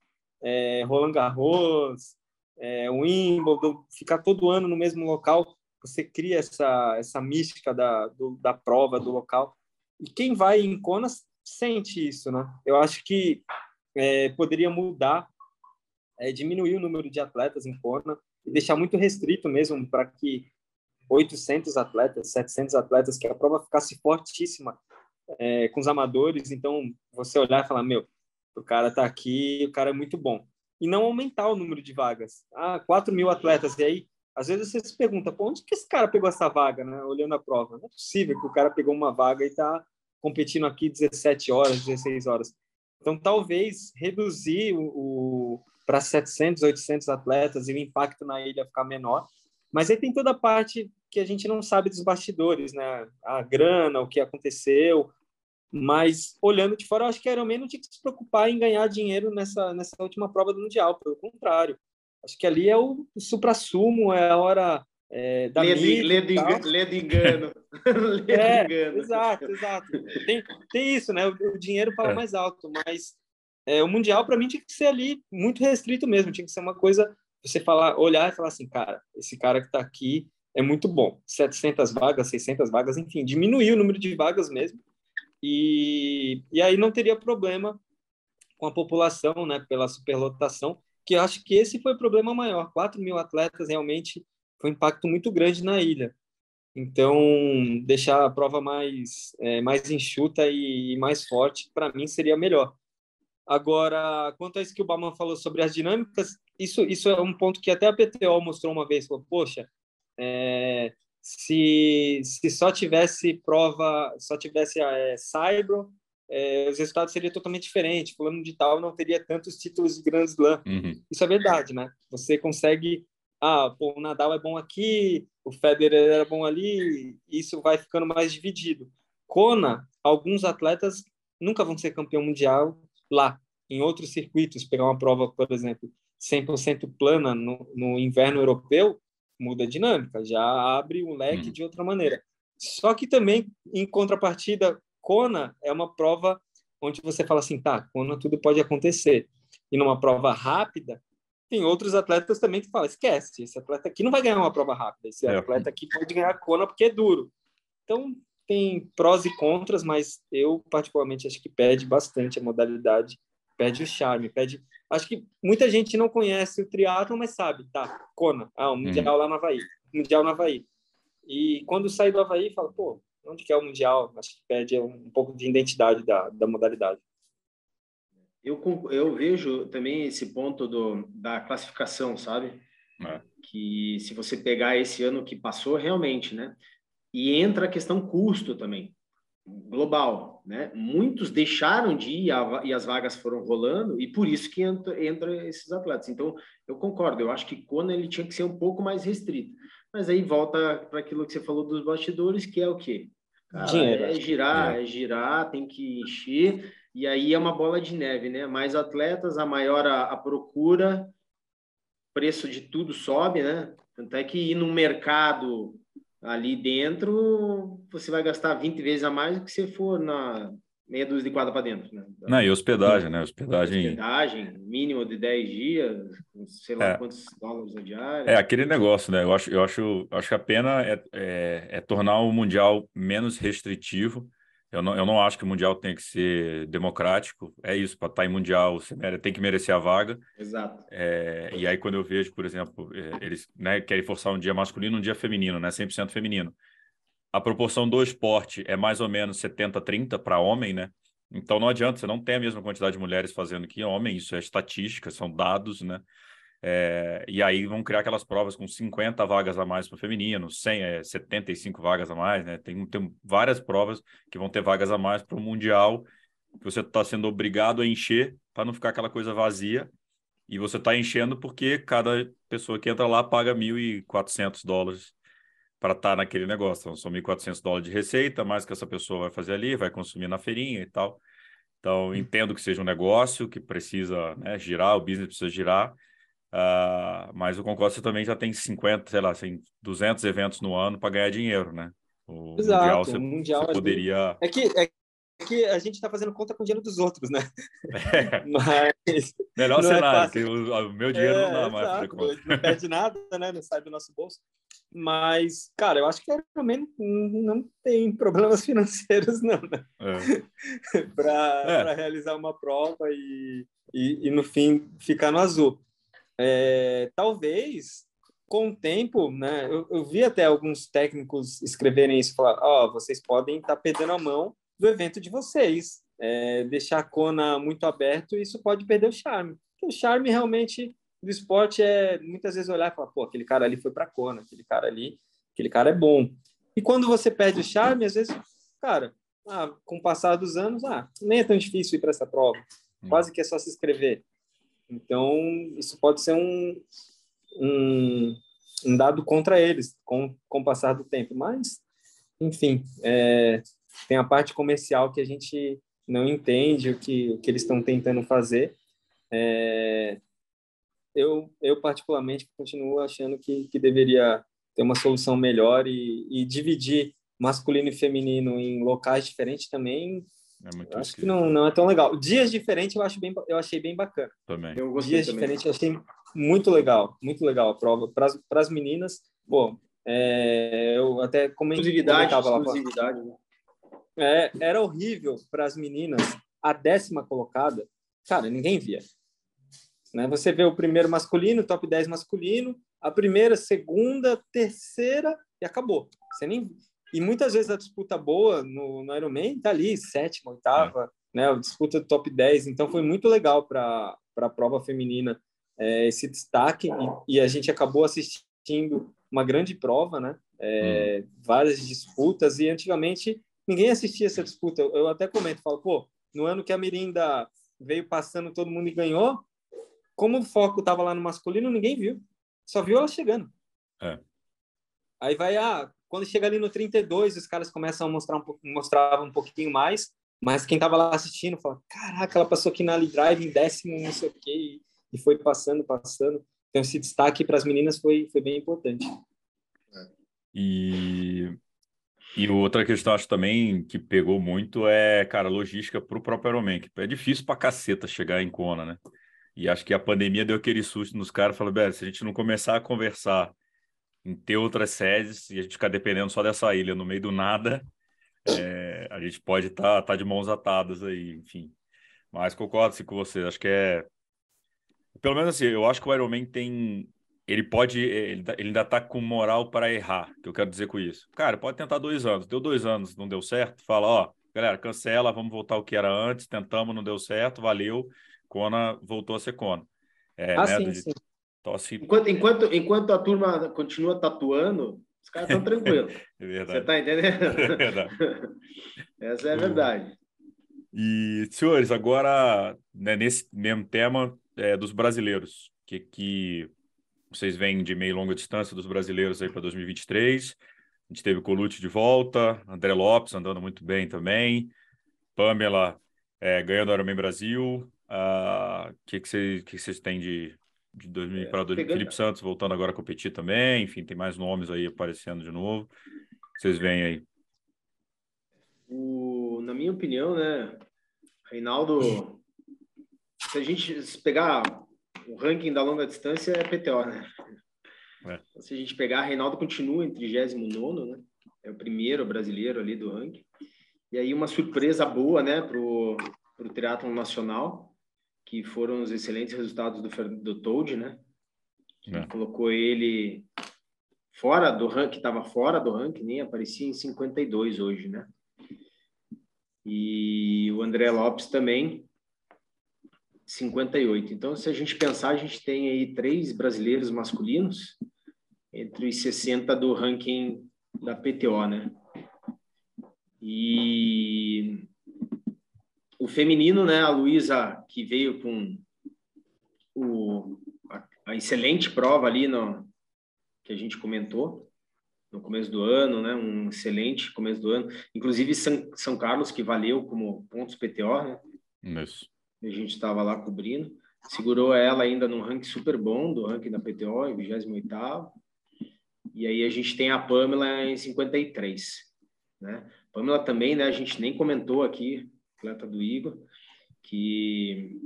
é, Roland Garros, é, Wimbledon, ficar todo ano no mesmo local, você cria essa essa mística da do, da prova do local. E quem vai em Kona sente isso, né? Eu acho que é, poderia mudar, é, diminuir o número de atletas em Kona e deixar muito restrito mesmo para que 800 atletas, 700 atletas, que a prova ficasse fortíssima é, com os amadores. Então, você olhar e falar: meu, o cara está aqui, o cara é muito bom. E não aumentar o número de vagas. Ah, 4 mil atletas. E aí, às vezes você se pergunta: pô, onde que esse cara pegou essa vaga, né? Olhando a prova. Não é possível que o cara pegou uma vaga e está competindo aqui 17 horas, 16 horas. Então, talvez reduzir o, o para 700, 800 atletas e o impacto na ilha ficar menor. Mas aí tem toda a parte que a gente não sabe dos bastidores, né? A grana, o que aconteceu, mas olhando de fora, eu acho que a Ironman não tinha que se preocupar em ganhar dinheiro nessa nessa última prova do mundial, pelo contrário. Acho que ali é o, o supra-sumo, é a hora é, da de, engano. é, engano. Exato, exato. Tem, tem isso, né? O, o dinheiro fala é. mais alto, mas é, o Mundial, para mim, tinha que ser ali muito restrito mesmo. Tinha que ser uma coisa, você falar, olhar e falar assim, cara, esse cara que está aqui é muito bom. 700 vagas, 600 vagas, enfim, diminuir o número de vagas mesmo. E, e aí não teria problema com a população, né, pela superlotação, que eu acho que esse foi o problema maior. 4 mil atletas realmente foi um impacto muito grande na ilha. Então, deixar a prova mais, é, mais enxuta e, e mais forte, para mim, seria melhor. Agora, quanto a isso que o Bauman falou sobre as dinâmicas, isso, isso é um ponto que até a PTO mostrou uma vez. Falou, poxa, é, se, se só tivesse prova, só tivesse é, Saibro, é, os resultados seriam totalmente diferentes. Fulano de tal não teria tantos títulos de Grand Slam. Uhum. Isso é verdade, né? Você consegue ah, pô, o Nadal é bom aqui, o Federer é bom ali, isso vai ficando mais dividido. Kona, alguns atletas nunca vão ser campeão mundial lá, em outros circuitos, pegar uma prova, por exemplo, 100% plana no, no, inverno europeu, muda a dinâmica, já abre o leque hum. de outra maneira. Só que também, em contrapartida, Kona é uma prova onde você fala assim, tá, Kona tudo pode acontecer. E numa prova rápida, tem outros atletas também que falam, esquece, esse atleta aqui não vai ganhar uma prova rápida, esse é. atleta aqui pode ganhar Kona porque é duro. Então, tem prós e contras, mas eu particularmente acho que perde bastante a modalidade, perde o charme, perde... Acho que muita gente não conhece o triatlo, mas sabe, tá, Kona, ah, o Mundial hum. lá no Havaí, Mundial no Havaí. E quando sai do Havaí, fala, pô, onde que é o Mundial? Acho que perde um pouco de identidade da, da modalidade. Eu, eu vejo também esse ponto do, da classificação, sabe? É. Que se você pegar esse ano que passou, realmente, né? E entra a questão custo também, global, né? Muitos deixaram de ir e as vagas foram rolando e por isso que entra, entra esses atletas. Então, eu concordo, eu acho que quando ele tinha que ser um pouco mais restrito. Mas aí volta para aquilo que você falou dos bastidores, que é o quê? Cara, Dinheiro. É girar, é girar, tem que encher e aí é uma bola de neve, né? Mais atletas, a maior a, a procura, preço de tudo sobe, né? Tanto é que ir no mercado ali dentro, você vai gastar 20 vezes a mais do que se for na meia dúzia de quadra para dentro, né? Não, e hospedagem, né? Hospedagem... Hospedagem, mínimo de 10 dias, sei lá é. quantos dólares no diário. É, aquele negócio, né? Eu acho, eu acho, acho que a pena é, é, é tornar o Mundial menos restritivo, eu não, eu não acho que o Mundial tem que ser democrático. É isso, para estar em Mundial, você tem que merecer a vaga. Exato. É, e aí, quando eu vejo, por exemplo, é, eles né, querem forçar um dia masculino um dia feminino, né? 100% feminino. A proporção do esporte é mais ou menos 70-30 para homem, né? Então não adianta, você não tem a mesma quantidade de mulheres fazendo que homem, isso é estatística, são dados, né? É, e aí vão criar aquelas provas com 50 vagas a mais para o feminino, 100, é, 75 vagas a mais, né? Tem, tem várias provas que vão ter vagas a mais para o Mundial, que você está sendo obrigado a encher para não ficar aquela coisa vazia. E você está enchendo porque cada pessoa que entra lá paga 1.400 dólares para estar tá naquele negócio. Então, são 1.400 dólares de receita, mais que essa pessoa vai fazer ali, vai consumir na feirinha e tal. Então, entendo que seja um negócio que precisa né, girar, o business precisa girar, Uh, mas o Concórdia também já tem 50, sei lá, assim, 200 eventos no ano para ganhar dinheiro, né? O Exato, Mundial, você, mundial você poderia... É que, é que a gente está fazendo conta com o dinheiro dos outros, né? É. Mas Melhor é cenário, é que o, o, meu dinheiro é, não dá mais para conta. Não perde nada, né? Não sai do nosso bolso. Mas, cara, eu acho que pelo menos não tem problemas financeiros, não, né? É. para realizar uma prova e, e, e, no fim, ficar no azul é, talvez com o tempo, né, eu, eu, vi até alguns técnicos escreverem isso, falar, ó, oh, vocês podem estar tá perdendo a mão do evento de vocês, é, deixar a Kona muito aberto, isso pode perder o charme. o charme realmente do esporte é muitas vezes olhar e falar, pô, aquele cara ali foi para Kona, aquele cara ali, aquele cara é bom. E quando você perde o charme, às vezes, cara, ah, com o passar dos anos, ah, nem é tão difícil ir para essa prova, quase que é só se inscrever. Então, isso pode ser um, um, andado contra eles com, com o passar do tempo. Mas, enfim, é, tem a parte comercial que a gente não entende o que, o que eles estão tentando fazer. É, eu, eu, particularmente, continuo achando que, que deveria ter uma solução melhor e, e dividir masculino e feminino em locais diferentes também é acho que não, não é tão legal. Dias diferentes eu acho bem eu achei bem bacana. Também. Eu Dias também. diferentes eu achei muito legal, muito legal a prova para as meninas. Pô, é, eu até comentei exclusividade, exclusividade, lá. Né? É, era horrível para as meninas a décima colocada. Cara, ninguém via. Né? Você vê o primeiro masculino, top 10 masculino, a primeira, segunda, terceira e acabou. Você nem e muitas vezes a disputa boa no, no Ironman tá ali, sétima, oitava, é. né? A disputa do top 10. Então foi muito legal para a prova feminina é, esse destaque e, e, a gente acabou assistindo uma grande prova, né? É, hum. Várias disputas e antigamente ninguém assistia essa disputa. Eu, eu até comento, falo, pô, no ano que a Mirinda veio passando todo mundo e ganhou, como o foco estava lá no masculino, ninguém viu. Só viu ela chegando. É. Aí vai, ah, quando chega ali no 32, os caras começam a mostrar um, mostrar um pouquinho mais, mas quem estava lá assistindo fala: caraca, ela passou aqui na Ali Drive em décimo, não sei o quê, e foi passando, passando. Então, esse destaque para as meninas foi, foi bem importante. E, e outra questão, acho também que pegou muito é, cara, logística para o próprio Ironman, que é difícil para caceta chegar em Kona, né? E acho que a pandemia deu aquele susto nos caras, falou, Beto, se a gente não começar a conversar em ter outras sedes e a gente ficar dependendo só dessa ilha no meio do nada, é, a gente pode estar tá, tá de mãos atadas aí, enfim. Mas concordo com você, acho que é. Pelo menos assim, eu acho que o Ironman tem. Ele pode. Ele, ele ainda tá com moral para errar, que eu quero dizer com isso. Cara, pode tentar dois anos. Deu dois anos, não deu certo, fala, ó, galera, cancela, vamos voltar ao que era antes, tentamos, não deu certo, valeu. Kona voltou a ser Kona. É, ah, né, sim, sim. Tosse... Enquanto, enquanto, enquanto a turma continua tatuando, os caras estão tranquilos. é verdade. Você está entendendo? É verdade. Essa é a verdade. E, senhores, agora, né, nesse mesmo tema é, dos brasileiros, que, que vocês vêm de meio e longa distância dos brasileiros aí para 2023. A gente teve o Colucci de volta, André Lopes andando muito bem também, Pamela é, ganhando o Ironman Brasil. O uh, ah, que, que, vocês, que vocês têm de, de 2000 é, para pegando... Felipe Santos voltando agora a competir também, enfim, tem mais nomes aí aparecendo de novo. Vocês veem aí. O, na minha opinião, né, Reinaldo, se a gente pegar o ranking da longa distância é PTO, né? É. Se a gente pegar, Reinaldo continua em 39 né? É o primeiro brasileiro ali do ranking. E aí uma surpresa boa, né, pro pro triatlon nacional, que foram os excelentes resultados do, do Toad, né? É. Colocou ele fora do ranking, estava fora do ranking, nem aparecia em 52 hoje, né? E o André Lopes também, 58. Então, se a gente pensar, a gente tem aí três brasileiros masculinos entre os 60 do ranking da PTO, né? E o feminino, né, a Luísa, que veio com o, a, a, excelente prova ali no, que a gente comentou no começo do ano, né, um excelente começo do ano. Inclusive São, São Carlos, que valeu como pontos PTO, né? Isso. A gente estava lá cobrindo. Segurou ela ainda num ranking super bom do ranking da PTO, em 28 E aí a gente tem a Pamela em 53, né? Pamela também, né, a gente nem comentou aqui, atleta do Igor, que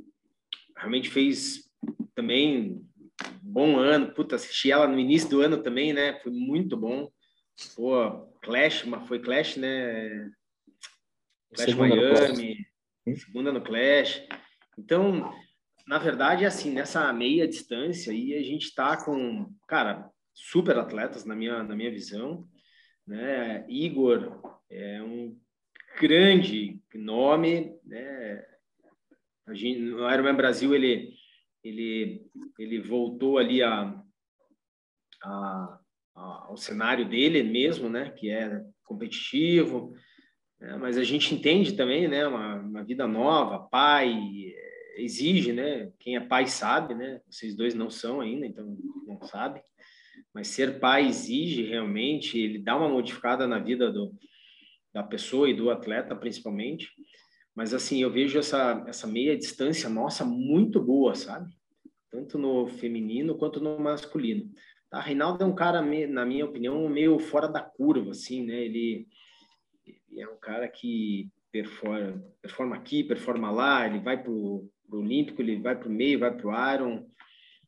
realmente fez também bom ano. Puta, assisti ela no início do ano também, né? Foi muito bom. Pô, Clash, mas foi Clash, né? Clash segunda Miami, no segunda no Clash. Então, na verdade, assim, nessa meia distância aí, a gente tá com, cara, super atletas, na minha, na minha visão. Né? Igor é um grande nome, né? A gente, no Ironman Brasil ele ele ele voltou ali a, a, a, ao cenário dele mesmo, né? Que é competitivo, né? mas a gente entende também, né? Uma, uma vida nova, pai exige, né? Quem é pai sabe, né? Vocês dois não são ainda, então não sabe. mas ser pai exige realmente, ele dá uma modificada na vida do, da pessoa e do atleta, principalmente. Mas, assim, eu vejo essa, essa meia distância nossa muito boa, sabe? Tanto no feminino quanto no masculino. Tá? Reinaldo é um cara, na minha opinião, meio fora da curva, assim, né? Ele, ele é um cara que performa, performa aqui, performa lá, ele vai para o Olímpico, ele vai para o meio, vai para o Iron,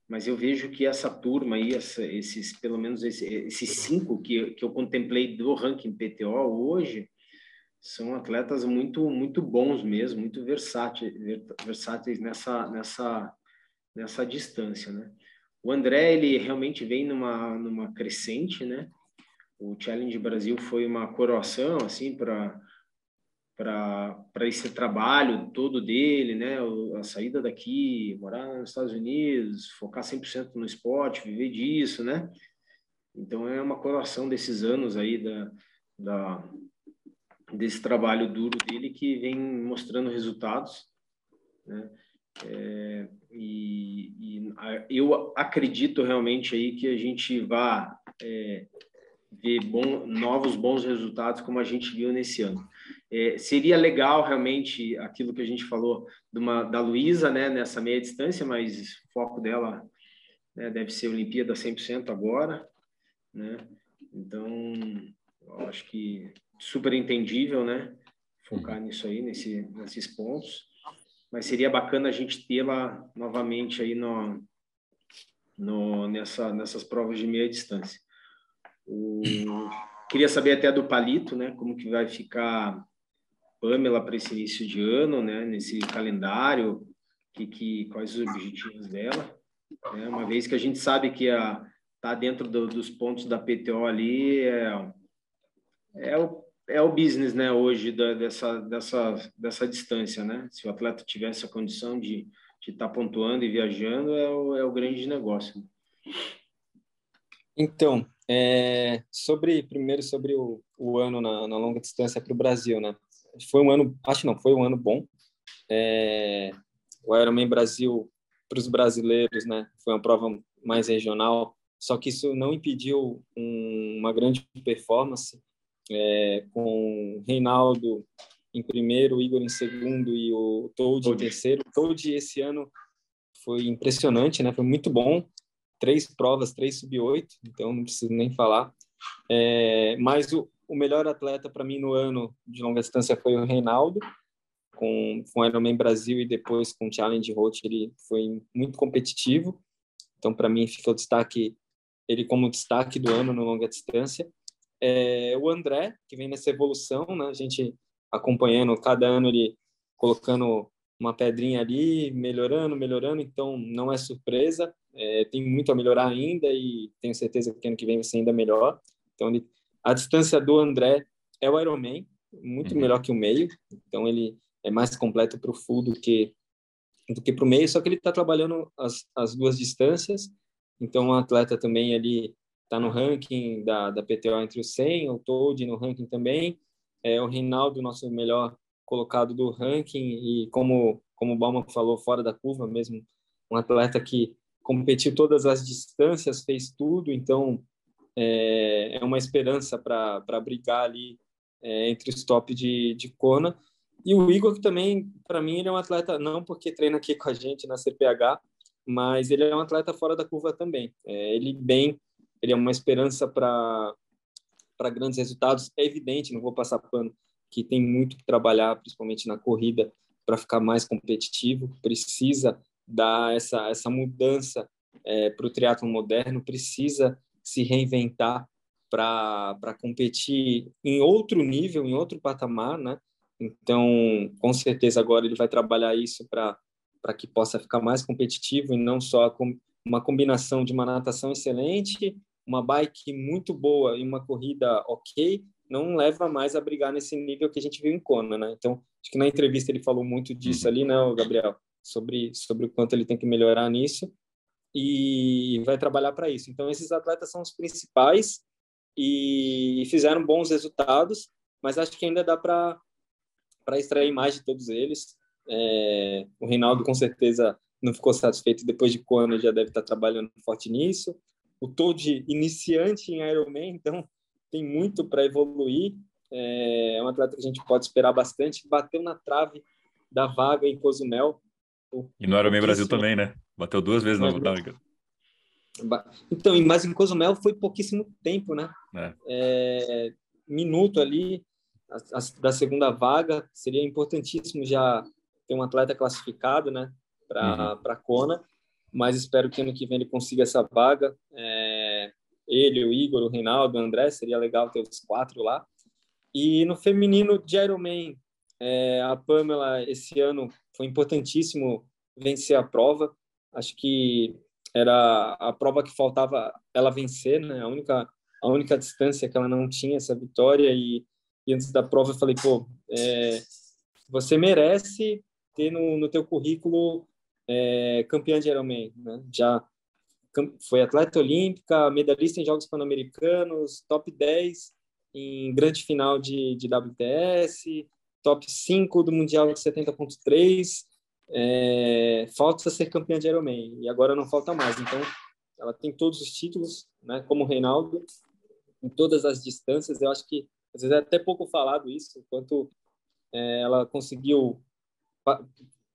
mas eu vejo que essa turma aí, essa, esses, pelo menos esse, esses cinco que, que eu contemplei do ranking PTO hoje, são atletas muito muito bons mesmo, muito versáteis, versáteis nessa nessa nessa distância, né? O André ele realmente vem numa numa crescente, né? O Challenge Brasil foi uma coroação assim para para esse trabalho todo dele, né? A saída daqui, morar nos Estados Unidos, focar 100% no esporte, viver disso, né? Então é uma coroação desses anos aí da, da desse trabalho duro dele que vem mostrando resultados, né? É, e, e, eu acredito realmente aí que a gente vá é, ver bom, novos bons resultados como a gente viu nesse ano. É, seria legal realmente aquilo que a gente falou uma, da Luísa, né, nessa meia distância, mas o foco dela né, deve ser Olimpíada 100% agora, né? Então, eu acho que super entendível, né? Focar nisso aí, nesse, nesses pontos. Mas seria bacana a gente tê-la novamente aí no, no, nessa, nessas provas de meia distância. O, queria saber até do Palito, né? Como que vai ficar Pamela para esse início de ano, né? Nesse calendário, que, que quais os objetivos dela? Né? Uma vez que a gente sabe que a tá dentro do, dos pontos da PTO ali é, é o é o business, né, hoje da, dessa dessa dessa distância, né? Se o atleta tivesse a condição de estar tá pontuando e viajando, é o, é o grande negócio. Então, é, sobre primeiro sobre o, o ano na, na longa distância para o Brasil, né? Foi um ano, acho não, foi um ano bom. É, o Ironman Brasil para os brasileiros, né? Foi uma prova mais regional, só que isso não impediu um, uma grande performance é, com Reinaldo em primeiro, Igor em segundo e o Toad em terceiro. O Toad esse ano foi impressionante, né? Foi muito bom três provas, três sub-8, então não preciso nem falar. É, mas o, o melhor atleta para mim no ano de longa distância foi o Reinaldo, com, com Ironman Brasil e depois com Challenge Road, ele foi muito competitivo. Então, para mim, fica o destaque, ele como destaque do ano no longa distância. É, o André, que vem nessa evolução, né? a gente acompanhando cada ano ele colocando uma pedrinha ali, melhorando, melhorando, então não é surpresa. É, tem muito a melhorar ainda e tenho certeza que ano que vem vai ser ainda melhor. Então, ele, a distância do André é o Ironman, muito uhum. melhor que o meio. Então, ele é mais completo para o full do que do que para o meio, só que ele está trabalhando as, as duas distâncias. Então, o atleta também ali está no ranking da, da PTO entre os 100, o Toad no ranking também. É, o Reinaldo, nosso melhor colocado do ranking e como como o Bauman falou fora da curva mesmo um atleta que competiu todas as distâncias fez tudo então é, é uma esperança para para brigar ali é, entre os top de de Kona e o Igor que também para mim ele é um atleta não porque treina aqui com a gente na CPH mas ele é um atleta fora da curva também é, ele bem ele é uma esperança para para grandes resultados é evidente não vou passar pano que tem muito que trabalhar, principalmente na corrida, para ficar mais competitivo. Precisa dar essa, essa mudança é, para o triatlo moderno, precisa se reinventar para competir em outro nível, em outro patamar, né? Então, com certeza agora ele vai trabalhar isso para que possa ficar mais competitivo e não só com uma combinação de uma natação excelente, uma bike muito boa e uma corrida ok, não leva mais a brigar nesse nível que a gente viu em Kona, né? Então, acho que na entrevista ele falou muito disso uhum. ali, né, Gabriel? Sobre, sobre o quanto ele tem que melhorar nisso e vai trabalhar para isso. Então, esses atletas são os principais e fizeram bons resultados, mas acho que ainda dá para extrair mais de todos eles. É, o Reinaldo, com certeza, não ficou satisfeito depois de Kona, já deve estar trabalhando forte nisso. O Toad iniciante em Ironman, então tem muito para evoluir. É, é um atleta que a gente pode esperar bastante. Bateu na trave da vaga em Cozumel. E no Ironman Brasil também, né? Bateu duas vezes na vaga. Então, mas em Cozumel foi pouquíssimo tempo, né? É. É, minuto ali a, a, da segunda vaga. Seria importantíssimo já ter um atleta classificado, né? Para uhum. a Kona. Mas espero que ano que vem ele consiga essa vaga. É, ele, o Igor, o Reinaldo, o André. Seria legal ter os quatro lá. E no feminino de Ironman, é, a Pamela, esse ano, foi importantíssimo vencer a prova. Acho que era a prova que faltava ela vencer, né? A única a única distância que ela não tinha essa vitória e, e antes da prova eu falei, pô, é, você merece ter no, no teu currículo é, campeã de Ironman, né? Já foi atleta olímpica, medalhista em Jogos Pan-Americanos, top 10 em grande final de, de WTS, top 5 do Mundial de 70.3, é, falta ser campeã de Ironman e agora não falta mais. Então, ela tem todos os títulos, né? Como o Reinaldo, em todas as distâncias. Eu acho que às vezes é até pouco falado isso, enquanto é, ela conseguiu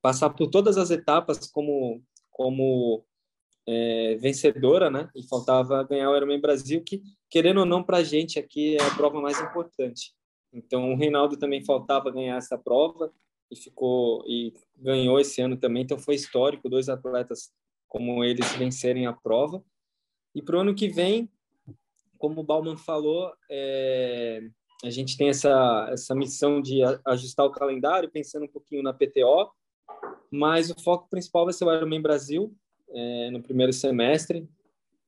passar por todas as etapas como como é, vencedora, né? E faltava ganhar o Ironman Brasil, que querendo ou não para a gente aqui é a prova mais importante. Então o Reinaldo também faltava ganhar essa prova e ficou e ganhou esse ano também, então foi histórico, dois atletas como eles vencerem a prova. E para o ano que vem, como o Bauman falou, é, a gente tem essa, essa missão de ajustar o calendário, pensando um pouquinho na PTO, mas o foco principal vai ser o Ironman Brasil, é, no primeiro semestre.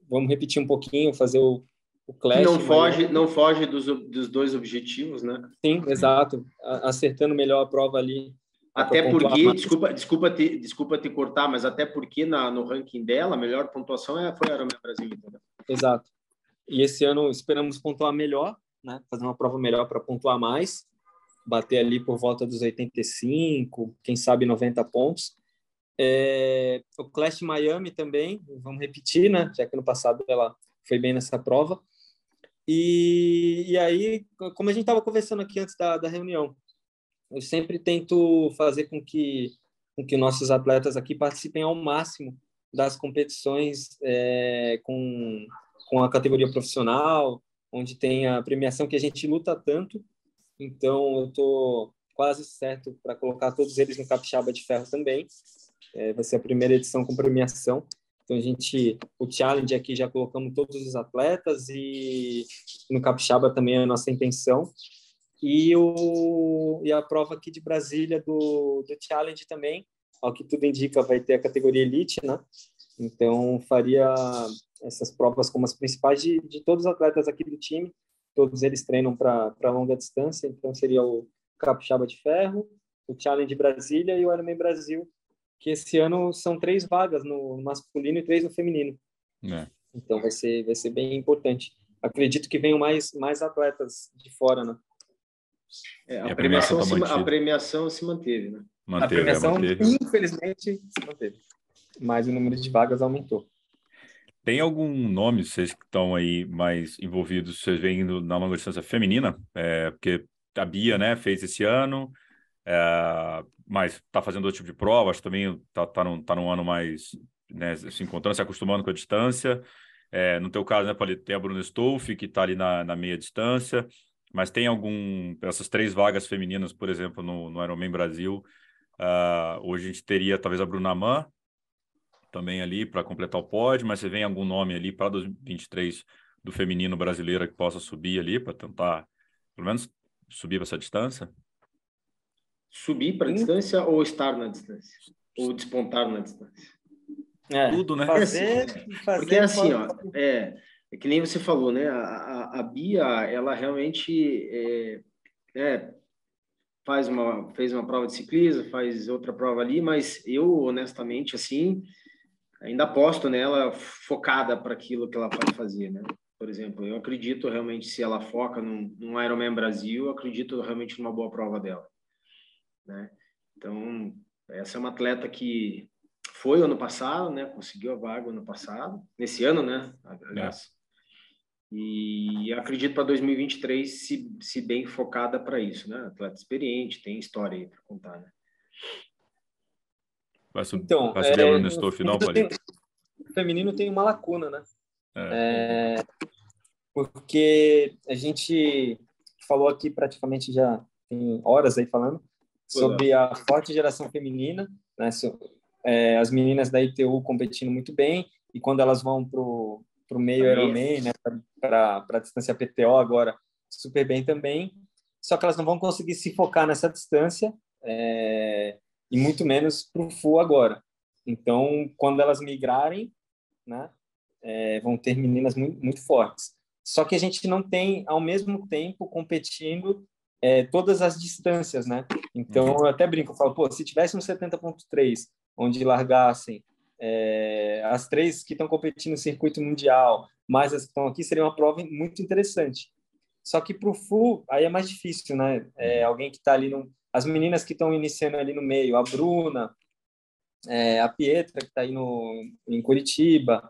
Vamos repetir um pouquinho, fazer o, o Clash. Não foge, não foge dos, dos dois objetivos, né? Sim, exato. Acertando melhor a prova ali. Até porque, desculpa, desculpa, te, desculpa te cortar, mas até porque na, no ranking dela, a melhor pontuação é, foi a Ironman Brasil, entendeu? Exato. E esse ano esperamos pontuar melhor, né? Fazer uma prova melhor para pontuar mais, bater ali por volta dos 85, quem sabe 90 pontos. É, o Clash Miami também, vamos repetir, né? Já que no passado ela foi bem nessa prova. E, e aí, como a gente estava conversando aqui antes da, da reunião, eu sempre tento fazer com que, com que nossos atletas aqui participem ao máximo das competições é, com, com a categoria profissional, onde tem a premiação que a gente luta tanto. Então, eu estou quase certo para colocar todos eles no Capixaba de Ferro também. É, vai ser a primeira edição com premiação. Então a gente, o challenge aqui já colocamos todos os atletas e no capixaba também é a nossa intenção. E o e a prova aqui de Brasília do do challenge também, ao que tudo indica, vai ter a categoria elite, né? Então faria essas provas como as principais de, de todos os atletas aqui do time. Todos eles treinam para longa distância, então seria o capixaba de ferro, o challenge Brasília e o Ironman Brasil que esse ano são três vagas no masculino e três no feminino. É. Então vai ser vai ser bem importante. Acredito que venham mais mais atletas de fora, né? É, a, a, premiação, premiação se, a premiação se manteve, né? Manteve, a premiação, manteve. infelizmente, se manteve. Mas o número de vagas aumentou. Tem algum nome, vocês que estão aí mais envolvidos, vocês veem na longa distância feminina? É, porque a Bia, né, fez esse ano, é, mas está fazendo outro tipo de prova, acho que também está tá num, tá num ano mais né, se encontrando, se acostumando com a distância. É, no teu caso, né, Paulo, tem a Bruna Stolf, que está ali na, na meia distância, mas tem algum, essas três vagas femininas, por exemplo, no, no Ironman Brasil, uh, hoje a gente teria talvez a Bruna Mann, também ali para completar o pódio, mas você vem algum nome ali para 2023 do feminino brasileiro que possa subir ali para tentar, pelo menos, subir essa distância? subir para a distância ou estar na distância? Ou despontar na distância? É, Tudo, né? Fazer, fazer Porque assim, ó, é, é que nem você falou, né? A, a, a Bia, ela realmente é, é, faz uma, fez uma prova de ciclismo, faz outra prova ali, mas eu, honestamente, assim, ainda aposto nela focada para aquilo que ela pode fazer, né? Por exemplo, eu acredito realmente, se ela foca num, num Ironman Brasil, eu acredito realmente numa boa prova dela né? Então, essa é uma atleta que foi ano passado, né? Conseguiu a vaga ano passado, nesse ano, né? Aliás. É. E acredito para 2023 se, se bem focada para isso, né? Atleta experiente, tem história aí para contar, né? Vai, sub, então, vai subir é, no final, Palito. O feminino tem uma lacuna, né? É. É, porque a gente falou aqui praticamente já tem horas aí falando sobre a forte geração feminina, né? É, as meninas da ITU competindo muito bem e quando elas vão pro pro meio Ironman, né? Para a distância PTO agora super bem também. Só que elas não vão conseguir se focar nessa distância é, e muito menos para o full agora. Então, quando elas migrarem, né, é, vão ter meninas muito, muito fortes. Só que a gente não tem, ao mesmo tempo, competindo é, todas as distâncias, né? Então, uhum. eu até brinco, eu falo, pô, se tivesse um 70.3, onde largassem é, as três que estão competindo no circuito mundial, mais as que estão aqui, seria uma prova muito interessante. Só que para o full, aí é mais difícil, né? É, alguém que está ali no... As meninas que estão iniciando ali no meio, a Bruna, é, a Pietra, que está aí no, em Curitiba,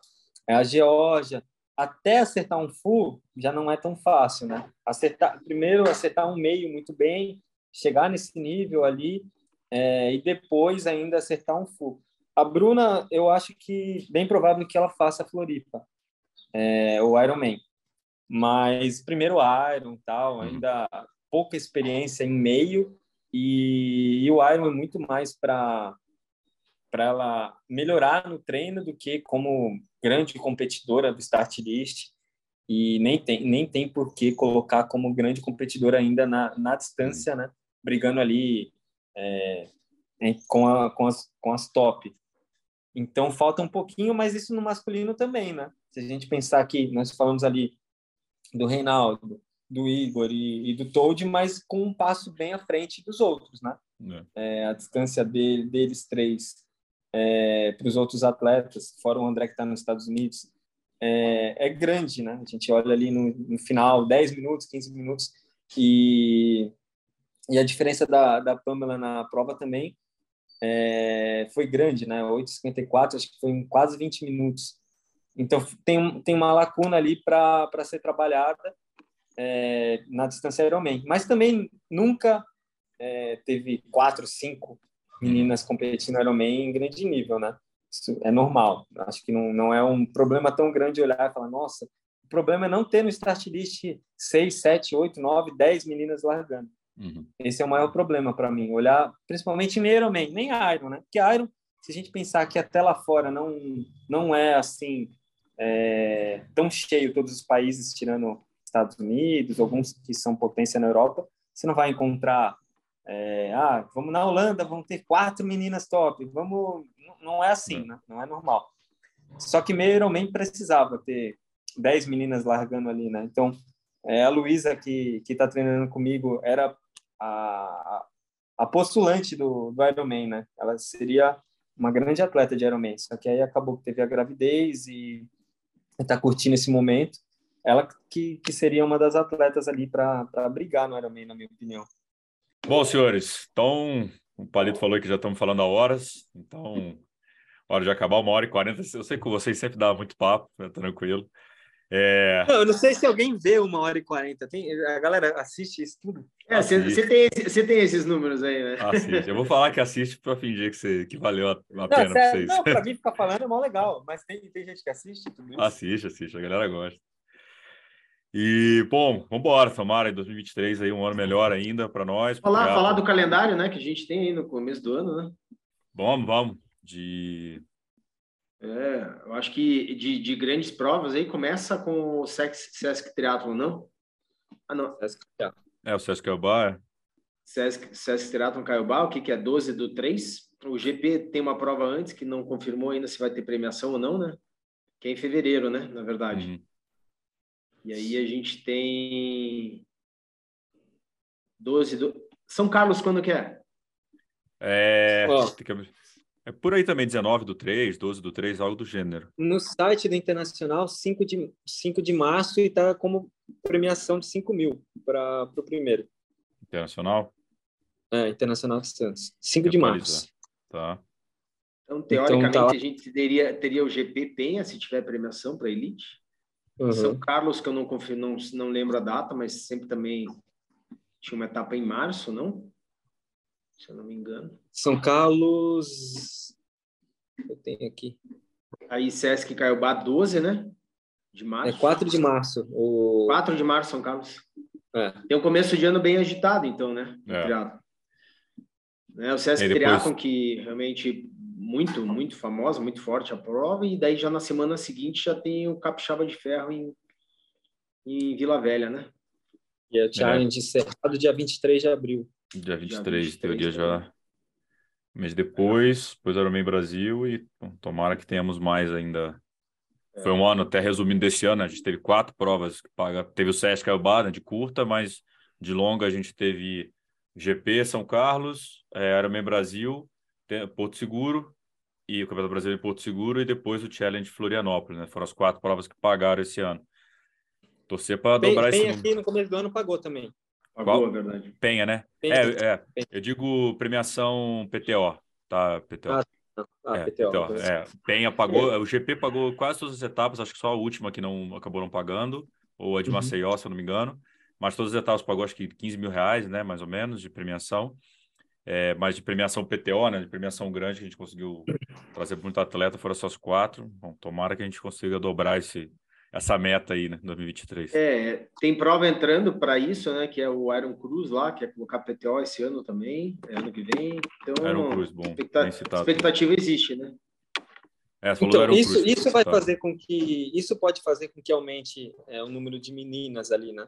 é, a Geórgia, até acertar um full já não é tão fácil, né? Acertar, primeiro acertar um meio muito bem, chegar nesse nível ali é, e depois ainda acertar um full. A Bruna, eu acho que bem provável que ela faça a Floripa, é, o Ironman. Mas primeiro Iron, tal, uhum. ainda pouca experiência em meio e, e o Iron é muito mais para para ela melhorar no treino do que como grande competidora do start list e nem tem nem tem por que colocar como grande competidora ainda na, na distância, né? Brigando ali é, com, a, com, as, com as top. Então falta um pouquinho, mas isso no masculino também, né? Se a gente pensar que nós falamos ali do Reinaldo, do Igor e, e do Toad, mas com um passo bem à frente dos outros, né? É. É, a distância de, deles três é, para os outros atletas, fora o André que está nos Estados Unidos, é, é, grande, né? A gente olha ali no, no, final, 10 minutos, 15 minutos, e, e a diferença da, da Pamela na prova também é, foi grande, né? 8,54, acho que foi em quase 20 minutos. Então, tem, tem uma lacuna ali para ser trabalhada é, na distância Ironman. Mas também nunca é, teve quatro, cinco meninas competindo Ironman em grande nível, né? Isso é normal. Acho que não, não é um problema tão grande olhar e falar, nossa, o problema é não ter no start list 6, 7, 8, 9, 10 meninas largando. Uhum. Esse é o maior problema para mim, olhar principalmente em Ironman, nem Iron, né? Porque Iron, se a gente pensar que até lá fora não, não é assim é, tão cheio todos os países, tirando Estados Unidos, alguns que são potência na Europa, você não vai encontrar, é, ah, vamos na Holanda, vamos ter quatro meninas top, vamos, não é assim, né? Não é normal. Só que meio Ironman precisava ter dez meninas largando ali, né? Então, é, a Luísa, que está treinando comigo, era a, a postulante do, do Ironman, né? Ela seria uma grande atleta de Ironman, só que aí acabou que teve a gravidez e está curtindo esse momento. Ela que, que seria uma das atletas ali para brigar no Ironman, na minha opinião. Bom, senhores, então o Palito falou que já estamos falando há horas, então hora de acabar, uma hora e quarenta. Eu sei que vocês sempre dá muito papo, é tranquilo. É... Não, eu não sei se alguém vê uma hora e quarenta. Tem... A galera assiste isso tudo. É, você, tem, tem esses números aí, né? Assiste. Eu vou falar que assiste para fingir que, você, que valeu a, a pena para vocês. Não, para mim ficar falando é mó legal, mas tem, tem gente que assiste tudo isso. Assiste, assiste. A galera gosta. E, bom, vamos embora, Tomara, em 2023 aí um ano melhor ainda para nós. Falar, falar do calendário, né, que a gente tem aí no começo do ano, né? Vamos, vamos. De é, eu acho que de, de grandes provas aí começa com o Sesc, Sesc Triathlon, não? Ah, não. Sesc, é, o Sesc Caiobá. É. Sesc, Sesc Triathlon Caiobá, o que, que é 12 do 3. O GP tem uma prova antes que não confirmou ainda se vai ter premiação ou não, né? Que é em fevereiro, né? Na verdade. Uhum. E aí a gente tem 12 do... São Carlos quando que é? É... Oh. É por aí também, 19 do 3, 12 do 3, algo do gênero. No site do Internacional, 5 de, 5 de março e está como premiação de 5 mil para o primeiro. Internacional? É, Internacional de Santos. 5 de março. Tá. Então, teoricamente, então, tá a gente teria, teria o GP Penha se tiver premiação para Elite. Uhum. São Carlos, que eu não, confio, não, não lembro a data, mas sempre também tinha uma etapa em março, não? Se eu não me engano. São Carlos. Eu tenho aqui. Aí Sesc Caiobá 12, né? De março. É 4 de março. O... 4 de março, São Carlos. É. Tem um começo de ano bem agitado, então, né? É. Né? O Sesc depois... Triathlon, que realmente muito, muito famosa, muito forte a prova, e daí já na semana seguinte já tem o Capixaba de Ferro em, em Vila Velha, né? E a Challenge é. encerrado dia 23 de abril. Dia 23, dia 23 teoria já mês depois, depois Ironman Brasil e bom, tomara que tenhamos mais ainda. É. Foi um ano, até resumindo desse ano, a gente teve quatro provas que paga. Teve o Sesc Ailbar, né, de curta, mas de longa a gente teve GP São Carlos, é, Ironman Brasil, Porto Seguro e o Campeonato Brasileiro em Porto Seguro e depois o Challenge Florianópolis, né? Foram as quatro provas que pagaram esse ano. Torcer para dobrar esse Penha aqui no começo do ano pagou também. Pagou, Qual? É verdade. Penha, né? Penha. É, é. Eu digo premiação PTO, tá? PTO. Ah, ah, é, PTO. PTO. É. Penha pagou, é. o GP pagou quase todas as etapas, acho que só a última que não acabou não pagando, ou a de uhum. Maceió, uhum. se eu não me engano. Mas todas as etapas pagou acho que 15 mil reais, né? Mais ou menos, de premiação é, mas de premiação PTO, né, de premiação grande que a gente conseguiu trazer muito atleta, foram só as quatro. Bom, tomara que a gente consiga dobrar esse, essa meta aí, né, 2023. É, tem prova entrando para isso, né, que é o Iron Cruz lá, que é colocar PTO esse ano também, é ano que vem. Então, Iron Cruz, bom, expectativa, citado, expectativa existe, né? É, então, isso, Cruz, isso vai fazer com que isso pode fazer com que aumente é, o número de meninas ali, né?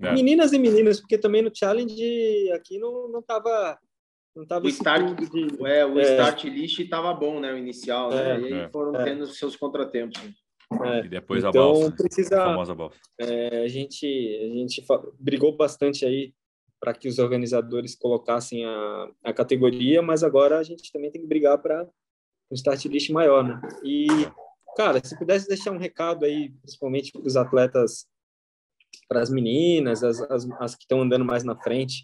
É. Meninas e meninas, porque também no challenge aqui não não tava não tava o start, de... é, o é. start list estava bom, né? O inicial, né? É, e aí é. foram é. tendo seus contratempos. É. E depois então, a balsa. Precisa, a famosa balsa. É, a gente, a gente brigou bastante aí para que os organizadores colocassem a, a categoria, mas agora a gente também tem que brigar para um start list maior, né? E, cara, se pudesse deixar um recado aí, principalmente para os atletas, para as meninas, as, as, as que estão andando mais na frente,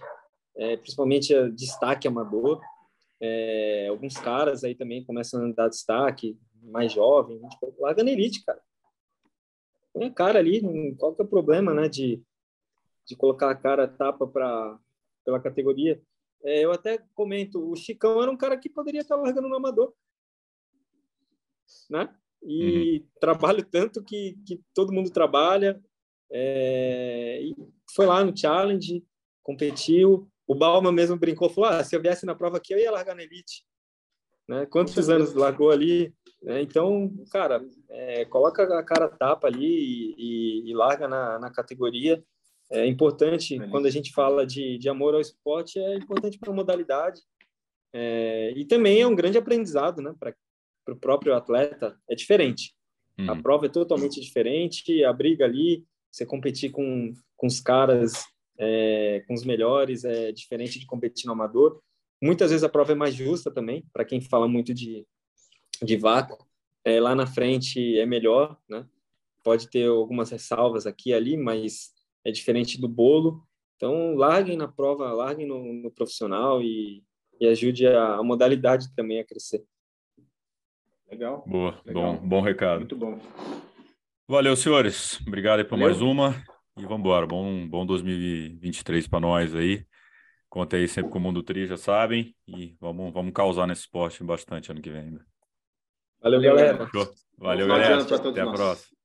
é, principalmente a destaque amador. É, alguns caras aí também começam a dar destaque, mais jovem, tipo, larga na elite, cara. Põe a cara ali, qual que é o problema, né, de, de colocar a cara tapa para pela categoria. É, eu até comento, o Chicão era um cara que poderia estar largando no amador, né? E uhum. trabalho tanto que, que todo mundo trabalha. É, e foi lá no challenge, competiu, o Balma mesmo brincou, falou: ah, se eu viesse na prova aqui, eu ia largar na elite. Né? Quantos anos largou ali? É, então, cara, é, coloca a cara tapa ali e, e, e larga na, na, categoria. É importante, quando a gente fala de, de amor ao esporte, é importante para a modalidade. É, e também é um grande aprendizado né, para o próprio atleta. É diferente. Uhum. A prova é totalmente diferente, a briga ali, você competir com, com os caras é, com os melhores, é diferente de competir no amador. Muitas vezes a prova é mais justa também, para quem fala muito de, de vácuo. É, lá na frente é melhor, né? Pode ter algumas ressalvas aqui e ali, mas é diferente do bolo. Então, larguem na prova, larguem no, no profissional e, e ajude a, a, modalidade também a crescer. Legal. Boa, Legal. bom, bom recado. Muito bom. Valeu, senhores. Obrigado por Valeu. mais uma. E vamos embora. Bom, bom 2023 para nós aí. Conta aí sempre com o Mundo Tri, já sabem. E vamos, vamos causar nesse esporte bastante ano que vem ainda. Valeu, galera. Valeu, galera. Até a próxima.